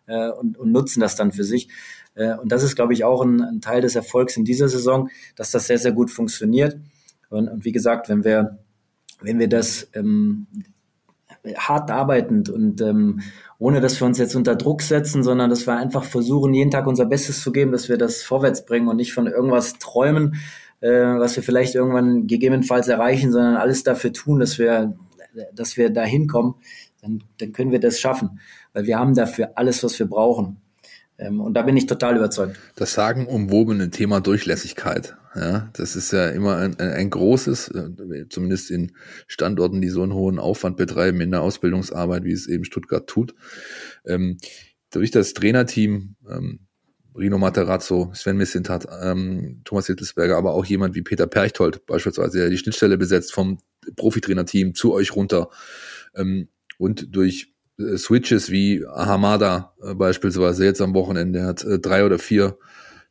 S7: äh, und, und nutzen das dann für sich. Äh, und das ist, glaube ich, auch ein, ein, Teil des Erfolgs in dieser Saison, dass das sehr, sehr gut funktioniert. Und, und wie gesagt, wenn wir, wenn wir das ähm, hart arbeitend und ähm, ohne dass wir uns jetzt unter Druck setzen, sondern dass wir einfach versuchen, jeden Tag unser Bestes zu geben, dass wir das vorwärts bringen und nicht von irgendwas träumen, äh, was wir vielleicht irgendwann gegebenenfalls erreichen, sondern alles dafür tun, dass wir, dass wir da hinkommen, dann, dann können wir das schaffen. Weil wir haben dafür alles, was wir brauchen. Ähm, und da bin ich total überzeugt.
S3: Das sagen umwobene Thema Durchlässigkeit. Ja, das ist ja immer ein, ein großes, äh, zumindest in Standorten, die so einen hohen Aufwand betreiben in der Ausbildungsarbeit, wie es eben Stuttgart tut. Ähm, durch das Trainerteam, ähm, Rino Materazzo, Sven Missintat, ähm, Thomas Hittelsberger, aber auch jemand wie Peter Perchtold beispielsweise, der die Schnittstelle besetzt vom Profitrainerteam zu euch runter ähm, und durch äh, Switches wie Hamada äh, beispielsweise jetzt am Wochenende, hat äh, drei oder vier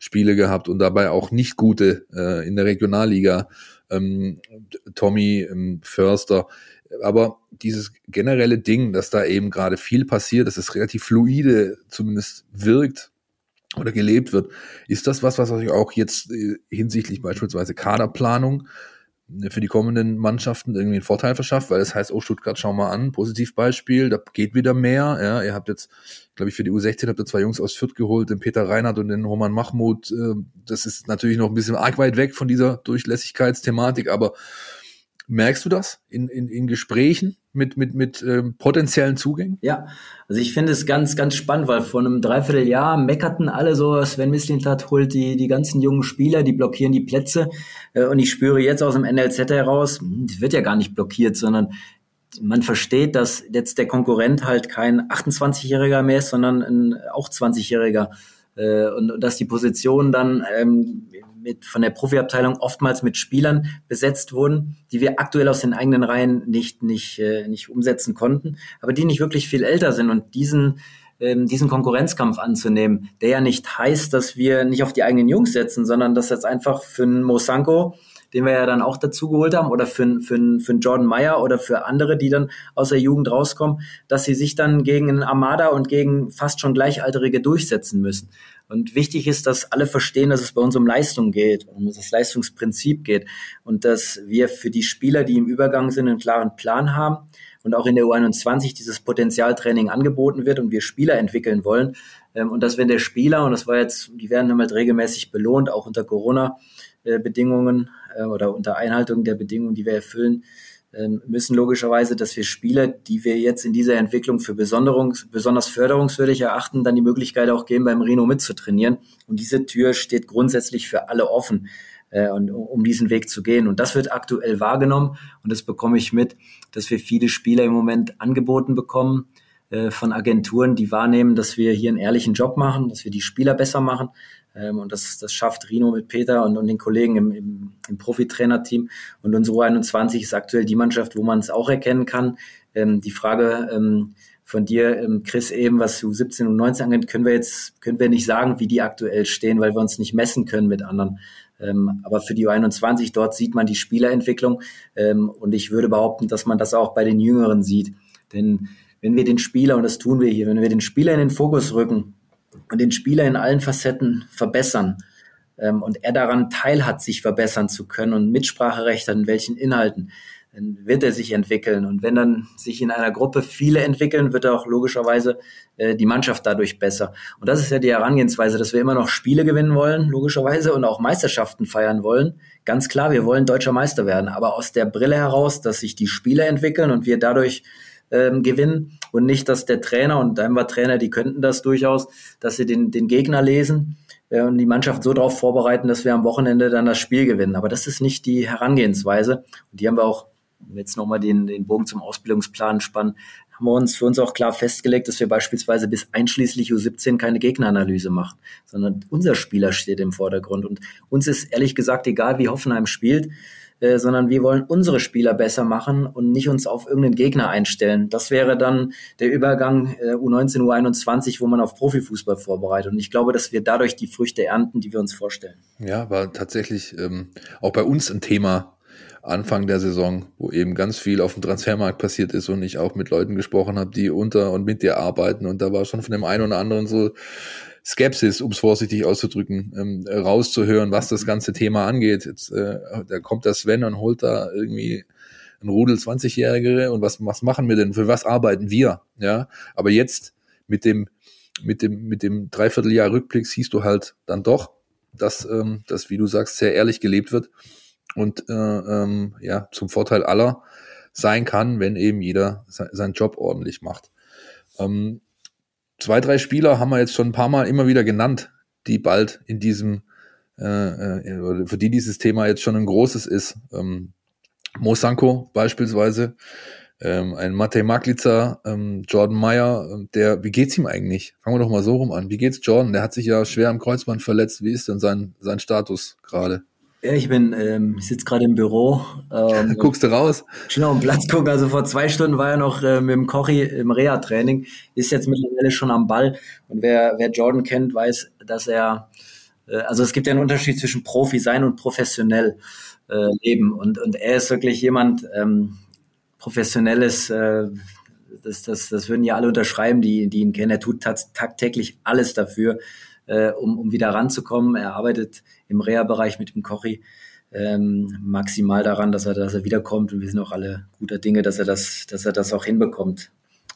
S3: Spiele gehabt und dabei auch nicht gute äh, in der Regionalliga. Ähm, Tommy ähm, Förster. Aber dieses generelle Ding, dass da eben gerade viel passiert, dass es relativ fluide zumindest wirkt oder gelebt wird, ist das was, was euch auch jetzt äh, hinsichtlich beispielsweise Kaderplanung für die kommenden Mannschaften irgendwie einen Vorteil verschafft, weil das heißt, oh Stuttgart, schau mal an, Positivbeispiel, da geht wieder mehr. Ja, ihr habt jetzt, glaube ich, für die U16 habt ihr zwei Jungs aus Fürth geholt, den Peter Reinhardt und den Roman Mahmoud. Äh, das ist natürlich noch ein bisschen arg weit weg von dieser Durchlässigkeitsthematik, aber merkst du das in, in, in Gesprächen mit, mit, mit ähm, potenziellen Zugängen?
S7: Ja, also ich finde es ganz, ganz spannend, weil vor einem Dreivierteljahr meckerten alle so, Sven Mislintat holt die, die ganzen jungen Spieler, die blockieren die Plätze. Äh, und ich spüre jetzt aus dem NLZ heraus, hm, das wird ja gar nicht blockiert, sondern man versteht, dass jetzt der Konkurrent halt kein 28-Jähriger mehr ist, sondern ein auch 20-Jähriger. Äh, und, und dass die Position dann ähm, mit, von der Profiabteilung oftmals mit Spielern besetzt wurden, die wir aktuell aus den eigenen Reihen nicht, nicht, äh, nicht umsetzen konnten, aber die nicht wirklich viel älter sind und diesen ähm, diesen Konkurrenzkampf anzunehmen, der ja nicht heißt, dass wir nicht auf die eigenen Jungs setzen, sondern dass jetzt einfach für einen Mosanko, den wir ja dann auch dazu geholt haben, oder für, für, für einen Jordan Meyer oder für andere, die dann aus der Jugend rauskommen, dass sie sich dann gegen einen Armada und gegen fast schon Gleichaltrige durchsetzen müssen. Und wichtig ist, dass alle verstehen, dass es bei uns um Leistung geht, um das Leistungsprinzip geht und dass wir für die Spieler, die im Übergang sind, einen klaren Plan haben und auch in der U21 dieses Potenzialtraining angeboten wird und wir Spieler entwickeln wollen. Ähm, und dass wenn der Spieler, und das war jetzt, die werden halt regelmäßig belohnt, auch unter Corona-Bedingungen äh, oder unter Einhaltung der Bedingungen, die wir erfüllen, müssen logischerweise, dass wir Spieler, die wir jetzt in dieser Entwicklung für besonders förderungswürdig erachten, dann die Möglichkeit auch geben, beim Reno mitzutrainieren. Und diese Tür steht grundsätzlich für alle offen, äh, und, um diesen Weg zu gehen. Und das wird aktuell wahrgenommen. Und das bekomme ich mit, dass wir viele Spieler im Moment angeboten bekommen äh, von Agenturen, die wahrnehmen, dass wir hier einen ehrlichen Job machen, dass wir die Spieler besser machen, ähm, und das, das schafft Rino mit Peter und, und den Kollegen im, im, im Profitrainerteam. Und unsere U21 ist aktuell die Mannschaft, wo man es auch erkennen kann. Ähm, die Frage ähm, von dir, ähm, Chris, eben, was U17 und 19 angeht, können wir jetzt, können wir nicht sagen, wie die aktuell stehen, weil wir uns nicht messen können mit anderen. Ähm, aber für die U21, dort sieht man die Spielerentwicklung. Ähm, und ich würde behaupten, dass man das auch bei den Jüngeren sieht. Denn wenn wir den Spieler, und das tun wir hier, wenn wir den Spieler in den Fokus rücken, und den Spieler in allen Facetten verbessern ähm, und er daran teilhat, sich verbessern zu können und Mitspracherecht hat, in welchen Inhalten, dann wird er sich entwickeln. Und wenn dann sich in einer Gruppe viele entwickeln, wird auch logischerweise äh, die Mannschaft dadurch besser. Und das ist ja die Herangehensweise, dass wir immer noch Spiele gewinnen wollen, logischerweise, und auch Meisterschaften feiern wollen. Ganz klar, wir wollen deutscher Meister werden, aber aus der Brille heraus, dass sich die Spiele entwickeln und wir dadurch ähm, gewinnen und nicht, dass der Trainer und Denver Trainer, die könnten das durchaus, dass sie den, den Gegner lesen äh, und die Mannschaft so darauf vorbereiten, dass wir am Wochenende dann das Spiel gewinnen. Aber das ist nicht die Herangehensweise. Und die haben wir auch jetzt nochmal den, den Bogen zum Ausbildungsplan spannen, haben wir uns für uns auch klar festgelegt, dass wir beispielsweise bis einschließlich U17 keine Gegneranalyse machen, sondern unser Spieler steht im Vordergrund. Und uns ist ehrlich gesagt egal, wie Hoffenheim spielt. Äh, sondern wir wollen unsere Spieler besser machen und nicht uns auf irgendeinen Gegner einstellen. Das wäre dann der Übergang äh, U19, U21, wo man auf Profifußball vorbereitet. Und ich glaube, dass wir dadurch die Früchte ernten, die wir uns vorstellen.
S3: Ja, war tatsächlich ähm, auch bei uns ein Thema Anfang der Saison, wo eben ganz viel auf dem Transfermarkt passiert ist und ich auch mit Leuten gesprochen habe, die unter und mit dir arbeiten. Und da war schon von dem einen oder anderen so, Skepsis, um es vorsichtig auszudrücken, ähm, rauszuhören, was das ganze Thema angeht. Jetzt äh, da kommt der Sven und holt da irgendwie ein Rudel 20-Jährige und was, was machen wir denn? Für was arbeiten wir? Ja, aber jetzt mit dem mit dem mit dem Dreivierteljahr Rückblick siehst du halt dann doch, dass ähm, das, wie du sagst, sehr ehrlich gelebt wird und äh, ähm, ja zum Vorteil aller sein kann, wenn eben jeder se seinen Job ordentlich macht. Ähm, zwei, drei Spieler haben wir jetzt schon ein paar Mal immer wieder genannt, die bald in diesem, äh, äh, für die dieses Thema jetzt schon ein großes ist. Ähm, Mosanko beispielsweise, ähm, ein Matej Maglica, ähm, Jordan Meyer, der, wie geht's ihm eigentlich? Fangen wir doch mal so rum an. Wie geht's Jordan? Der hat sich ja schwer am Kreuzband verletzt. Wie ist denn sein, sein Status gerade?
S7: Ja, ich bin, ähm, ich sitze gerade im Büro.
S3: Ähm, Guckst du raus?
S7: Schnell auf den Platz gucken. Also vor zwei Stunden war er noch äh, mit dem Kochi im Reha-Training, ist jetzt mittlerweile schon am Ball. Und wer, wer Jordan kennt, weiß, dass er, äh, also es gibt ja einen Unterschied zwischen Profi sein und professionell äh, leben. Und, und er ist wirklich jemand, ähm, professionelles, äh, das, das, das würden ja alle unterschreiben, die, die ihn kennen. Er tut tagtäglich alles dafür, äh, um, um wieder ranzukommen. Er arbeitet im Reha-Bereich mit dem Kochi ähm, maximal daran, dass er, dass er wiederkommt. Und wir sind auch alle guter Dinge, dass er das, dass er das auch hinbekommt.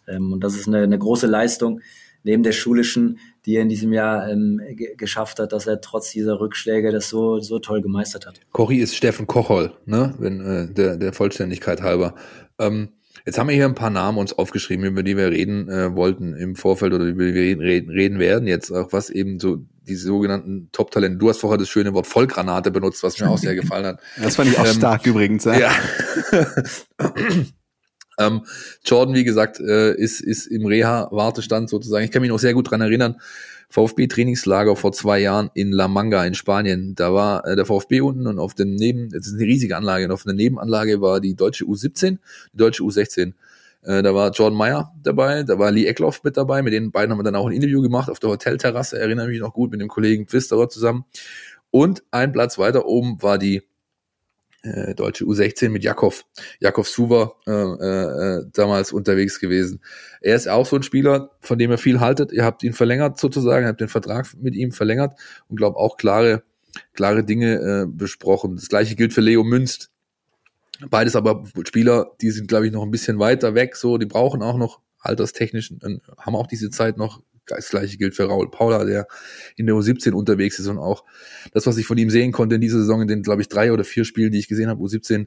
S7: Ähm, und das ist eine, eine große Leistung neben der schulischen, die er in diesem Jahr ähm, geschafft hat, dass er trotz dieser Rückschläge das so, so toll gemeistert hat.
S3: Kochi ist Steffen Kochol, ne? Wenn, äh, der, der Vollständigkeit halber. Ähm, Jetzt haben wir hier ein paar Namen uns aufgeschrieben, über die wir reden äh, wollten im Vorfeld oder über die wir reden, reden werden. Jetzt auch was eben so die sogenannten Top-Talente. Du hast vorher das schöne Wort Vollgranate benutzt, was mir auch sehr gefallen hat.
S4: Das fand ich auch ähm, stark übrigens. Ja. ja.
S3: ähm, Jordan, wie gesagt, äh, ist, ist im Reha-Wartestand sozusagen. Ich kann mich noch sehr gut dran erinnern, VfB-Trainingslager vor zwei Jahren in La Manga in Spanien. Da war äh, der VfB unten und auf dem Neben, das ist eine riesige Anlage, und auf der Nebenanlage war die deutsche U17, die deutsche U16. Äh, da war Jordan Meyer dabei, da war Lee Eckloff mit dabei, mit den beiden haben wir dann auch ein Interview gemacht auf der Hotelterrasse, erinnere mich noch gut, mit dem Kollegen Pfisterer zusammen. Und ein Platz weiter oben war die äh, deutsche U16 mit Jakov, Jakov Suva äh, äh, damals unterwegs gewesen. Er ist auch so ein Spieler, von dem ihr viel haltet. Ihr habt ihn verlängert sozusagen, habt den Vertrag mit ihm verlängert und glaube auch klare, klare Dinge äh, besprochen. Das gleiche gilt für Leo Münst. Beides aber Spieler, die sind, glaube ich, noch ein bisschen weiter weg, so, die brauchen auch noch alterstechnisch, haben auch diese Zeit noch das gleiche gilt für Raul Paula, der in der U17 unterwegs ist und auch das, was ich von ihm sehen konnte in dieser Saison, in den, glaube ich, drei oder vier Spielen, die ich gesehen habe, U17,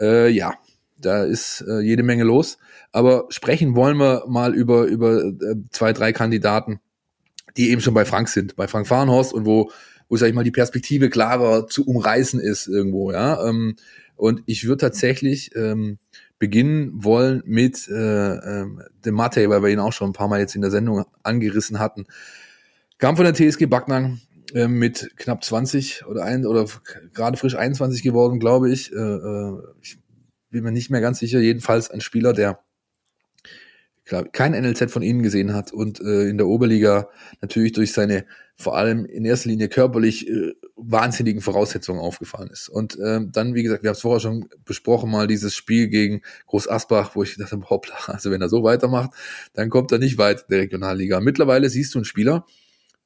S3: äh, ja, da ist äh, jede Menge los. Aber sprechen wollen wir mal über, über äh, zwei, drei Kandidaten, die eben schon bei Frank sind, bei Frank Fahrenhorst und wo, wo, sag ich mal, die Perspektive klarer zu umreißen ist irgendwo, ja. Ähm, und ich würde tatsächlich ähm, beginnen wollen mit äh, äh, dem Mate, weil wir ihn auch schon ein paar Mal jetzt in der Sendung angerissen hatten. Kam von der TSG Backnang äh, mit knapp 20 oder ein oder gerade frisch 21 geworden, glaube ich. Äh, äh, ich bin mir nicht mehr ganz sicher. Jedenfalls ein Spieler, der klar, kein NLZ von ihnen gesehen hat und äh, in der Oberliga natürlich durch seine vor allem in erster Linie körperlich äh, wahnsinnigen Voraussetzungen aufgefallen ist. Und ähm, dann, wie gesagt, wir haben es vorher schon besprochen, mal dieses Spiel gegen Groß Asbach, wo ich dachte, hoppla, also wenn er so weitermacht, dann kommt er nicht weit der Regionalliga. Mittlerweile siehst du einen Spieler,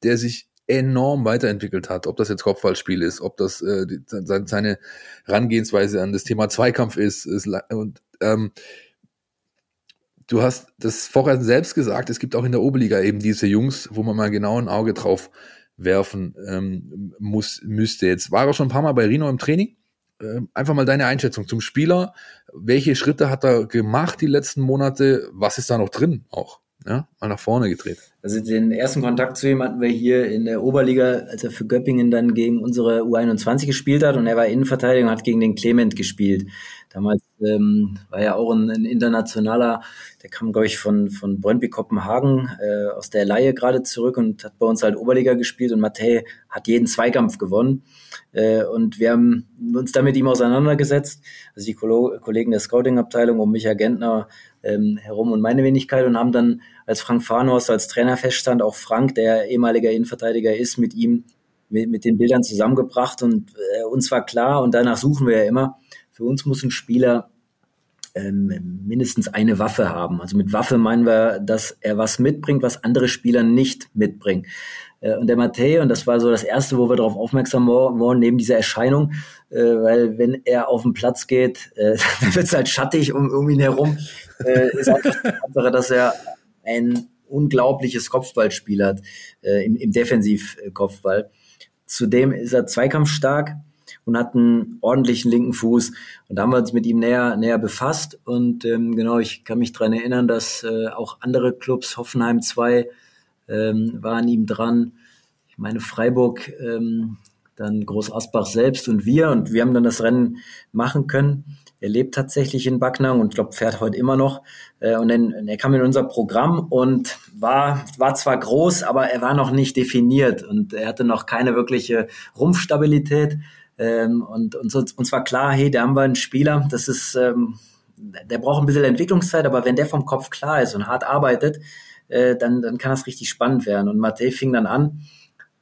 S3: der sich enorm weiterentwickelt hat, ob das jetzt Kopfballspiel ist, ob das äh, die, seine Herangehensweise an das Thema Zweikampf ist, ist und ähm, du hast das vorher selbst gesagt, es gibt auch in der Oberliga eben diese Jungs, wo man mal genau ein Auge drauf werfen ähm, muss, müsste. Jetzt war er schon ein paar Mal bei Rino im Training. Ähm, einfach mal deine Einschätzung zum Spieler. Welche Schritte hat er gemacht die letzten Monate? Was ist da noch drin auch? Ja, mal nach vorne gedreht.
S7: Also den ersten Kontakt zu ihm hatten wir hier in der Oberliga, als er für Göppingen dann gegen unsere U21 gespielt hat und er war Innenverteidiger und hat gegen den Clement gespielt. Damals ähm, war ja auch ein, ein, internationaler, der kam, glaube ich, von, von Brøndby Kopenhagen äh, aus der Laie gerade zurück und hat bei uns halt Oberliga gespielt und Matej hat jeden Zweikampf gewonnen. Äh, und wir haben uns dann mit ihm auseinandergesetzt, also die Kollegen der Scouting-Abteilung um Michael Gentner ähm, herum und meine Wenigkeit und haben dann, als Frank Farnhorst als Trainer feststand, auch Frank, der ehemaliger Innenverteidiger ist, mit ihm mit, mit den Bildern zusammengebracht und äh, uns war klar und danach suchen wir ja immer, für uns muss ein Spieler ähm, mindestens eine Waffe haben. Also mit Waffe meinen wir, dass er was mitbringt, was andere Spieler nicht mitbringen. Äh, und der Matej, und das war so das Erste, wo wir darauf aufmerksam wurden, neben dieser Erscheinung, äh, weil wenn er auf den Platz geht, äh, dann wird es halt schattig um, um ihn herum, äh, ist einfach Tatsache, dass er ein unglaubliches Kopfballspiel hat, äh, im, im Defensivkopfball Zudem ist er zweikampfstark und hat einen ordentlichen linken Fuß. Und da haben wir uns mit ihm näher, näher befasst. Und ähm, genau, ich kann mich dran erinnern, dass äh, auch andere Clubs, Hoffenheim 2, ähm, waren ihm dran. Ich meine, Freiburg, ähm, dann Groß Asbach selbst und wir. Und wir haben dann das Rennen machen können. Er lebt tatsächlich in Backnang und glaube, fährt heute immer noch. Äh, und dann, er kam in unser Programm und war, war zwar groß, aber er war noch nicht definiert und er hatte noch keine wirkliche Rumpfstabilität. Ähm, und, und uns war klar, hey, da haben wir einen Spieler, das ist, ähm, der braucht ein bisschen Entwicklungszeit, aber wenn der vom Kopf klar ist und hart arbeitet, äh, dann, dann kann das richtig spannend werden. Und Matej fing dann an,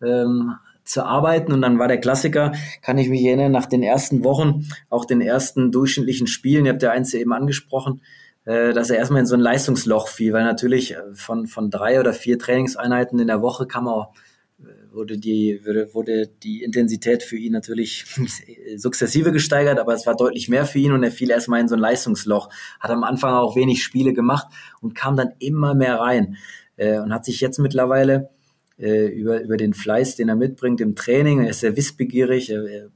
S7: ähm, zu arbeiten. Und dann war der Klassiker, kann ich mich erinnern, nach den ersten Wochen, auch den ersten durchschnittlichen Spielen, ihr habt ja eins eben angesprochen, äh, dass er erstmal in so ein Leistungsloch fiel, weil natürlich äh, von, von drei oder vier Trainingseinheiten in der Woche kam er äh, wurde die, wurde, wurde die Intensität für ihn natürlich sukzessive gesteigert, aber es war deutlich mehr für ihn und er fiel erstmal in so ein Leistungsloch. Hat am Anfang auch wenig Spiele gemacht und kam dann immer mehr rein und hat sich jetzt mittlerweile äh, über, über den Fleiß, den er mitbringt im Training. Er ist sehr wissbegierig. Er, er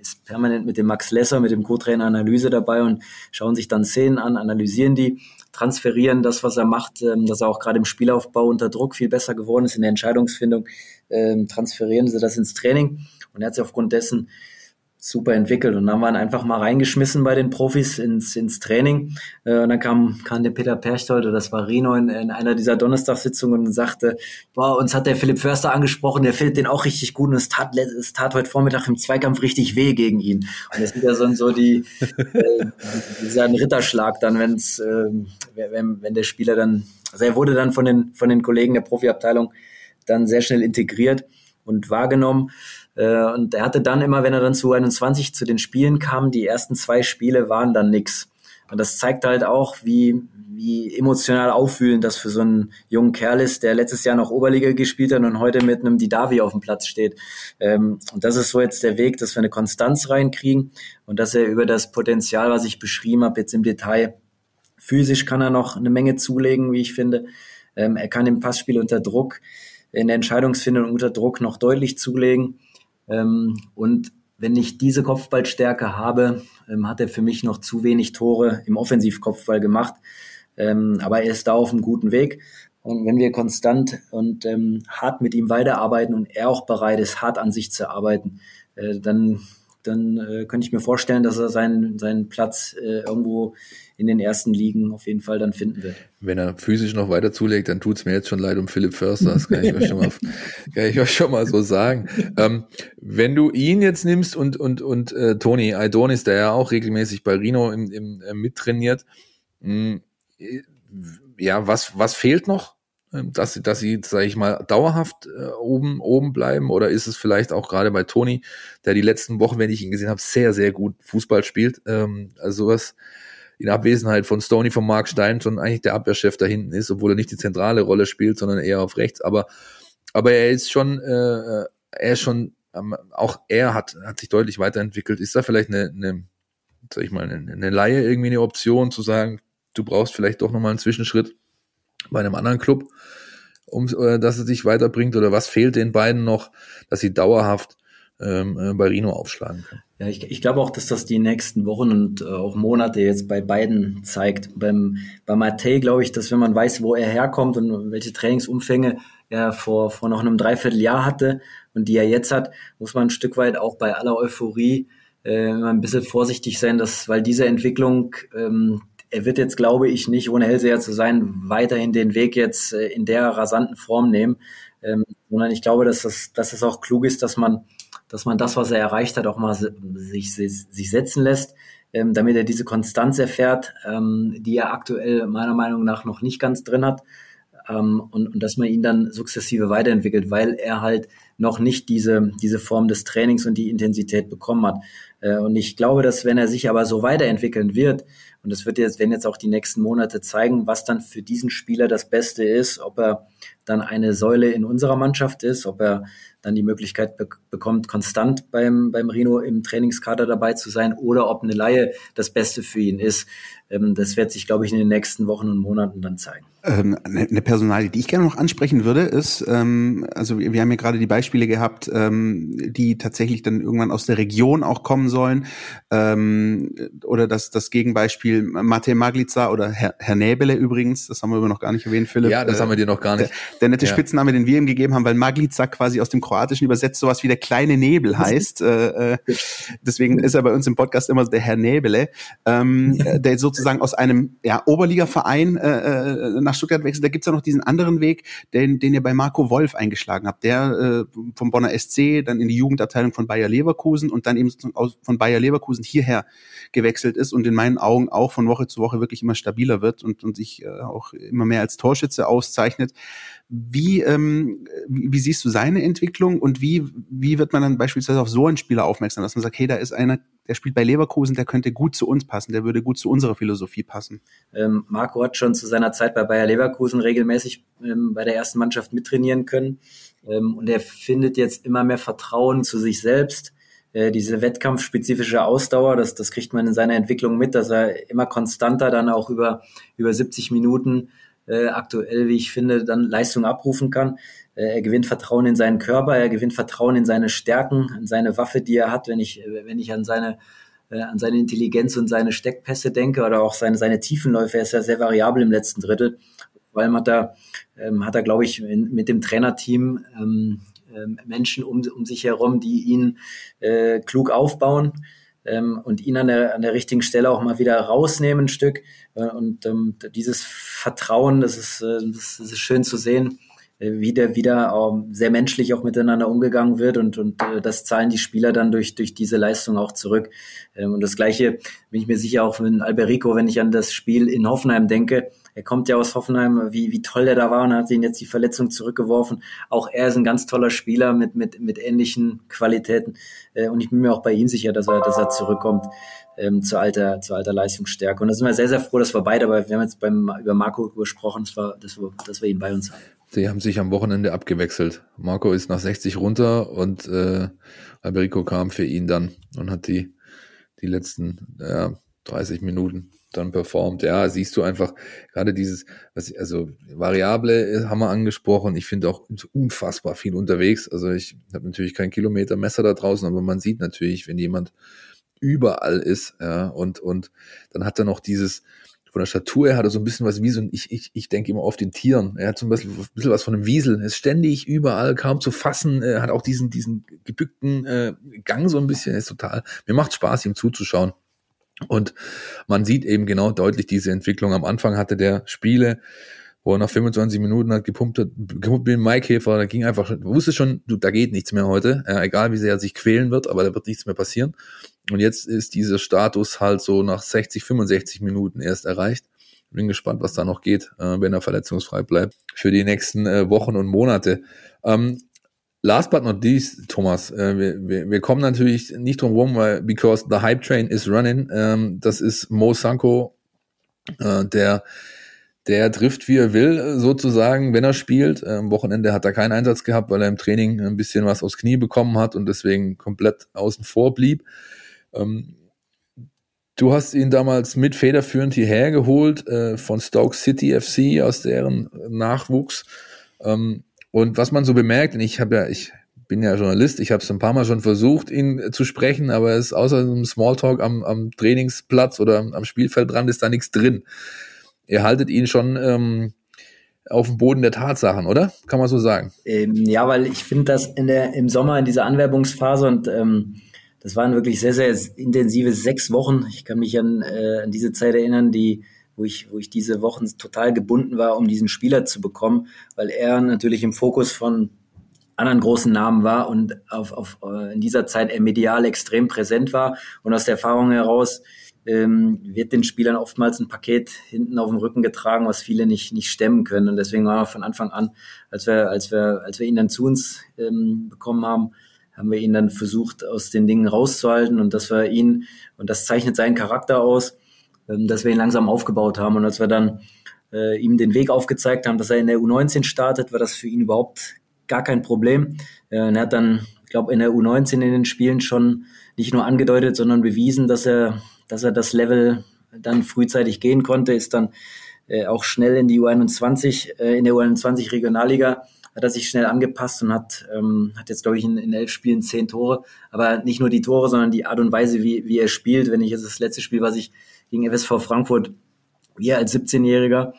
S7: ist permanent mit dem Max Lesser, mit dem Co-Trainer Analyse dabei und schauen sich dann Szenen an, analysieren die, transferieren das, was er macht, ähm, dass er auch gerade im Spielaufbau unter Druck viel besser geworden ist in der Entscheidungsfindung, ähm, transferieren sie das ins Training und er hat sich aufgrund dessen super entwickelt. Und dann haben wir ihn einfach mal reingeschmissen bei den Profis ins, ins Training. Äh, und dann kam, kam der Peter Perchtold, das war Rino, in, in einer dieser Donnerstagssitzungen und sagte, boah, uns hat der Philipp Förster angesprochen, der findet den auch richtig gut und es tat, es tat heute Vormittag im Zweikampf richtig weh gegen ihn. Und das sind ja so, so die, äh, dieser Ritterschlag dann, wenn's, äh, wenn, wenn der Spieler dann, also er wurde dann von den, von den Kollegen der Profiabteilung dann sehr schnell integriert und wahrgenommen. Äh, und er hatte dann immer, wenn er dann zu 21 zu den Spielen kam, die ersten zwei Spiele waren dann nix. Und das zeigt halt auch, wie, wie emotional auffühlend das für so einen jungen Kerl ist, der letztes Jahr noch Oberliga gespielt hat und heute mit einem Didavi auf dem Platz steht. Ähm, und das ist so jetzt der Weg, dass wir eine Konstanz reinkriegen und dass er über das Potenzial, was ich beschrieben habe, jetzt im Detail, physisch kann er noch eine Menge zulegen, wie ich finde. Ähm, er kann im Passspiel unter Druck, in der Entscheidungsfindung unter Druck noch deutlich zulegen. Ähm, und wenn ich diese Kopfballstärke habe, ähm, hat er für mich noch zu wenig Tore im Offensivkopfball gemacht. Ähm, aber er ist da auf einem guten Weg. Und wenn wir konstant und hart mit ihm weiterarbeiten und er auch bereit ist, hart an sich zu arbeiten, äh, dann, dann äh, könnte ich mir vorstellen, dass er seinen, seinen Platz äh, irgendwo in den ersten Ligen auf jeden Fall dann finden wird.
S3: Wenn er physisch noch weiter zulegt, dann tut's mir jetzt schon leid um Philipp Förster. Das kann ich euch schon mal, kann ich euch schon mal so sagen. Ähm, wenn du ihn jetzt nimmst und, und, und äh, Toni Aidonis, der ja auch regelmäßig bei Rino im, im, äh, mittrainiert, mh, hm, ja, was, was fehlt noch? Ähm, dass sie, dass sie, sage ich mal, dauerhaft äh, oben, oben bleiben? Oder ist es vielleicht auch gerade bei Toni, der die letzten Wochen, wenn ich ihn gesehen habe, sehr, sehr gut Fußball spielt? Ähm, also sowas in Abwesenheit von Stoney, von Mark Stein schon eigentlich der Abwehrchef da hinten ist, obwohl er nicht die zentrale Rolle spielt, sondern eher auf rechts. Aber, aber er ist schon, äh, er ist schon, ähm, auch er hat, hat sich deutlich weiterentwickelt. Ist da vielleicht eine, eine sag ich mal, eine, eine Laie irgendwie eine Option zu sagen, du brauchst vielleicht doch nochmal einen Zwischenschritt bei einem anderen Club, um, äh, dass es sich weiterbringt oder was fehlt den beiden noch, dass sie dauerhaft ähm, äh, bei Rino aufschlagen können?
S7: Ja, ich, ich glaube auch, dass das die nächsten Wochen und äh, auch Monate jetzt bei beiden zeigt. Beim, bei Matej glaube ich, dass wenn man weiß, wo er herkommt und welche Trainingsumfänge er vor, vor noch einem Dreivierteljahr hatte und die er jetzt hat, muss man ein Stück weit auch bei aller Euphorie äh, ein bisschen vorsichtig sein, dass, weil diese Entwicklung, ähm, er wird jetzt, glaube ich, nicht, ohne Hellseher zu sein, weiterhin den Weg jetzt äh, in der rasanten Form nehmen, ähm, sondern ich glaube, dass das, dass es auch klug ist, dass man dass man das, was er erreicht hat, auch mal sich, sich, setzen lässt, ähm, damit er diese Konstanz erfährt, ähm, die er aktuell meiner Meinung nach noch nicht ganz drin hat. Ähm, und, und dass man ihn dann sukzessive weiterentwickelt, weil er halt noch nicht diese, diese Form des Trainings und die Intensität bekommen hat. Äh, und ich glaube, dass wenn er sich aber so weiterentwickeln wird, und das wird jetzt, wenn jetzt auch die nächsten Monate zeigen, was dann für diesen Spieler das Beste ist, ob er dann eine Säule in unserer Mannschaft ist, ob er dann die Möglichkeit be bekommt, konstant beim, beim Rino im Trainingskader dabei zu sein oder ob eine Laie das Beste für ihn ist. ähm, das wird sich, glaube ich, in den nächsten Wochen und Monaten dann zeigen.
S4: Ähm, eine Personalie, die ich gerne noch ansprechen würde, ist, ähm, also wir, wir haben ja gerade die Beispiele gehabt, ähm, die tatsächlich dann irgendwann aus der Region auch kommen sollen. Ähm, oder das, das Gegenbeispiel Mate Maglica oder Herr, Herr Näbele übrigens, das haben wir aber noch gar nicht erwähnt, Philipp.
S3: Ja, das äh, haben wir dir noch gar nicht.
S4: Der, der nette ja. Spitzname, den wir ihm gegeben haben, weil Maglica quasi aus dem Kroatischen übersetzt sowas wie der kleine Nebel heißt. äh, äh, deswegen ist er bei uns im Podcast immer der Herr Näbele, ähm, der sozusagen aus einem ja, Oberligaverein äh, äh nach Stuttgart wechselt, da gibt's ja noch diesen anderen Weg, den, den ihr bei Marco Wolf eingeschlagen habt, der äh, vom Bonner SC, dann in die Jugendabteilung von Bayer Leverkusen und dann eben aus, von Bayer Leverkusen hierher gewechselt ist und in meinen Augen auch von Woche zu Woche wirklich immer stabiler wird und, und sich äh, auch immer mehr als Torschütze auszeichnet. Wie, ähm, wie, wie siehst du seine Entwicklung und wie, wie wird man dann beispielsweise auf so einen Spieler aufmerksam, dass man sagt, hey, da ist einer, der spielt bei Leverkusen, der könnte gut zu uns passen, der würde gut zu unserer Philosophie passen?
S7: Ähm, Marco hat schon zu seiner Zeit bei Bayer Leverkusen regelmäßig ähm, bei der ersten Mannschaft mittrainieren können ähm, und er findet jetzt immer mehr Vertrauen zu sich selbst äh, diese wettkampfspezifische Ausdauer, das, das kriegt man in seiner Entwicklung mit, dass er immer konstanter dann auch über, über 70 Minuten äh, aktuell, wie ich finde, dann Leistung abrufen kann. Äh, er gewinnt Vertrauen in seinen Körper, er gewinnt Vertrauen in seine Stärken, in seine Waffe, die er hat. Wenn ich, wenn ich an seine äh, an seine Intelligenz und seine Steckpässe denke oder auch seine, seine Tiefenläufe, er ist ja sehr variabel im letzten Drittel. Vor allem hat er, ähm, hat er, glaube ich, in, mit dem Trainerteam ähm, ähm, Menschen um, um sich herum, die ihn äh, klug aufbauen ähm, und ihn an der, an der richtigen Stelle auch mal wieder rausnehmen ein Stück. Äh, und ähm, dieses Vertrauen, das ist, äh, das ist schön zu sehen, wie der wieder ähm, sehr menschlich auch miteinander umgegangen wird und, und äh, das zahlen die Spieler dann durch, durch diese Leistung auch zurück. Ähm, und das Gleiche bin ich mir sicher auch mit Alberico, wenn ich an das Spiel in Hoffenheim denke, er kommt ja aus Hoffenheim, wie, wie toll der da war und hat ihn jetzt die Verletzung zurückgeworfen. Auch er ist ein ganz toller Spieler mit, mit, mit ähnlichen Qualitäten. Äh, und ich bin mir auch bei ihm sicher, dass er, dass er zurückkommt ähm, zu, alter, zu alter Leistungsstärke. Und da sind wir sehr, sehr froh, dass wir beide, aber wir haben jetzt beim, über Marco gesprochen, dass wir, dass wir, dass wir ihn bei uns haben.
S3: Sie haben sich am Wochenende abgewechselt. Marco ist nach 60 runter und äh, Alberico kam für ihn dann und hat die, die letzten ja, 30 Minuten dann performt. Ja, siehst du einfach gerade dieses, was also Variable haben wir angesprochen. Ich finde auch unfassbar viel unterwegs. Also ich habe natürlich kein Kilometermesser da draußen, aber man sieht natürlich, wenn jemand überall ist, ja, und, und dann hat er noch dieses, von der Statur her hat er so ein bisschen was wie so ein, ich, ich, ich denke immer auf den Tieren. Er hat zum Beispiel ein bisschen was von einem Wiesel. Er ist ständig überall, kaum zu fassen. Er hat auch diesen, diesen gebückten äh, Gang so ein bisschen. Er ist total, mir macht Spaß, ihm zuzuschauen. Und man sieht eben genau deutlich diese Entwicklung. Am Anfang hatte der Spiele, wo er nach 25 Minuten hat gepumpt hat, gepumpt mit dem Maikäfer, da ging einfach, wusste schon, du, da geht nichts mehr heute, ja, egal wie sehr er sich quälen wird, aber da wird nichts mehr passieren. Und jetzt ist dieser Status halt so nach 60, 65 Minuten erst erreicht. Bin gespannt, was da noch geht, äh, wenn er verletzungsfrei bleibt für die nächsten äh, Wochen und Monate. Ähm, Last but not least, Thomas, äh, wir, wir, wir kommen natürlich nicht drum rum, weil because the hype train is running. Ähm, das ist Mo Sanko, äh, der der trifft, wie er will, sozusagen, wenn er spielt. Äh, am Wochenende hat er keinen Einsatz gehabt, weil er im Training ein bisschen was aufs Knie bekommen hat und deswegen komplett außen vor blieb. Ähm, du hast ihn damals mit federführend hierher geholt äh, von Stoke City FC aus deren Nachwuchs. Ähm, und was man so bemerkt, und ich habe ja, ich bin ja Journalist, ich habe es ein paar Mal schon versucht, ihn zu sprechen, aber es ist außer einem Smalltalk am, am Trainingsplatz oder am Spielfeldrand ist da nichts drin. Ihr haltet ihn schon ähm, auf dem Boden der Tatsachen, oder? Kann man so sagen?
S7: Ähm, ja, weil ich finde, dass in der, im Sommer in dieser Anwerbungsphase und ähm, das waren wirklich sehr, sehr intensive sechs Wochen. Ich kann mich an, äh, an diese Zeit erinnern, die wo ich, wo ich diese Wochen total gebunden war, um diesen Spieler zu bekommen, weil er natürlich im Fokus von anderen großen Namen war und auf, auf, äh, in dieser Zeit er medial extrem präsent war. Und aus der Erfahrung heraus ähm, wird den Spielern oftmals ein Paket hinten auf dem Rücken getragen, was viele nicht, nicht stemmen können. Und deswegen waren wir von Anfang an, als wir, als wir, als wir ihn dann zu uns ähm, bekommen haben, haben wir ihn dann versucht, aus den Dingen rauszuhalten und dass wir ihn, und das zeichnet seinen Charakter aus, ähm, dass wir ihn langsam aufgebaut haben. Und als wir dann äh, ihm den Weg aufgezeigt haben, dass er in der U19 startet, war das für ihn überhaupt gar kein Problem. Äh, er hat dann, ich glaube, in der U19 in den Spielen schon nicht nur angedeutet, sondern bewiesen, dass er, dass er das Level dann frühzeitig gehen konnte, ist dann äh, auch schnell in die U21, äh, in der U21 Regionalliga hat er sich schnell angepasst und hat, ähm, hat jetzt, glaube ich, in, in elf Spielen zehn Tore. Aber nicht nur die Tore, sondern die Art und Weise, wie, wie er spielt. Wenn ich jetzt das letzte Spiel, was ich gegen FSV Frankfurt, wie er als 17-Jähriger,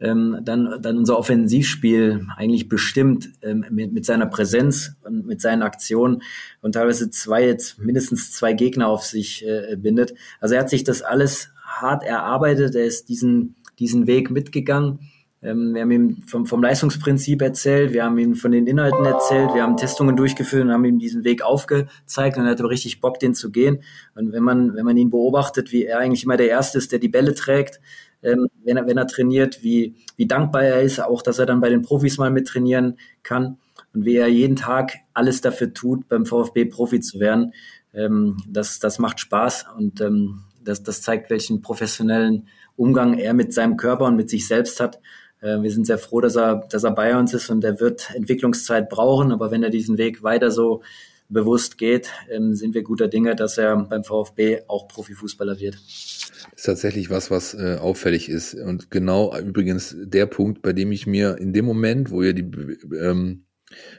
S7: ähm, dann, dann unser Offensivspiel eigentlich bestimmt ähm, mit, mit seiner Präsenz und mit seinen Aktionen und teilweise zwei, jetzt mindestens zwei Gegner auf sich äh, bindet. Also er hat sich das alles hart erarbeitet, er ist diesen, diesen Weg mitgegangen ähm, wir haben ihm vom, vom Leistungsprinzip erzählt, wir haben ihm von den Inhalten erzählt, wir haben Testungen durchgeführt und haben ihm diesen Weg aufgezeigt und er hatte richtig Bock, den zu gehen. Und wenn man, wenn man ihn beobachtet, wie er eigentlich immer der Erste ist, der die Bälle trägt, ähm, wenn, er, wenn er trainiert, wie, wie dankbar er ist, auch dass er dann bei den Profis mal mit trainieren kann und wie er jeden Tag alles dafür tut, beim VfB Profi zu werden, ähm, das, das macht Spaß und ähm, das, das zeigt, welchen professionellen Umgang er mit seinem Körper und mit sich selbst hat. Äh, wir sind sehr froh, dass er, dass er bei uns ist und er wird Entwicklungszeit brauchen. Aber wenn er diesen Weg weiter so bewusst geht, ähm, sind wir guter Dinge, dass er beim VfB auch Profifußballer wird.
S3: Das ist tatsächlich was, was äh, auffällig ist. Und genau übrigens der Punkt, bei dem ich mir in dem Moment, wo ihr die ähm,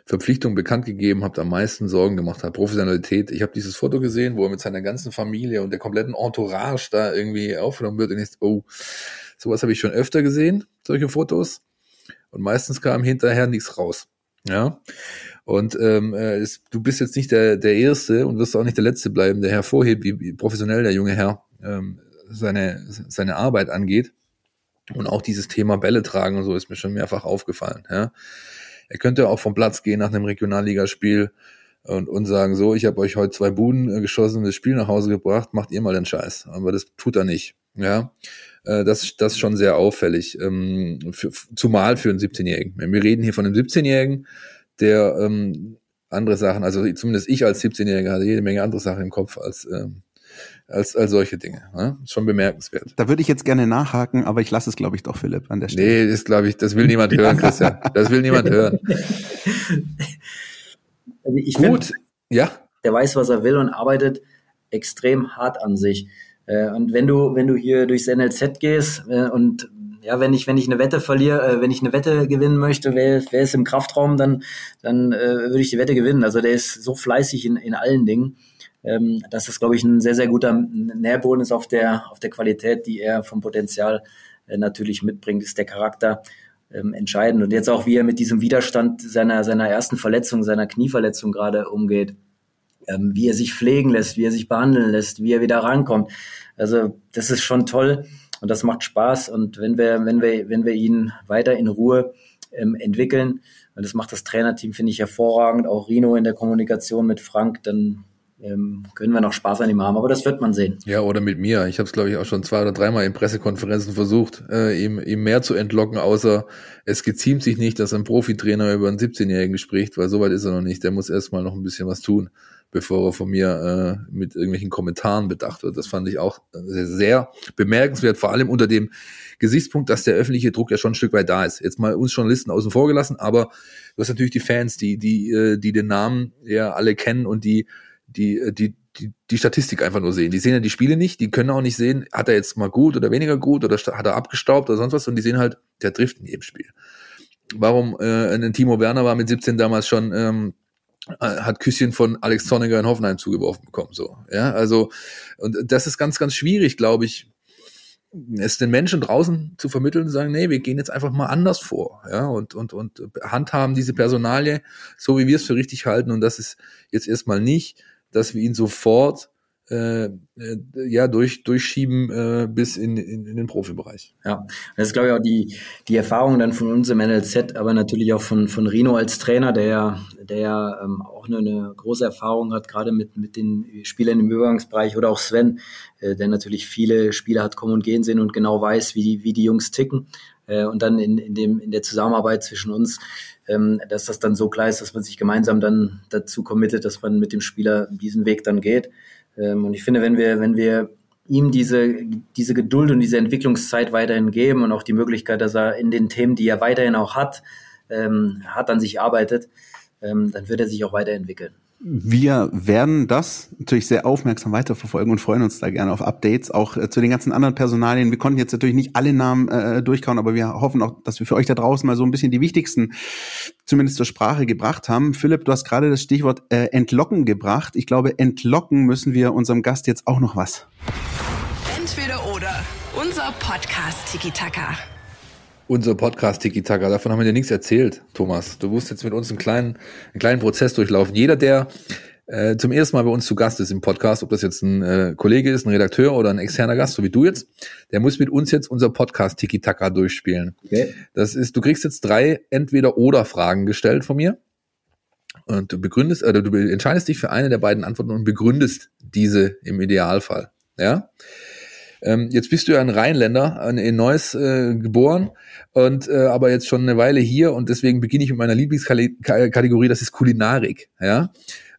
S3: Verpflichtung bekannt gegeben habt, am meisten Sorgen gemacht hat, Professionalität. Ich habe dieses Foto gesehen, wo er mit seiner ganzen Familie und der kompletten Entourage da irgendwie aufgenommen wird und ich, oh, sowas habe ich schon öfter gesehen solche Fotos. Und meistens kam hinterher nichts raus. Ja. Und ähm, äh, ist, du bist jetzt nicht der, der Erste und wirst auch nicht der Letzte bleiben, der hervorhebt, wie, wie professionell der junge Herr ähm, seine, seine Arbeit angeht. Und auch dieses Thema Bälle tragen und so ist mir schon mehrfach aufgefallen. Ja. Er könnte auch vom Platz gehen nach einem Regionalligaspiel und, und sagen, so, ich habe euch heute zwei Buden äh, geschossen, das Spiel nach Hause gebracht, macht ihr mal den Scheiß. Aber das tut er nicht. Ja. Äh, das, das ist schon sehr auffällig, ähm, für, zumal für einen 17-Jährigen. Wir reden hier von einem 17-Jährigen, der ähm, andere Sachen, also zumindest ich als 17-Jähriger hatte jede Menge andere Sachen im Kopf als ähm, als, als solche Dinge. Ne? Schon bemerkenswert.
S4: Da würde ich jetzt gerne nachhaken, aber ich lasse es, glaube ich, doch, Philipp, an der
S3: Stelle. Nee, das glaube ich, das will niemand hören, Christian. Das will niemand hören.
S7: Also ich Gut, find, ja. Der weiß, was er will und arbeitet extrem hart an sich. Äh, und wenn du, wenn du hier durchs NLZ gehst äh, und ja, wenn ich, wenn ich eine Wette verliere, äh, wenn ich eine Wette gewinnen möchte, wer, wer ist im Kraftraum, dann, dann würde ich die Wette gewinnen. Also der ist so fleißig in, in allen Dingen. Ähm, dass das, glaube ich, ein sehr, sehr guter Nährboden ist auf der, auf der Qualität, die er vom Potenzial äh, natürlich mitbringt, ist der Charakter ähm, entscheidend. Und jetzt auch, wie er mit diesem Widerstand seiner, seiner ersten Verletzung, seiner Knieverletzung gerade umgeht ähm, wie er sich pflegen lässt, wie er sich behandeln lässt, wie er wieder rankommt. Also das ist schon toll und das macht Spaß. Und wenn wir, wenn wir, wenn wir ihn weiter in Ruhe ähm, entwickeln, und das macht das Trainerteam, finde ich, hervorragend, auch Rino in der Kommunikation mit Frank, dann ähm, können wir noch Spaß an ihm haben, aber das wird man sehen.
S3: Ja, oder mit mir. Ich habe es, glaube ich, auch schon zwei oder dreimal in Pressekonferenzen versucht, äh, ihm, ihm mehr zu entlocken, außer es geziemt sich nicht, dass ein Profitrainer über einen 17-Jährigen spricht, weil soweit ist er noch nicht. Der muss erstmal noch ein bisschen was tun bevor er von mir äh, mit irgendwelchen Kommentaren bedacht wird. Das fand ich auch sehr, sehr bemerkenswert, vor allem unter dem Gesichtspunkt, dass der öffentliche Druck ja schon ein Stück weit da ist. Jetzt mal uns Journalisten außen vor gelassen, aber du hast natürlich die Fans, die, die, äh, die den Namen ja alle kennen und die, die, äh, die, die, die Statistik einfach nur sehen. Die sehen ja die Spiele nicht, die können auch nicht sehen, hat er jetzt mal gut oder weniger gut oder hat er abgestaubt oder sonst was und die sehen halt, der trifft in jedem Spiel. Warum äh, ein Timo Werner war mit 17 damals schon ähm, äh, hat Küsschen von Alex Zorniger in Hoffenheim zugeworfen bekommen. So, ja, also und das ist ganz, ganz schwierig, glaube ich, es den Menschen draußen zu vermitteln und sagen, nee, wir gehen jetzt einfach mal anders vor, ja, und und und handhaben diese Personalie so, wie wir es für richtig halten. Und das ist jetzt erstmal nicht, dass wir ihn sofort äh, äh, ja durch durchschieben äh, bis in, in, in den Profibereich.
S7: Ja, das ist glaube ich auch die die Erfahrung dann von uns im NLZ, aber natürlich auch von von Rino als Trainer, der ja der ähm, auch eine, eine große Erfahrung hat, gerade mit mit den Spielern im Übergangsbereich oder auch Sven, äh, der natürlich viele Spieler hat kommen und gehen sehen und genau weiß, wie die wie die Jungs ticken äh, und dann in in dem in der Zusammenarbeit zwischen uns ähm, dass das dann so klar ist, dass man sich gemeinsam dann dazu committet, dass man mit dem Spieler diesen Weg dann geht. Ähm, und ich finde, wenn wir, wenn wir ihm diese, diese Geduld und diese Entwicklungszeit weiterhin geben und auch die Möglichkeit, dass er in den Themen, die er weiterhin auch hat, ähm, hat an sich arbeitet, ähm, dann wird er sich auch weiterentwickeln.
S4: Wir werden das natürlich sehr aufmerksam weiterverfolgen und freuen uns da gerne auf Updates, auch äh, zu den ganzen anderen Personalien. Wir konnten jetzt natürlich nicht alle Namen äh, durchkauen, aber wir hoffen auch, dass wir für euch da draußen mal so ein bisschen die wichtigsten zumindest zur Sprache gebracht haben. Philipp, du hast gerade das Stichwort äh, Entlocken gebracht. Ich glaube, entlocken müssen wir unserem Gast jetzt auch noch was.
S1: Entweder oder. Unser Podcast Tiki Taka
S3: unser Podcast Tiki Taka. Davon haben wir dir nichts erzählt, Thomas. Du musst jetzt mit uns einen kleinen, einen kleinen Prozess durchlaufen. Jeder, der äh, zum ersten Mal bei uns zu Gast ist im Podcast, ob das jetzt ein äh, Kollege ist, ein Redakteur oder ein externer Gast, so wie du jetzt, der muss mit uns jetzt unser Podcast Tiki Taka durchspielen. Okay. Das ist, du kriegst jetzt drei Entweder-Oder-Fragen gestellt von mir. Und du begründest, äh, du entscheidest dich für eine der beiden Antworten und begründest diese im Idealfall. Ja. Ähm, jetzt bist du ja ein Rheinländer, in Neuss äh, geboren und äh, aber jetzt schon eine Weile hier und deswegen beginne ich mit meiner Lieblingskategorie, das ist Kulinarik. Ja,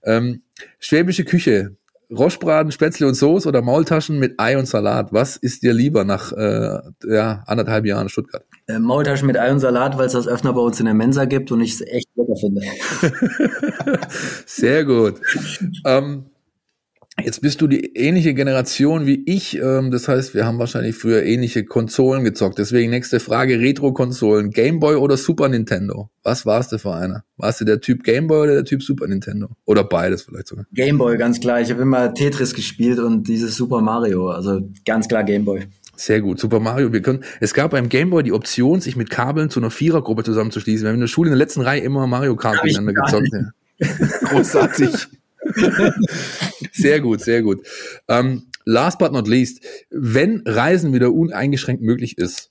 S3: ähm, schwäbische Küche, Roschbraten, Spätzle und Soße oder Maultaschen mit Ei und Salat. Was ist dir lieber nach äh, ja, anderthalb Jahren Stuttgart?
S7: Äh, Maultaschen mit Ei und Salat, weil es das Öffner bei uns in der Mensa gibt und ich es echt lecker finde.
S3: Sehr gut. ähm, Jetzt bist du die ähnliche Generation wie ich. Ähm, das heißt, wir haben wahrscheinlich früher ähnliche Konsolen gezockt. Deswegen nächste Frage: Retro-Konsolen, Gameboy oder Super Nintendo? Was warst du für einer? Warst du der Typ Gameboy oder der Typ Super Nintendo? Oder beides vielleicht sogar?
S7: Gameboy, ganz klar. Ich habe immer Tetris gespielt und dieses Super Mario. Also ganz klar Gameboy.
S3: Sehr gut. Super Mario. Wir können, es gab beim Gameboy die Option, sich mit Kabeln zu einer Vierergruppe zusammenzuschließen. Wir haben in der Schule in der letzten Reihe immer Mario Kart miteinander gezockt. Großartig. Sehr gut, sehr gut. Ähm, last but not least, wenn Reisen wieder uneingeschränkt möglich ist,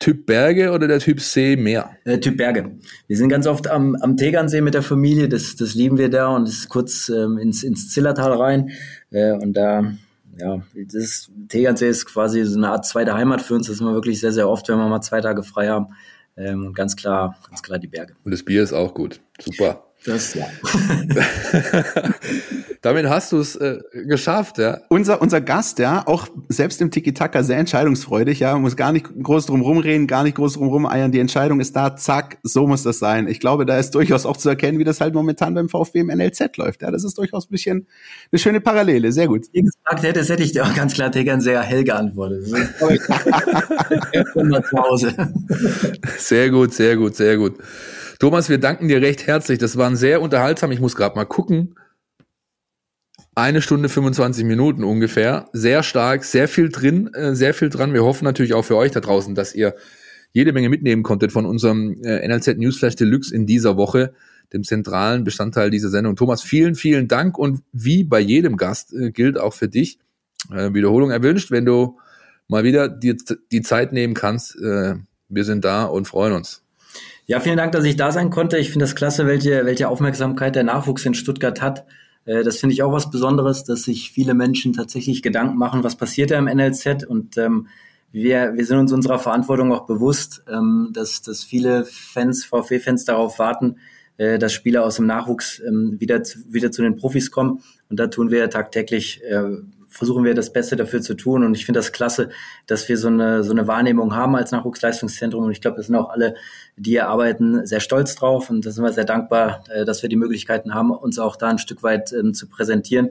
S3: Typ Berge oder der Typ See mehr?
S7: Äh, typ Berge. Wir sind ganz oft am, am Tegernsee mit der Familie, das, das lieben wir da und ist kurz ähm, ins, ins Zillertal rein. Äh, und da, ja, das Tegernsee ist quasi so eine Art zweite Heimat für uns. Das sind wir wirklich sehr, sehr oft, wenn wir mal zwei Tage frei haben. Ähm, und ganz klar, ganz klar die Berge.
S3: Und das Bier ist auch gut. Super.
S7: Das ja.
S3: Damit hast du es äh, geschafft, ja.
S4: Unser, unser Gast, ja, auch selbst im Tiki-Taka sehr entscheidungsfreudig, ja, muss gar nicht groß drum rumreden, gar nicht groß drum rumeiern. Die Entscheidung ist da, zack, so muss das sein. Ich glaube, da ist durchaus auch zu erkennen, wie das halt momentan beim VfB im NLZ läuft. Ja, das ist durchaus ein bisschen eine schöne Parallele. Sehr gut.
S7: Wenn du gesagt hättest, hätte ich dir auch ganz klar Tegern sehr hell geantwortet.
S3: sehr gut, sehr gut, sehr gut. Thomas, wir danken dir recht herzlich. Das waren sehr unterhaltsam. Ich muss gerade mal gucken. Eine Stunde 25 Minuten ungefähr. Sehr stark, sehr viel drin, äh, sehr viel dran. Wir hoffen natürlich auch für euch da draußen, dass ihr jede Menge mitnehmen konntet von unserem äh, NLZ Newsflash Deluxe in dieser Woche, dem zentralen Bestandteil dieser Sendung. Thomas, vielen, vielen Dank und wie bei jedem Gast äh, gilt auch für dich Wiederholung erwünscht, wenn du mal wieder die, die Zeit nehmen kannst. wir sind da und freuen uns.
S7: Ja, vielen Dank, dass ich da sein konnte. Ich finde das klasse, welche, welche Aufmerksamkeit der Nachwuchs in Stuttgart hat. Äh, das finde ich auch was Besonderes, dass sich viele Menschen tatsächlich Gedanken machen, was passiert da im NLZ. Und ähm, wir, wir sind uns unserer Verantwortung auch bewusst, ähm, dass, dass viele Fans, VfB-Fans darauf warten, äh, dass Spieler aus dem Nachwuchs ähm, wieder, wieder zu den Profis kommen. Und da tun wir tagtäglich äh, versuchen wir das Beste dafür zu tun. Und ich finde das klasse, dass wir so eine, so eine Wahrnehmung haben als Nachwuchsleistungszentrum. Und ich glaube, das sind auch alle, die hier arbeiten, sehr stolz drauf. Und da sind wir sehr dankbar, äh, dass wir die Möglichkeiten haben, uns auch da ein Stück weit ähm, zu präsentieren.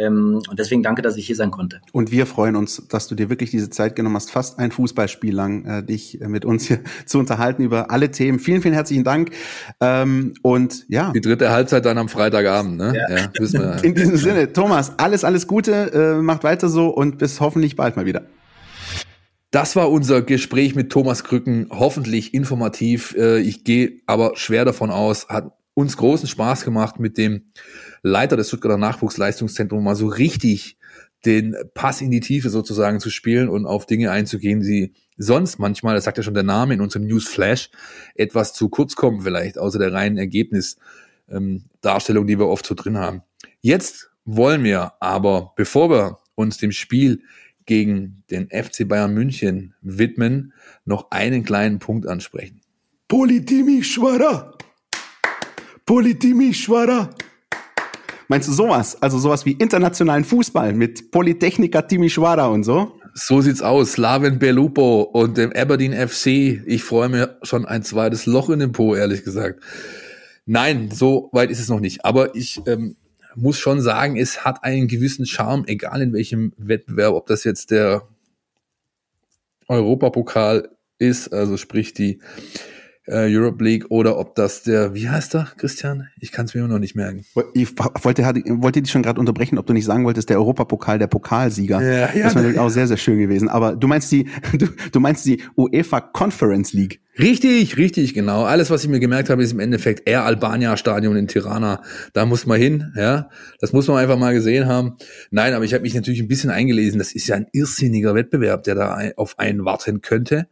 S7: Ähm, und deswegen danke, dass ich hier sein konnte.
S4: Und wir freuen uns, dass du dir wirklich diese Zeit genommen hast, fast ein Fußballspiel lang, äh, dich äh, mit uns hier zu unterhalten über alle Themen. Vielen, vielen herzlichen Dank. Ähm, und ja.
S3: Die dritte Halbzeit dann am Freitagabend, ne?
S4: Ja. ja wir. In diesem Sinne, Thomas, alles, alles Gute, äh, macht weiter so und bis hoffentlich bald mal wieder.
S3: Das war unser Gespräch mit Thomas Krücken. Hoffentlich informativ. Äh, ich gehe aber schwer davon aus, hat uns großen Spaß gemacht mit dem Leiter des Stuttgarter Nachwuchsleistungszentrums mal so richtig den Pass in die Tiefe sozusagen zu spielen und auf Dinge einzugehen, die sonst manchmal, das sagt ja schon der Name in unserem News Flash, etwas zu kurz kommen vielleicht, außer der reinen Ergebnisdarstellung, ähm, die wir oft so drin haben. Jetzt wollen wir aber, bevor wir uns dem Spiel gegen den FC Bayern München widmen, noch einen kleinen Punkt ansprechen.
S4: Politimi Schwara! Politimi Schwara! Meinst du sowas? Also sowas wie internationalen Fußball mit Polytechnika Timișoara und so?
S3: So sieht's aus. Slaven Belupo und dem Aberdeen FC. Ich freue mich schon ein zweites Loch in den Po, ehrlich gesagt. Nein, so weit ist es noch nicht. Aber ich ähm, muss schon sagen, es hat einen gewissen Charme, egal in welchem Wettbewerb, ob das jetzt der Europapokal ist, also sprich die äh, Europe League oder ob das der, wie heißt der, Christian? Ich kann es mir immer noch nicht merken.
S4: Ich wollte, wollte dich schon gerade unterbrechen, ob du nicht sagen wolltest, der Europapokal, der Pokalsieger. Ja, ja, das wäre natürlich auch sehr, sehr schön gewesen. Aber du meinst die, du, du meinst die UEFA Conference League.
S3: Richtig, richtig, genau. Alles, was ich mir gemerkt habe, ist im Endeffekt Air Albania Stadion in Tirana. Da muss man hin, ja. Das muss man einfach mal gesehen haben. Nein, aber ich habe mich natürlich ein bisschen eingelesen. Das ist ja ein irrsinniger Wettbewerb, der da auf einen warten könnte.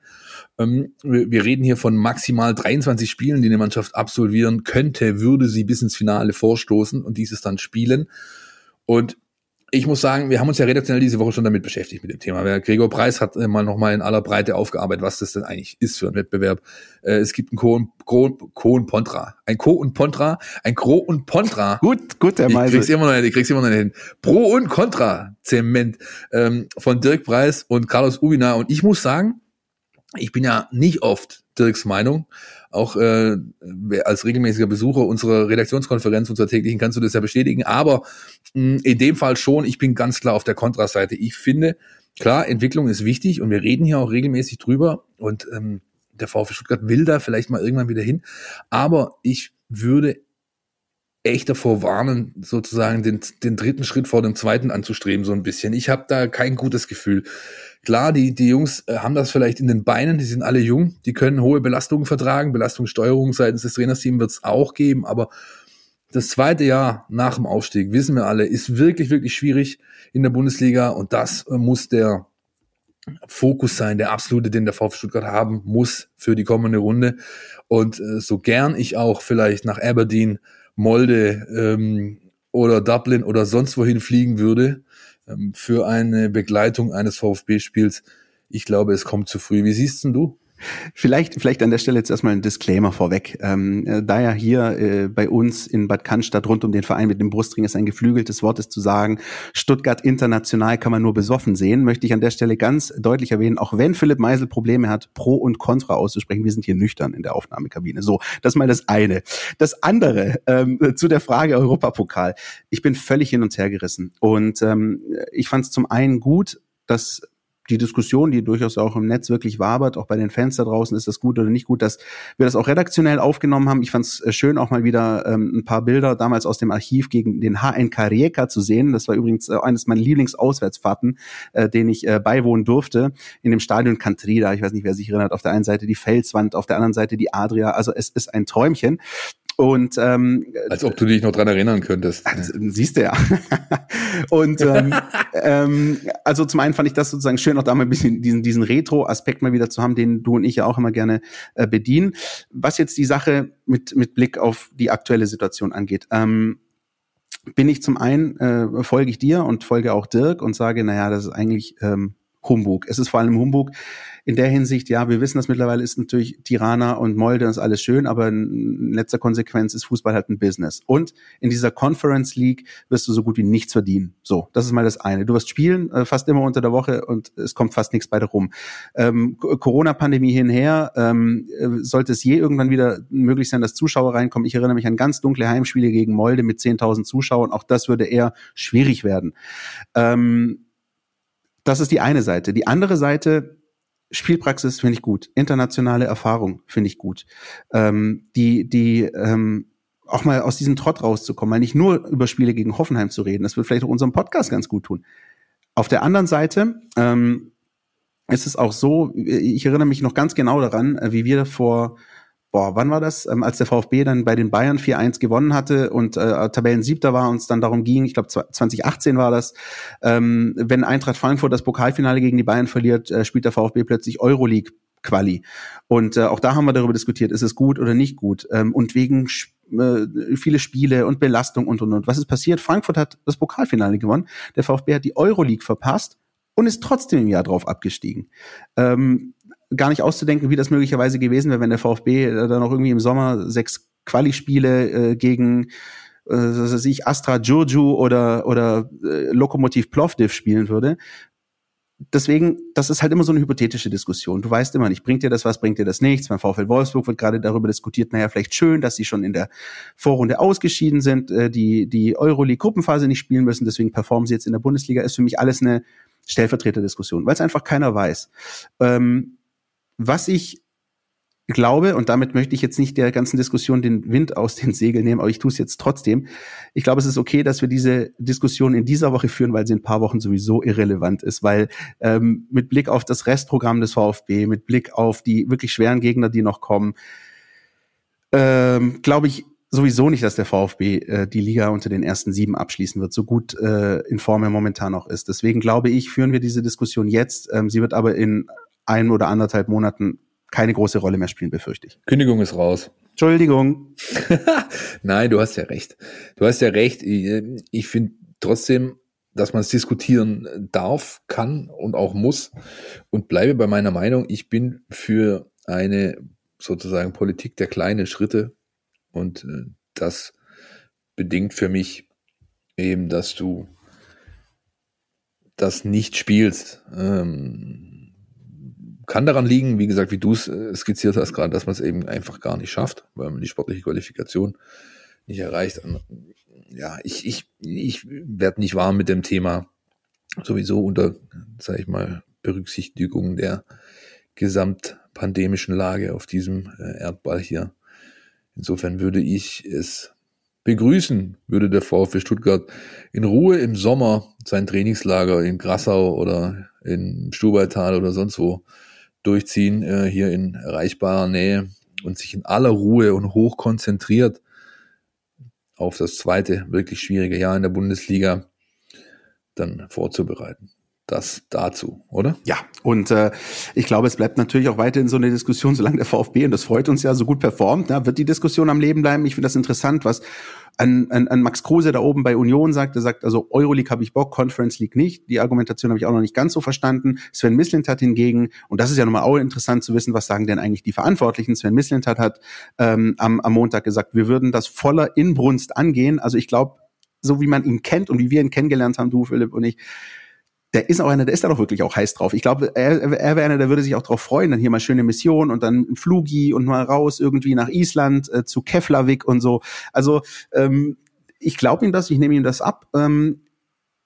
S3: Ähm, wir reden hier von maximal 23 Spielen, die eine Mannschaft absolvieren könnte, würde sie bis ins Finale vorstoßen und dieses dann spielen. Und ich muss sagen, wir haben uns ja redaktionell diese Woche schon damit beschäftigt mit dem Thema. Der Gregor Preis hat mal nochmal in aller Breite aufgearbeitet, was das denn eigentlich ist für ein Wettbewerb. Äh, es gibt ein Co und, Co, Co und Pontra. Ein Co und Pontra, ein Gro und Pontra.
S4: Gut, gut, der
S3: Meisel. Ich krieg's immer noch ich krieg's immer noch hin. Pro und Contra Zement ähm, von Dirk Preis und Carlos Ubina. Und ich muss sagen, ich bin ja nicht oft Dirks Meinung. Auch äh, als regelmäßiger Besucher unserer Redaktionskonferenz, unserer täglichen, kannst du das ja bestätigen. Aber mh, in dem Fall schon, ich bin ganz klar auf der Kontraseite. Ich finde, klar, Entwicklung ist wichtig und wir reden hier auch regelmäßig drüber. Und ähm, der VfB Stuttgart will da vielleicht mal irgendwann wieder hin. Aber ich würde echt davor warnen, sozusagen den, den dritten Schritt vor dem zweiten anzustreben, so ein bisschen. Ich habe da kein gutes Gefühl. Klar, die, die Jungs äh, haben das vielleicht in den Beinen, die sind alle jung, die können hohe Belastungen vertragen, Belastungssteuerung seitens des Trainerteams wird es auch geben, aber das zweite Jahr nach dem Aufstieg, wissen wir alle, ist wirklich, wirklich schwierig in der Bundesliga und das äh, muss der Fokus sein, der absolute, den der VfB Stuttgart haben muss für die kommende Runde. Und äh, so gern ich auch vielleicht nach Aberdeen, Molde ähm, oder Dublin oder sonst wohin fliegen würde, ähm, für eine Begleitung eines VfB-Spiels. Ich glaube, es kommt zu früh. Wie siehst denn du?
S4: Vielleicht, vielleicht an der Stelle jetzt erstmal ein Disclaimer vorweg. Ähm, äh, da ja hier äh, bei uns in Bad Cannstatt rund um den Verein mit dem Brustring ist ein geflügeltes Wort ist zu sagen, Stuttgart international kann man nur besoffen sehen, möchte ich an der Stelle ganz deutlich erwähnen, auch wenn Philipp Meisel Probleme hat, Pro und Contra auszusprechen, wir sind hier nüchtern in der Aufnahmekabine. So, das mal das eine. Das andere, ähm, zu der Frage Europapokal. Ich bin völlig hin und her gerissen. Und ähm, ich fand es zum einen gut, dass die Diskussion, die durchaus auch im Netz wirklich wabert, auch bei den Fans da draußen, ist das gut oder nicht gut, dass wir das auch redaktionell aufgenommen haben. Ich fand es äh, schön, auch mal wieder ähm, ein paar Bilder damals aus dem Archiv gegen den HNK Rijeka zu sehen. Das war übrigens äh, eines meiner Lieblingsauswärtsfahrten, äh, den ich äh, beiwohnen durfte, in dem Stadion Cantrida. Ich weiß nicht, wer sich erinnert. Auf der einen Seite die Felswand, auf der anderen Seite die Adria. Also es ist ein Träumchen. Und ähm,
S3: als ob du dich noch dran erinnern könntest.
S4: Also, siehst du ja. und ähm, ähm, also zum einen fand ich das sozusagen schön, auch da mal ein bisschen diesen, diesen Retro-Aspekt mal wieder zu haben, den du und ich ja auch immer gerne äh, bedienen. Was jetzt die Sache mit, mit Blick auf die aktuelle Situation angeht. Ähm, bin ich zum einen, äh, folge ich dir und folge auch Dirk und sage, naja, das ist eigentlich ähm, Humbug. Es ist vor allem Humbug in der Hinsicht, ja, wir wissen das mittlerweile ist natürlich Tirana und Molde ist alles schön, aber in letzter Konsequenz ist Fußball halt ein Business. Und in dieser Conference League wirst du so gut wie nichts verdienen. So, das ist mal das eine. Du wirst spielen, äh, fast immer unter der Woche und es kommt fast nichts bei dir rum. Ähm, Corona-Pandemie hinher, ähm, sollte es je irgendwann wieder möglich sein, dass Zuschauer reinkommen. Ich erinnere mich an ganz dunkle Heimspiele gegen Molde mit 10.000 Zuschauern. Auch das würde eher schwierig werden. Ähm, das ist die eine Seite. Die andere Seite, Spielpraxis finde ich gut. Internationale Erfahrung finde ich gut. Ähm, die, die, ähm, auch mal aus diesem Trott rauszukommen, mal nicht nur über Spiele gegen Hoffenheim zu reden. Das wird vielleicht auch unserem Podcast ganz gut tun. Auf der anderen Seite ähm, ist es auch so, ich erinnere mich noch ganz genau daran, äh, wie wir vor boah, wann war das? Ähm, als der VfB dann bei den Bayern 4-1 gewonnen hatte und äh, Tabellensiebter war und es dann darum ging, ich glaube 2018 war das, ähm, wenn Eintracht Frankfurt das Pokalfinale gegen die Bayern verliert, äh, spielt der VfB plötzlich Euroleague Quali. Und äh, auch da haben wir darüber diskutiert, ist es gut oder nicht gut. Ähm, und wegen äh, viele Spiele und Belastung und und und. Was ist passiert? Frankfurt hat das Pokalfinale gewonnen. Der VfB hat die Euroleague verpasst und ist trotzdem im Jahr drauf abgestiegen. Ähm, gar nicht auszudenken, wie das möglicherweise gewesen wäre, wenn der VfB äh, dann noch irgendwie im Sommer sechs Quali-Spiele äh, gegen äh, was weiß ich, Astra Giurgiu oder, oder äh, Lokomotiv Plovdiv spielen würde. deswegen, das ist halt immer so eine hypothetische Diskussion. Du weißt immer nicht, bringt dir das was, bringt dir das nichts. Beim VfL Wolfsburg wird gerade darüber diskutiert, naja, vielleicht schön, dass sie schon in der Vorrunde ausgeschieden sind, äh, die, die Euroleague-Gruppenphase nicht spielen müssen, deswegen performen sie jetzt in der Bundesliga, ist für mich alles eine Stellvertreterdiskussion, weil es einfach keiner weiß. Ähm, was ich glaube, und damit möchte ich jetzt nicht der ganzen Diskussion den Wind aus den Segeln nehmen, aber ich tue es jetzt trotzdem. Ich glaube, es ist okay, dass wir diese Diskussion in dieser Woche führen, weil sie in ein paar Wochen sowieso irrelevant ist, weil ähm, mit Blick auf das Restprogramm des VfB, mit Blick auf die wirklich schweren Gegner, die noch kommen, ähm, glaube ich sowieso nicht, dass der VfB äh, die Liga unter den ersten sieben abschließen wird, so gut äh, in Form er momentan noch ist. Deswegen glaube ich, führen wir diese Diskussion jetzt. Ähm, sie wird aber in ein oder anderthalb Monaten keine große Rolle mehr spielen, befürchte ich.
S3: Kündigung ist raus.
S4: Entschuldigung.
S3: Nein, du hast ja recht. Du hast ja recht. Ich, ich finde trotzdem, dass man es diskutieren darf, kann und auch muss und bleibe bei meiner Meinung. Ich bin für eine sozusagen Politik der kleinen Schritte und äh, das bedingt für mich eben, dass du das nicht spielst. Ähm, kann daran liegen, wie gesagt, wie du es äh, skizziert hast gerade, dass man es eben einfach gar nicht schafft, weil man die sportliche Qualifikation nicht erreicht. Ja, ich, ich, ich werde nicht warm mit dem Thema sowieso unter, sage ich mal, Berücksichtigung der gesamtpandemischen Lage auf diesem äh, Erdball hier. Insofern würde ich es begrüßen, würde der VfB Stuttgart in Ruhe im Sommer sein Trainingslager in Grassau oder in Stubaital oder sonst wo durchziehen, äh, hier in erreichbarer Nähe und sich in aller Ruhe und hoch konzentriert auf das zweite wirklich schwierige Jahr in der Bundesliga dann vorzubereiten. Das dazu, oder?
S4: Ja, und äh, ich glaube, es bleibt natürlich auch weiterhin so eine Diskussion, solange der VfB, und das freut uns ja, so gut performt, na, wird die Diskussion am Leben bleiben. Ich finde das interessant, was an, an, an Max Kruse da oben bei Union sagt. Er sagt, also Euroleague habe ich Bock, Conference League nicht. Die Argumentation habe ich auch noch nicht ganz so verstanden. Sven Mislintat hingegen, und das ist ja nochmal auch interessant zu wissen, was sagen denn eigentlich die Verantwortlichen. Sven Mislintat hat ähm, am, am Montag gesagt, wir würden das voller Inbrunst angehen. Also ich glaube, so wie man ihn kennt und wie wir ihn kennengelernt haben, du, Philipp und ich, der ist auch einer, der ist da doch wirklich auch heiß drauf. Ich glaube, er, er wäre einer, der würde sich auch drauf freuen, dann hier mal schöne Mission und dann ein Flugi und mal raus irgendwie nach Island äh, zu Keflavik und so. Also ähm, ich glaube ihm das, ich nehme ihm das ab. Ähm,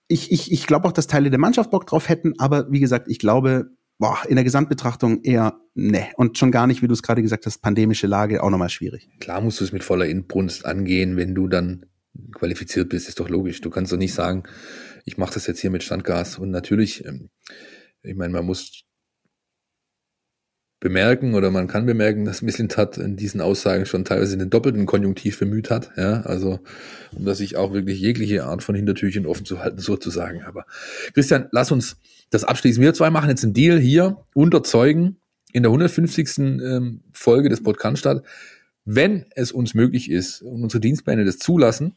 S4: ich ich, ich glaube auch, dass Teile der Mannschaft Bock drauf hätten, aber wie gesagt, ich glaube, boah, in der Gesamtbetrachtung eher ne. Und schon gar nicht, wie du es gerade gesagt hast, pandemische Lage auch nochmal schwierig.
S3: Klar musst du es mit voller Inbrunst angehen, wenn du dann qualifiziert bist, ist doch logisch. Du kannst doch nicht sagen, ich mache das jetzt hier mit Standgas. Und natürlich, ähm, ich meine, man muss bemerken oder man kann bemerken, dass Misslintat in diesen Aussagen schon teilweise den doppelten Konjunktiv bemüht hat. Ja, also um dass sich auch wirklich jegliche Art von Hintertürchen offen zu halten, sozusagen. Aber Christian, lass uns das abschließen. Wir zwei machen jetzt einen Deal hier unter Zeugen in der 150. Ähm, Folge des Podcasts statt. Wenn es uns möglich ist und unsere Dienstpläne das zulassen,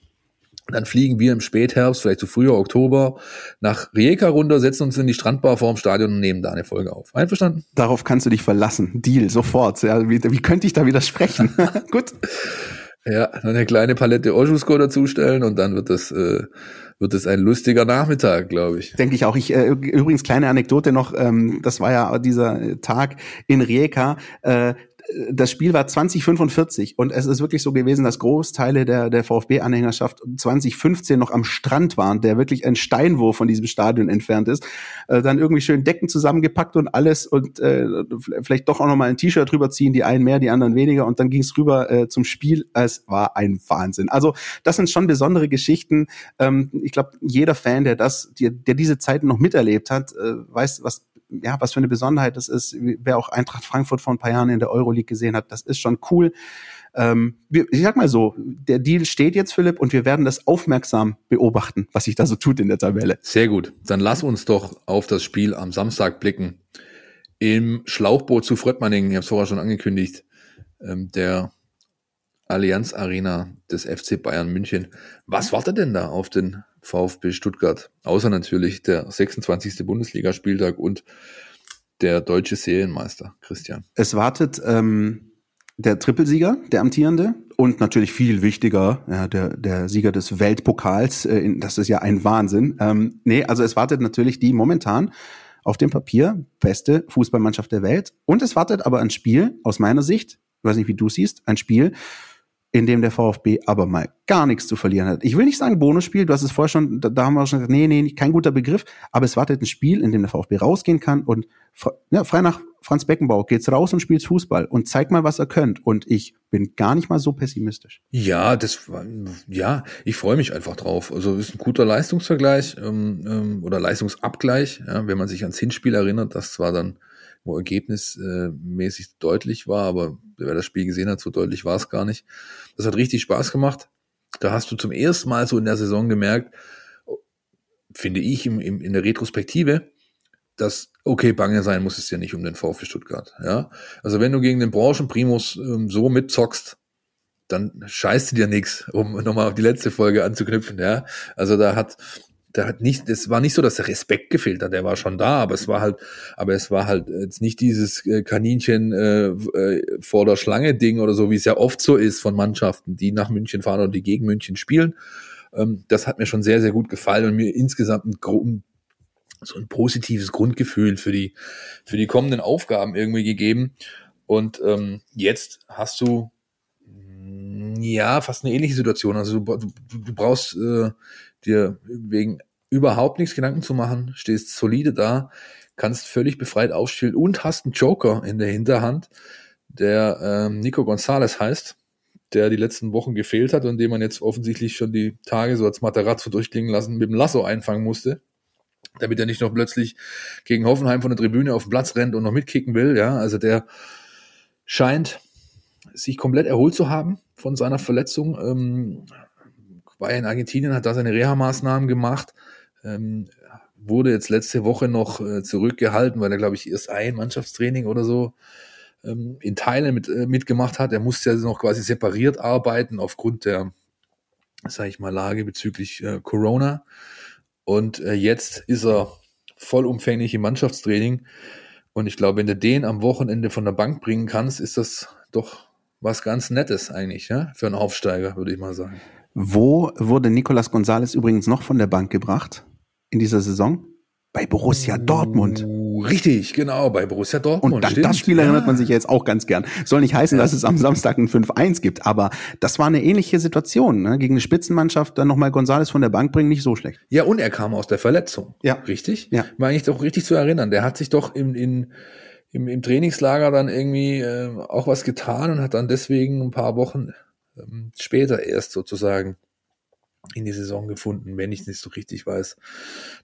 S3: dann fliegen wir im Spätherbst, vielleicht zu früher Oktober, nach Rijeka runter, setzen uns in die Strandbar vorm Stadion und nehmen da eine Folge auf. Einverstanden?
S4: Darauf kannst du dich verlassen. Deal, sofort. Ja, wie, wie könnte ich da widersprechen? Gut.
S3: Ja, dann eine kleine Palette Oschusko dazustellen und dann wird das, äh, wird es ein lustiger Nachmittag, glaube ich.
S4: Denke ich auch. Ich, äh, übrigens kleine Anekdote noch, ähm, das war ja dieser Tag in Rijeka. Äh, das Spiel war 2045 und es ist wirklich so gewesen, dass Großteile der, der VfB-Anhängerschaft 2015 noch am Strand waren, der wirklich ein Steinwurf von diesem Stadion entfernt ist. Äh, dann irgendwie schön Decken zusammengepackt und alles und äh, vielleicht doch auch noch mal ein T-Shirt drüber ziehen, die einen mehr, die anderen weniger und dann ging es rüber äh, zum Spiel. Es war ein Wahnsinn. Also das sind schon besondere Geschichten. Ähm, ich glaube, jeder Fan, der das, der, der diese Zeiten noch miterlebt hat, äh, weiß, was ja, was für eine Besonderheit das ist. Wer auch Eintracht Frankfurt vor ein paar Jahren in der Euroleague gesehen hat, das ist schon cool. Ähm, ich sag mal so, der Deal steht jetzt, Philipp, und wir werden das aufmerksam beobachten, was sich da so tut in der Tabelle.
S3: Sehr gut. Dann lass uns doch auf das Spiel am Samstag blicken. Im Schlauchboot zu Fröttmanning, ich habe es vorher schon angekündigt, ähm, der Allianz Arena des FC Bayern München. Was wartet denn da auf den VfB Stuttgart. Außer natürlich der 26. Bundesligaspieltag und der deutsche Serienmeister, Christian.
S4: Es wartet ähm, der Trippelsieger, der amtierende, und natürlich viel wichtiger, ja, der, der Sieger des Weltpokals. Äh, das ist ja ein Wahnsinn. Ähm, nee, also es wartet natürlich die momentan auf dem Papier beste Fußballmannschaft der Welt. Und es wartet aber ein Spiel, aus meiner Sicht, ich weiß nicht, wie du siehst, ein Spiel, in dem der VfB aber mal gar nichts zu verlieren hat. Ich will nicht sagen Bonusspiel, du hast es vorher schon, da, da haben wir schon gesagt, nee, nee, kein guter Begriff, aber es wartet ein Spiel, in dem der VfB rausgehen kann und ja, frei nach Franz Beckenbauer geht's raus und spielt Fußball und zeigt mal, was er könnt. Und ich bin gar nicht mal so pessimistisch.
S3: Ja, das ja, ich freue mich einfach drauf. Also ist ein guter Leistungsvergleich ähm, ähm, oder Leistungsabgleich, ja, wenn man sich ans Hinspiel erinnert, das war dann wo ergebnismäßig äh, deutlich war, aber wer das Spiel gesehen hat, so deutlich war es gar nicht. Das hat richtig Spaß gemacht. Da hast du zum ersten Mal so in der Saison gemerkt, finde ich im, im, in der Retrospektive, dass okay, bange sein muss es ja nicht um den VfB Stuttgart. Ja, also wenn du gegen den Branchenprimus ähm, so mitzockst, dann scheißt dir nichts, um nochmal auf die letzte Folge anzuknüpfen. Ja, also da hat da hat nicht, es war nicht so, dass der Respekt gefehlt hat, der war schon da, aber es war halt, aber es war halt jetzt nicht dieses äh, Kaninchen äh, äh, vor der Schlange Ding oder so, wie es ja oft so ist von Mannschaften, die nach München fahren oder die gegen München spielen. Ähm, das hat mir schon sehr, sehr gut gefallen und mir insgesamt ein, so ein positives Grundgefühl für die, für die kommenden Aufgaben irgendwie gegeben. Und ähm, jetzt hast du ja fast eine ähnliche Situation. Also du, du, du brauchst äh, dir wegen überhaupt nichts Gedanken zu machen, stehst solide da, kannst völlig befreit aufspielen und hast einen Joker in der Hinterhand, der ähm, Nico Gonzalez heißt, der die letzten Wochen gefehlt hat und den man jetzt offensichtlich schon die Tage so als Materazzo durchklingen lassen, mit dem Lasso einfangen musste, damit er nicht noch plötzlich gegen Hoffenheim von der Tribüne auf den Platz rennt und noch mitkicken will. Ja, also der scheint sich komplett erholt zu haben von seiner Verletzung. Ähm, in Argentinien, hat da seine Reha-Maßnahmen gemacht, ähm, wurde jetzt letzte Woche noch äh, zurückgehalten, weil er, glaube ich, erst ein Mannschaftstraining oder so ähm, in Teilen mit, äh, mitgemacht hat. Er musste ja noch quasi separiert arbeiten aufgrund der, sage ich mal, Lage bezüglich äh, Corona. Und äh, jetzt ist er vollumfänglich im Mannschaftstraining. Und ich glaube, wenn du den am Wochenende von der Bank bringen kannst, ist das doch was ganz Nettes eigentlich, ja, für einen Aufsteiger, würde ich mal sagen.
S4: Wo wurde Nicolas Gonzalez übrigens noch von der Bank gebracht in dieser Saison? Bei Borussia Dortmund.
S3: Richtig, genau, bei Borussia Dortmund.
S4: Und an das Spiel erinnert man sich jetzt auch ganz gern. Soll nicht heißen, ja. dass es am Samstag ein 5-1 gibt, aber das war eine ähnliche Situation. Ne? Gegen eine Spitzenmannschaft dann nochmal Gonzales von der Bank bringen, nicht so schlecht.
S3: Ja, und er kam aus der Verletzung.
S4: Ja.
S3: Richtig?
S4: Ja.
S3: War eigentlich doch richtig zu erinnern. Der hat sich doch im, in, im, im Trainingslager dann irgendwie äh, auch was getan und hat dann deswegen ein paar Wochen ähm, später erst sozusagen in die Saison gefunden, wenn ich es nicht so richtig weiß.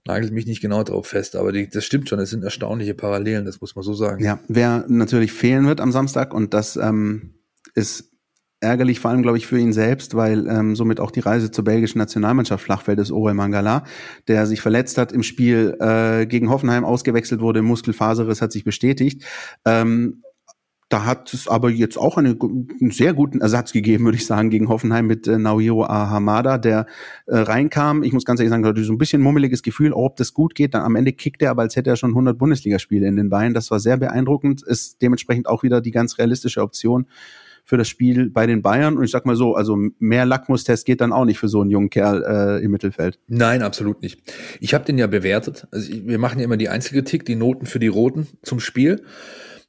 S3: Nagelt mich nicht genau drauf fest, aber die, das stimmt schon, es sind erstaunliche Parallelen, das muss man so sagen.
S4: Ja, wer natürlich fehlen wird am Samstag und das ähm, ist ärgerlich, vor allem, glaube ich, für ihn selbst, weil ähm, somit auch die Reise zur belgischen Nationalmannschaft flach fällt, ist Orel Mangala, der sich verletzt hat im Spiel äh, gegen Hoffenheim, ausgewechselt wurde, Muskelfaserriss hat sich bestätigt. Ähm, da hat es aber jetzt auch eine, einen sehr guten Ersatz gegeben, würde ich sagen, gegen Hoffenheim mit äh, Naohiro Ahamada, der äh, reinkam. Ich muss ganz ehrlich sagen, hatte so ein bisschen mummeliges Gefühl, ob das gut geht. Dann am Ende kickt er, aber als hätte er schon 100 Bundesligaspiele in den Beinen. Das war sehr beeindruckend. Ist dementsprechend auch wieder die ganz realistische Option für das Spiel bei den Bayern. Und ich sag mal so, also mehr Lackmustest geht dann auch nicht für so einen jungen Kerl äh, im Mittelfeld.
S3: Nein, absolut nicht. Ich habe den ja bewertet. Also wir machen ja immer die Einzelkritik, die Noten für die Roten zum Spiel.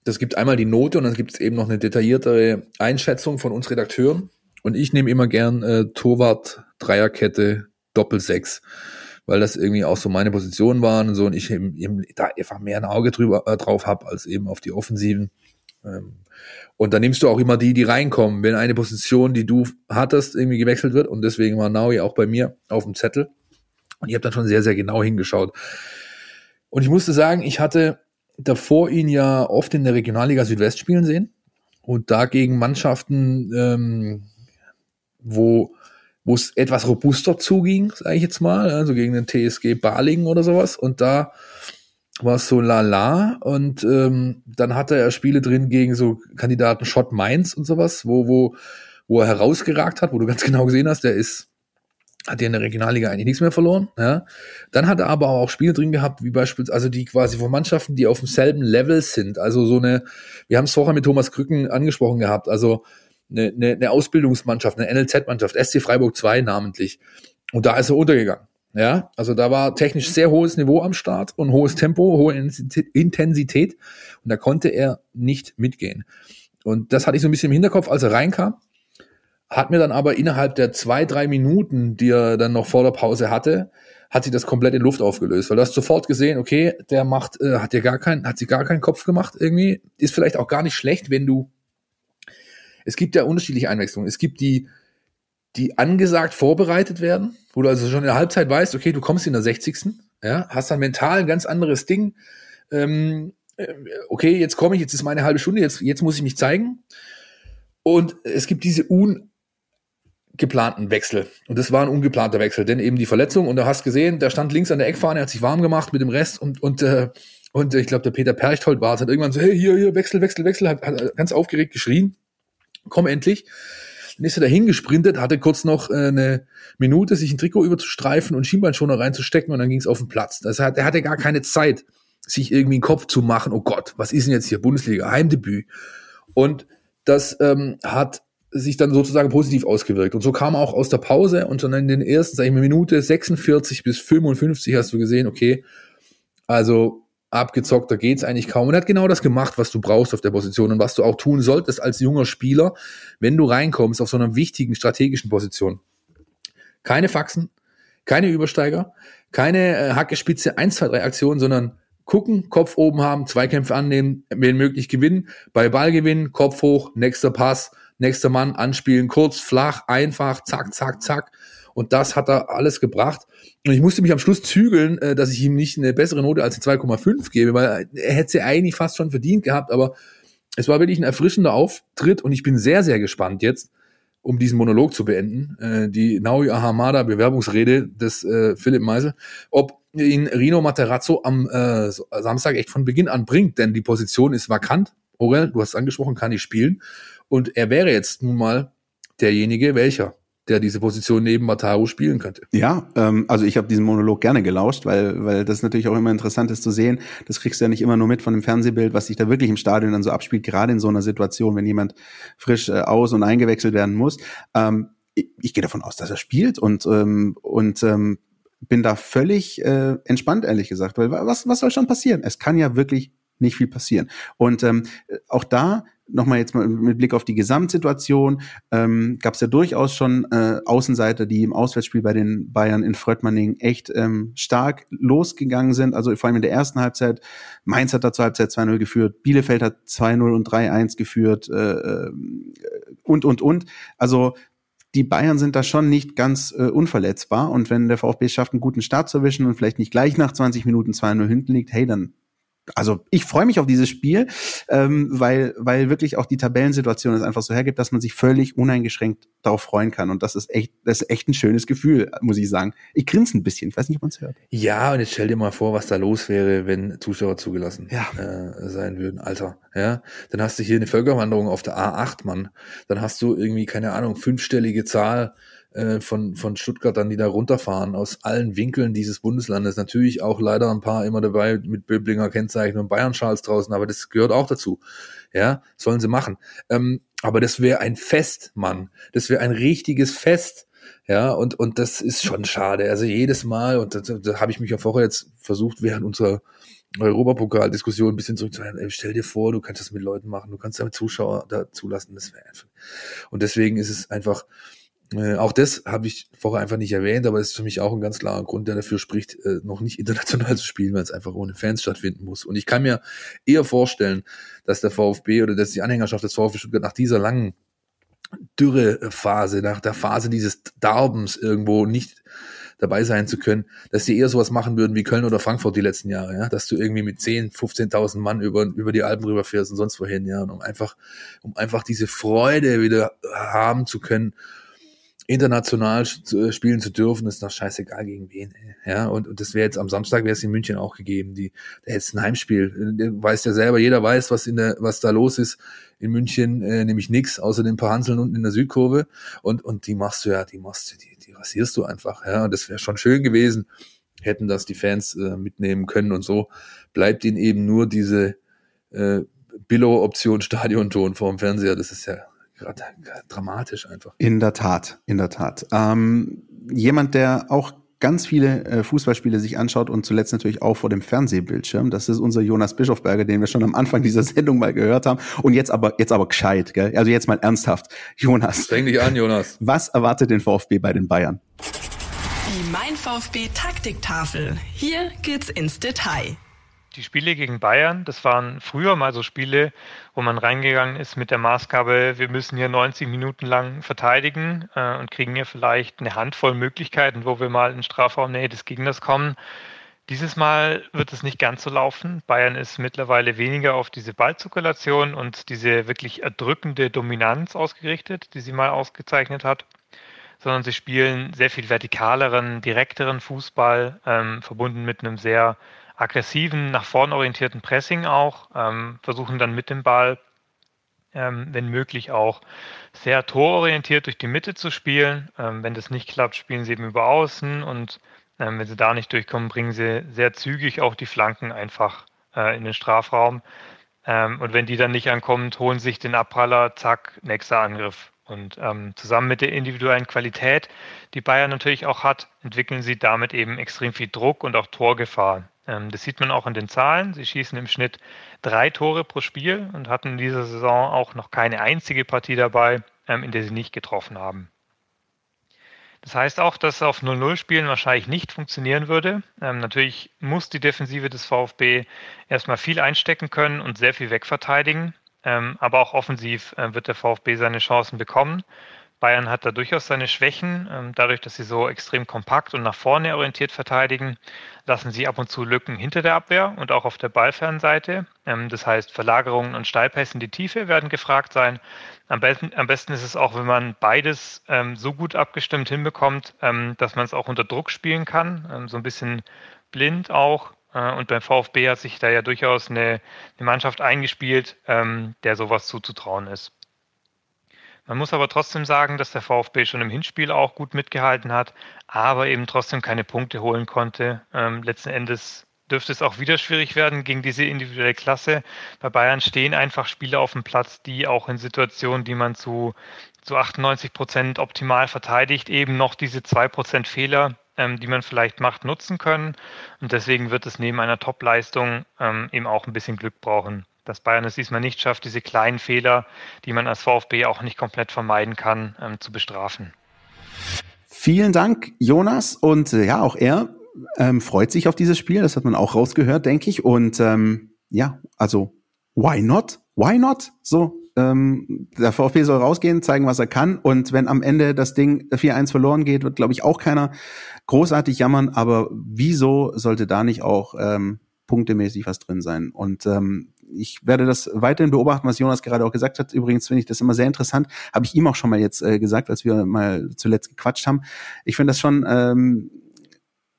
S3: Das gibt einmal die Note und dann gibt es eben noch eine detailliertere Einschätzung von uns Redakteuren. Und ich nehme immer gern äh, Torwart, Dreierkette, Doppel-Sechs, weil das irgendwie auch so meine Positionen waren und so und ich eben, eben da einfach mehr ein Auge drüber, äh, drauf habe als eben auf die Offensiven. Ähm, und dann nimmst du auch immer die, die reinkommen. Wenn eine Position, die du hattest, irgendwie gewechselt wird und deswegen war Naui auch bei mir auf dem Zettel. Und ich habe dann schon sehr, sehr genau hingeschaut. Und ich musste sagen, ich hatte davor ihn ja oft in der Regionalliga Südwest spielen sehen und dagegen Mannschaften, ähm, wo wo es etwas robuster zuging, sage ich jetzt mal, also gegen den TSG Balingen oder sowas. Und da war es so lala. Und ähm, dann hatte er Spiele drin gegen so Kandidaten Schott Mainz und sowas, wo, wo, wo er herausgeragt hat, wo du ganz genau gesehen hast, der ist hat er in der Regionalliga eigentlich nichts mehr verloren. Ja. Dann hat er aber auch Spiele drin gehabt, wie beispielsweise, also die quasi von Mannschaften, die auf demselben Level sind. Also so eine, wir haben es vorher mit Thomas Krücken angesprochen gehabt, also eine, eine, eine Ausbildungsmannschaft, eine NLZ-Mannschaft, SC Freiburg 2 namentlich. Und da ist er untergegangen. Ja, also da war technisch sehr hohes Niveau am Start und hohes Tempo, hohe Intensität. Und da konnte er nicht mitgehen. Und das hatte ich so ein bisschen im Hinterkopf, als er reinkam. Hat mir dann aber innerhalb der zwei, drei Minuten, die er dann noch vor der Pause hatte, hat sich das komplett in Luft aufgelöst. Weil du hast sofort gesehen, okay, der macht, äh, hat dir gar keinen, hat sie gar keinen Kopf gemacht irgendwie. Ist vielleicht auch gar nicht schlecht, wenn du. Es gibt ja unterschiedliche Einwechslungen. Es gibt die, die angesagt vorbereitet werden, wo du also schon in der Halbzeit weißt, okay, du kommst in der 60. Ja, hast dann mental ein ganz anderes Ding. Ähm, äh, okay, jetzt komme ich, jetzt ist meine halbe Stunde, jetzt, jetzt muss ich mich zeigen. Und es gibt diese ungeplanten Wechsel. Und das war ein ungeplanter Wechsel, denn eben die Verletzung. Und du hast gesehen, der stand links an der Eckfahne, hat sich warm gemacht mit dem Rest und, und, äh, und ich glaube, der Peter Perchthold war es, hat irgendwann so, hey, hier, hier, Wechsel, Wechsel, Wechsel, hat, hat ganz aufgeregt geschrien. Komm endlich. Dann ist er dahin gesprintet, hatte kurz noch äh, eine Minute, sich ein Trikot überzustreifen und Schienbeinschoner reinzustecken und dann ging es auf den Platz. Das hat, er hatte gar keine Zeit, sich irgendwie einen Kopf zu machen, oh Gott, was ist denn jetzt hier Bundesliga, Heimdebüt. Und das ähm, hat sich dann sozusagen positiv ausgewirkt. Und so kam auch aus der Pause und dann in den ersten, sag ich mal, Minute 46 bis 55 hast du gesehen, okay, also abgezockter geht's eigentlich kaum. Und er hat genau das gemacht, was du brauchst auf der Position und was du auch tun solltest als junger Spieler, wenn du reinkommst auf so einer wichtigen strategischen Position. Keine Faxen, keine Übersteiger, keine äh, Hackespitze 1, 2, 3 Aktionen, sondern gucken, Kopf oben haben, Zweikämpfe annehmen, wenn möglich gewinnen, bei Ball gewinnen, Kopf hoch, nächster Pass, nächster Mann anspielen, kurz, flach, einfach, zack, zack, zack. Und das hat er alles gebracht. Und ich musste mich am Schluss zügeln, äh, dass ich ihm nicht eine bessere Note als eine 2,5 gebe, weil er hätte sie eigentlich fast schon verdient gehabt, aber es war wirklich ein erfrischender Auftritt und ich bin sehr, sehr gespannt jetzt, um diesen Monolog zu beenden, äh, die Naui Ahamada Bewerbungsrede des äh, Philipp Meisel, ob ihn Rino Materazzo am Samstag echt von Beginn an bringt, denn die Position ist vakant. Orel, du hast es angesprochen, kann nicht spielen. Und er wäre jetzt nun mal derjenige, welcher der diese Position neben Mataru spielen könnte.
S4: Ja, ähm, also ich habe diesen Monolog gerne gelauscht, weil, weil das natürlich auch immer interessant ist zu sehen. Das kriegst du ja nicht immer nur mit von dem Fernsehbild, was sich da wirklich im Stadion dann so abspielt, gerade in so einer Situation, wenn jemand frisch äh, aus- und eingewechselt werden muss. Ähm, ich, ich gehe davon aus, dass er spielt und, ähm, und ähm, bin da völlig äh, entspannt, ehrlich gesagt, weil was, was soll schon passieren? Es kann ja wirklich nicht viel passieren. Und ähm, auch da nochmal jetzt mal mit Blick auf die Gesamtsituation, ähm, gab es ja durchaus schon äh, Außenseiter, die im Auswärtsspiel bei den Bayern in Fröttmanning echt ähm, stark losgegangen sind. Also vor allem in der ersten Halbzeit. Mainz hat da zur Halbzeit 2-0 geführt, Bielefeld hat 2-0 und 3-1 geführt äh, äh, und, und, und. Also die Bayern sind da schon nicht ganz äh, unverletzbar. Und wenn der VfB schafft, einen guten Start zu erwischen und vielleicht nicht gleich nach 20 Minuten 2-0 hinten liegt, hey, dann also ich freue mich auf dieses Spiel, ähm, weil, weil wirklich auch die Tabellensituation es einfach so hergibt, dass man sich völlig uneingeschränkt darauf freuen kann. Und das ist echt, das ist echt ein schönes Gefühl, muss ich sagen. Ich grinse ein bisschen, ich weiß nicht, ob man es hört.
S3: Ja, und jetzt stell dir mal vor, was da los wäre, wenn Zuschauer zugelassen ja. äh, sein würden. Alter, ja. Dann hast du hier eine Völkerwanderung auf der A8, Mann. Dann hast du irgendwie, keine Ahnung, fünfstellige Zahl äh, von, von Stuttgartern, die da runterfahren, aus allen Winkeln dieses Bundeslandes. Natürlich auch leider ein paar immer dabei mit Böblinger Kennzeichen und Bayern-Schals draußen, aber das gehört auch dazu. Ja, sollen sie machen. Ähm, aber das wäre ein Fest, Mann. Das wäre ein richtiges Fest. Ja, und, und das ist schon schade. Also jedes Mal, und da, da habe ich mich ja vorher jetzt versucht, während unserer Europapokal-Diskussion ein bisschen zurückzuhalten. Stell dir vor, du kannst das mit Leuten machen, du kannst damit Zuschauer da zulassen. Das wäre einfach. Und deswegen ist es einfach, äh, auch das habe ich vorher einfach nicht erwähnt, aber es ist für mich auch ein ganz klarer Grund, der dafür spricht, äh, noch nicht international zu spielen, weil es einfach ohne Fans stattfinden muss. Und ich kann mir eher vorstellen, dass der VfB oder dass die Anhängerschaft des VfB Stuttgart nach dieser langen Dürrephase, nach der Phase dieses Darbens irgendwo nicht dabei sein zu können, dass die eher sowas machen würden wie Köln oder Frankfurt die letzten Jahre, ja, dass du irgendwie mit 10, 15.000 Mann über, über die Alpen rüberfährst und sonst wohin, ja, und um einfach, um einfach diese Freude wieder haben zu können international äh, spielen zu dürfen, ist doch scheißegal gegen wen. Ja, und, und das wäre jetzt am Samstag wäre es in München auch gegeben. Die, der jetzt ein Heimspiel. Du weißt ja selber, jeder weiß, was in der, was da los ist in München, äh, nämlich nix, außer den paar Hanseln unten in der Südkurve. Und, und die machst du ja, die machst du, die, die rasierst du einfach. Ja, und das wäre schon schön gewesen, hätten das die Fans äh, mitnehmen können und so bleibt ihnen eben nur diese äh, Billo-Option Stadionton vor dem Fernseher. Das ist ja dramatisch einfach.
S4: In der Tat, in der Tat. Ähm, jemand, der auch ganz viele äh, Fußballspiele sich anschaut und zuletzt natürlich auch vor dem Fernsehbildschirm. Das ist unser Jonas Bischofberger, den wir schon am Anfang dieser Sendung mal gehört haben. Und jetzt aber, jetzt aber gescheit, gell? Also jetzt mal ernsthaft. Jonas.
S3: Streng dich an, Jonas.
S4: Was erwartet den VfB bei den Bayern?
S1: Die Mein VfB Taktiktafel. Hier geht's ins Detail.
S2: Die Spiele gegen Bayern, das waren früher mal so Spiele, wo man reingegangen ist mit der Maßgabe, wir müssen hier 90 Minuten lang verteidigen äh, und kriegen hier vielleicht eine Handvoll Möglichkeiten, wo wir mal in Strafraumnähe des Gegners kommen. Dieses Mal wird es nicht ganz so laufen. Bayern ist mittlerweile weniger auf diese Ballzirkulation und diese wirklich erdrückende Dominanz ausgerichtet, die sie mal ausgezeichnet hat, sondern sie spielen sehr viel vertikaleren, direkteren Fußball, ähm, verbunden mit einem sehr aggressiven, nach vorn orientierten Pressing auch, ähm, versuchen dann mit dem Ball, ähm, wenn möglich auch sehr tororientiert durch die Mitte zu spielen. Ähm, wenn das nicht klappt, spielen sie eben über Außen und ähm, wenn sie da nicht durchkommen, bringen sie sehr zügig auch die Flanken einfach äh, in den Strafraum. Ähm, und wenn die dann nicht ankommen, holen sich den Abpraller, zack, nächster Angriff. Und ähm, zusammen mit der individuellen Qualität, die Bayern natürlich auch hat, entwickeln sie damit eben extrem viel Druck und auch Torgefahr. Ähm, das sieht man auch in den Zahlen. Sie schießen im Schnitt drei Tore pro Spiel und hatten in dieser Saison auch noch keine einzige Partie dabei, ähm, in der sie nicht getroffen haben. Das heißt auch, dass auf 0-0-Spielen wahrscheinlich nicht funktionieren würde. Ähm, natürlich muss die Defensive des VfB erstmal viel einstecken können und sehr viel wegverteidigen. Aber auch offensiv äh, wird der VfB seine Chancen bekommen. Bayern hat da durchaus seine Schwächen. Ähm, dadurch, dass sie so extrem kompakt und nach vorne orientiert verteidigen, lassen sie ab und zu Lücken hinter der Abwehr und auch auf der Ballfernseite. Ähm, das heißt, Verlagerungen und Steilpässe in die Tiefe werden gefragt sein. Am besten, am besten ist es auch, wenn man beides ähm, so gut abgestimmt hinbekommt, dass man es auch unter Druck spielen kann. so ein bisschen blind auch. Äh, und beim VfB hat sich da ja durchaus eine, eine Mannschaft eingespielt, der sowas zuzutrauen ist. Man muss aber trotzdem sagen, dass der VfB schon im Hinspiel auch gut mitgehalten hat, aber eben trotzdem keine Punkte holen konnte. Ähm, letzten Endes dürfte es auch wieder schwierig werden gegen diese individuelle Klasse. Bei Bayern stehen einfach Spieler auf dem Platz, die auch in Situationen, die man zu, zu 98 Prozent optimal verteidigt, eben noch diese zwei Prozent Fehler, ähm, die man vielleicht macht, nutzen können. Und deswegen wird es neben einer Top-Leistung ähm, eben auch ein bisschen Glück brauchen dass Bayern es diesmal nicht schafft, diese kleinen Fehler, die man als VfB auch nicht komplett vermeiden kann, ähm, zu bestrafen.
S4: Vielen Dank, Jonas. Und äh, ja, auch er ähm, freut sich auf dieses Spiel. Das hat man auch rausgehört, denke ich. Und ähm, ja, also why not? Why not? So, ähm, der VfB soll rausgehen, zeigen, was er kann. Und wenn am Ende das Ding 4-1 verloren geht, wird, glaube ich, auch keiner großartig jammern. Aber wieso sollte da nicht auch ähm, punktemäßig was drin sein? Und ähm, ich werde das weiterhin beobachten, was Jonas gerade auch gesagt hat. Übrigens finde ich das immer sehr interessant. Habe ich ihm auch schon mal jetzt äh, gesagt, als wir mal zuletzt gequatscht haben. Ich finde das schon ähm,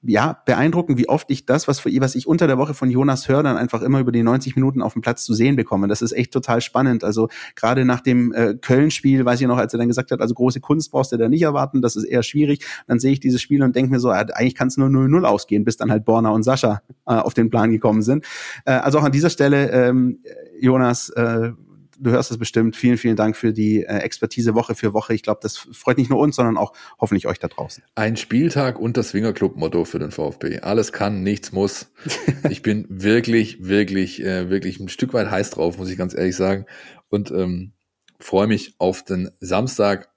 S4: ja, beeindruckend, wie oft ich das, was, für, was ich unter der Woche von Jonas höre, dann einfach immer über die 90 Minuten auf dem Platz zu sehen bekomme. Das ist echt total spannend. Also gerade nach dem äh, Köln-Spiel, weiß ich noch, als er dann gesagt hat, also große Kunst brauchst du da nicht erwarten, das ist eher schwierig. Dann sehe ich dieses Spiel und denke mir so, eigentlich kann es nur 0-0 ausgehen, bis dann halt Borna und Sascha äh, auf den Plan gekommen sind. Äh, also auch an dieser Stelle, ähm, Jonas, äh, du hörst es bestimmt. Vielen, vielen Dank für die äh, Expertise Woche für Woche. Ich glaube, das freut nicht nur uns, sondern auch hoffentlich euch da draußen.
S3: Ein Spieltag und das Swingerclub-Motto für den VfB. Alles kann, nichts muss. ich bin wirklich, wirklich, äh, wirklich ein Stück weit heiß drauf, muss ich ganz ehrlich sagen. Und ähm, freue mich auf den Samstag.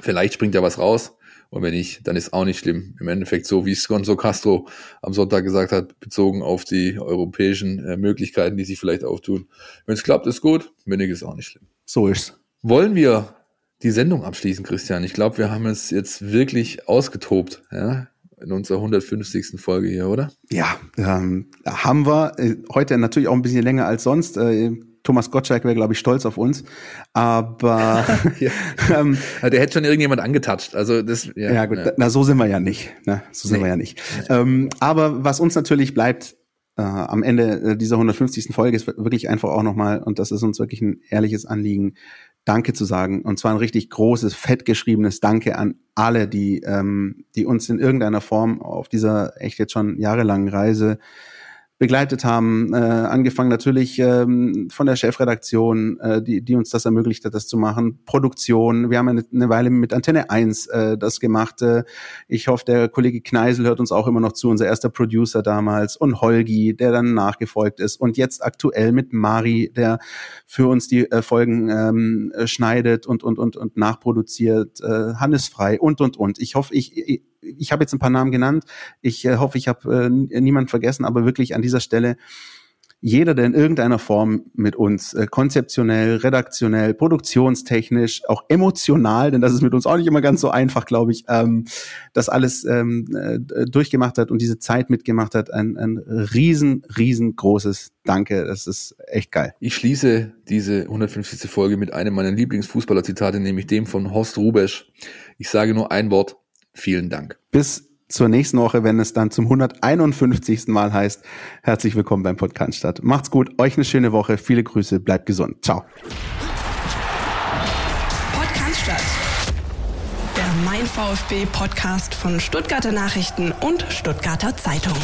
S3: Vielleicht springt ja was raus. Und wenn nicht, dann ist auch nicht schlimm. Im Endeffekt so, wie es Gonzo Castro am Sonntag gesagt hat, bezogen auf die europäischen äh, Möglichkeiten, die sich vielleicht auftun. Wenn es klappt, ist gut. Wenn nicht, ist auch nicht schlimm.
S4: So ist's.
S3: Wollen wir die Sendung abschließen, Christian? Ich glaube, wir haben es jetzt wirklich ausgetobt, ja? In unserer 150. Folge hier, oder?
S4: Ja, ähm, haben wir. Äh, heute natürlich auch ein bisschen länger als sonst. Äh, Thomas Gottschalk wäre, glaube ich, stolz auf uns. Aber
S3: ja. ähm, der hätte schon irgendjemand angetatscht. Also das,
S4: ja, ja gut, ja. na so sind wir ja nicht. Ne? So sind nee. wir ja nicht. Ähm, aber was uns natürlich bleibt äh, am Ende äh, dieser 150. Folge ist wirklich einfach auch nochmal, und das ist uns wirklich ein ehrliches Anliegen, Danke zu sagen. Und zwar ein richtig großes, fettgeschriebenes Danke an alle, die, ähm, die uns in irgendeiner Form auf dieser echt jetzt schon jahrelangen Reise begleitet haben. Äh, angefangen natürlich ähm, von der Chefredaktion, äh, die, die uns das ermöglicht hat, das zu machen. Produktion. Wir haben eine, eine Weile mit Antenne 1 äh, das gemacht. Äh, ich hoffe, der Kollege Kneisel hört uns auch immer noch zu, unser erster Producer damals. Und Holgi, der dann nachgefolgt ist. Und jetzt aktuell mit Mari, der für uns die äh, Folgen ähm, schneidet und, und, und, und nachproduziert. Äh, Hannes Frei und, und, und. Ich hoffe, ich, ich ich habe jetzt ein paar Namen genannt. Ich äh, hoffe, ich habe äh, niemanden vergessen, aber wirklich an dieser Stelle jeder, der in irgendeiner Form mit uns äh, konzeptionell, redaktionell, produktionstechnisch, auch emotional, denn das ist mit uns auch nicht immer ganz so einfach, glaube ich, ähm, das alles ähm, äh, durchgemacht hat und diese Zeit mitgemacht hat, ein, ein riesen, riesengroßes Danke. Das ist echt geil.
S3: Ich schließe diese 150. Folge mit einem meiner Lieblingsfußballer-Zitate, nämlich dem von Horst Rubesch. Ich sage nur ein Wort. Vielen Dank.
S4: Bis zur nächsten Woche, wenn es dann zum 151. Mal heißt, herzlich willkommen beim Podcast statt. Macht's gut, euch eine schöne Woche, viele Grüße, bleibt gesund. Ciao.
S1: Podcast statt. Der Mein VfB Podcast von Stuttgarter Nachrichten und Stuttgarter Zeitung.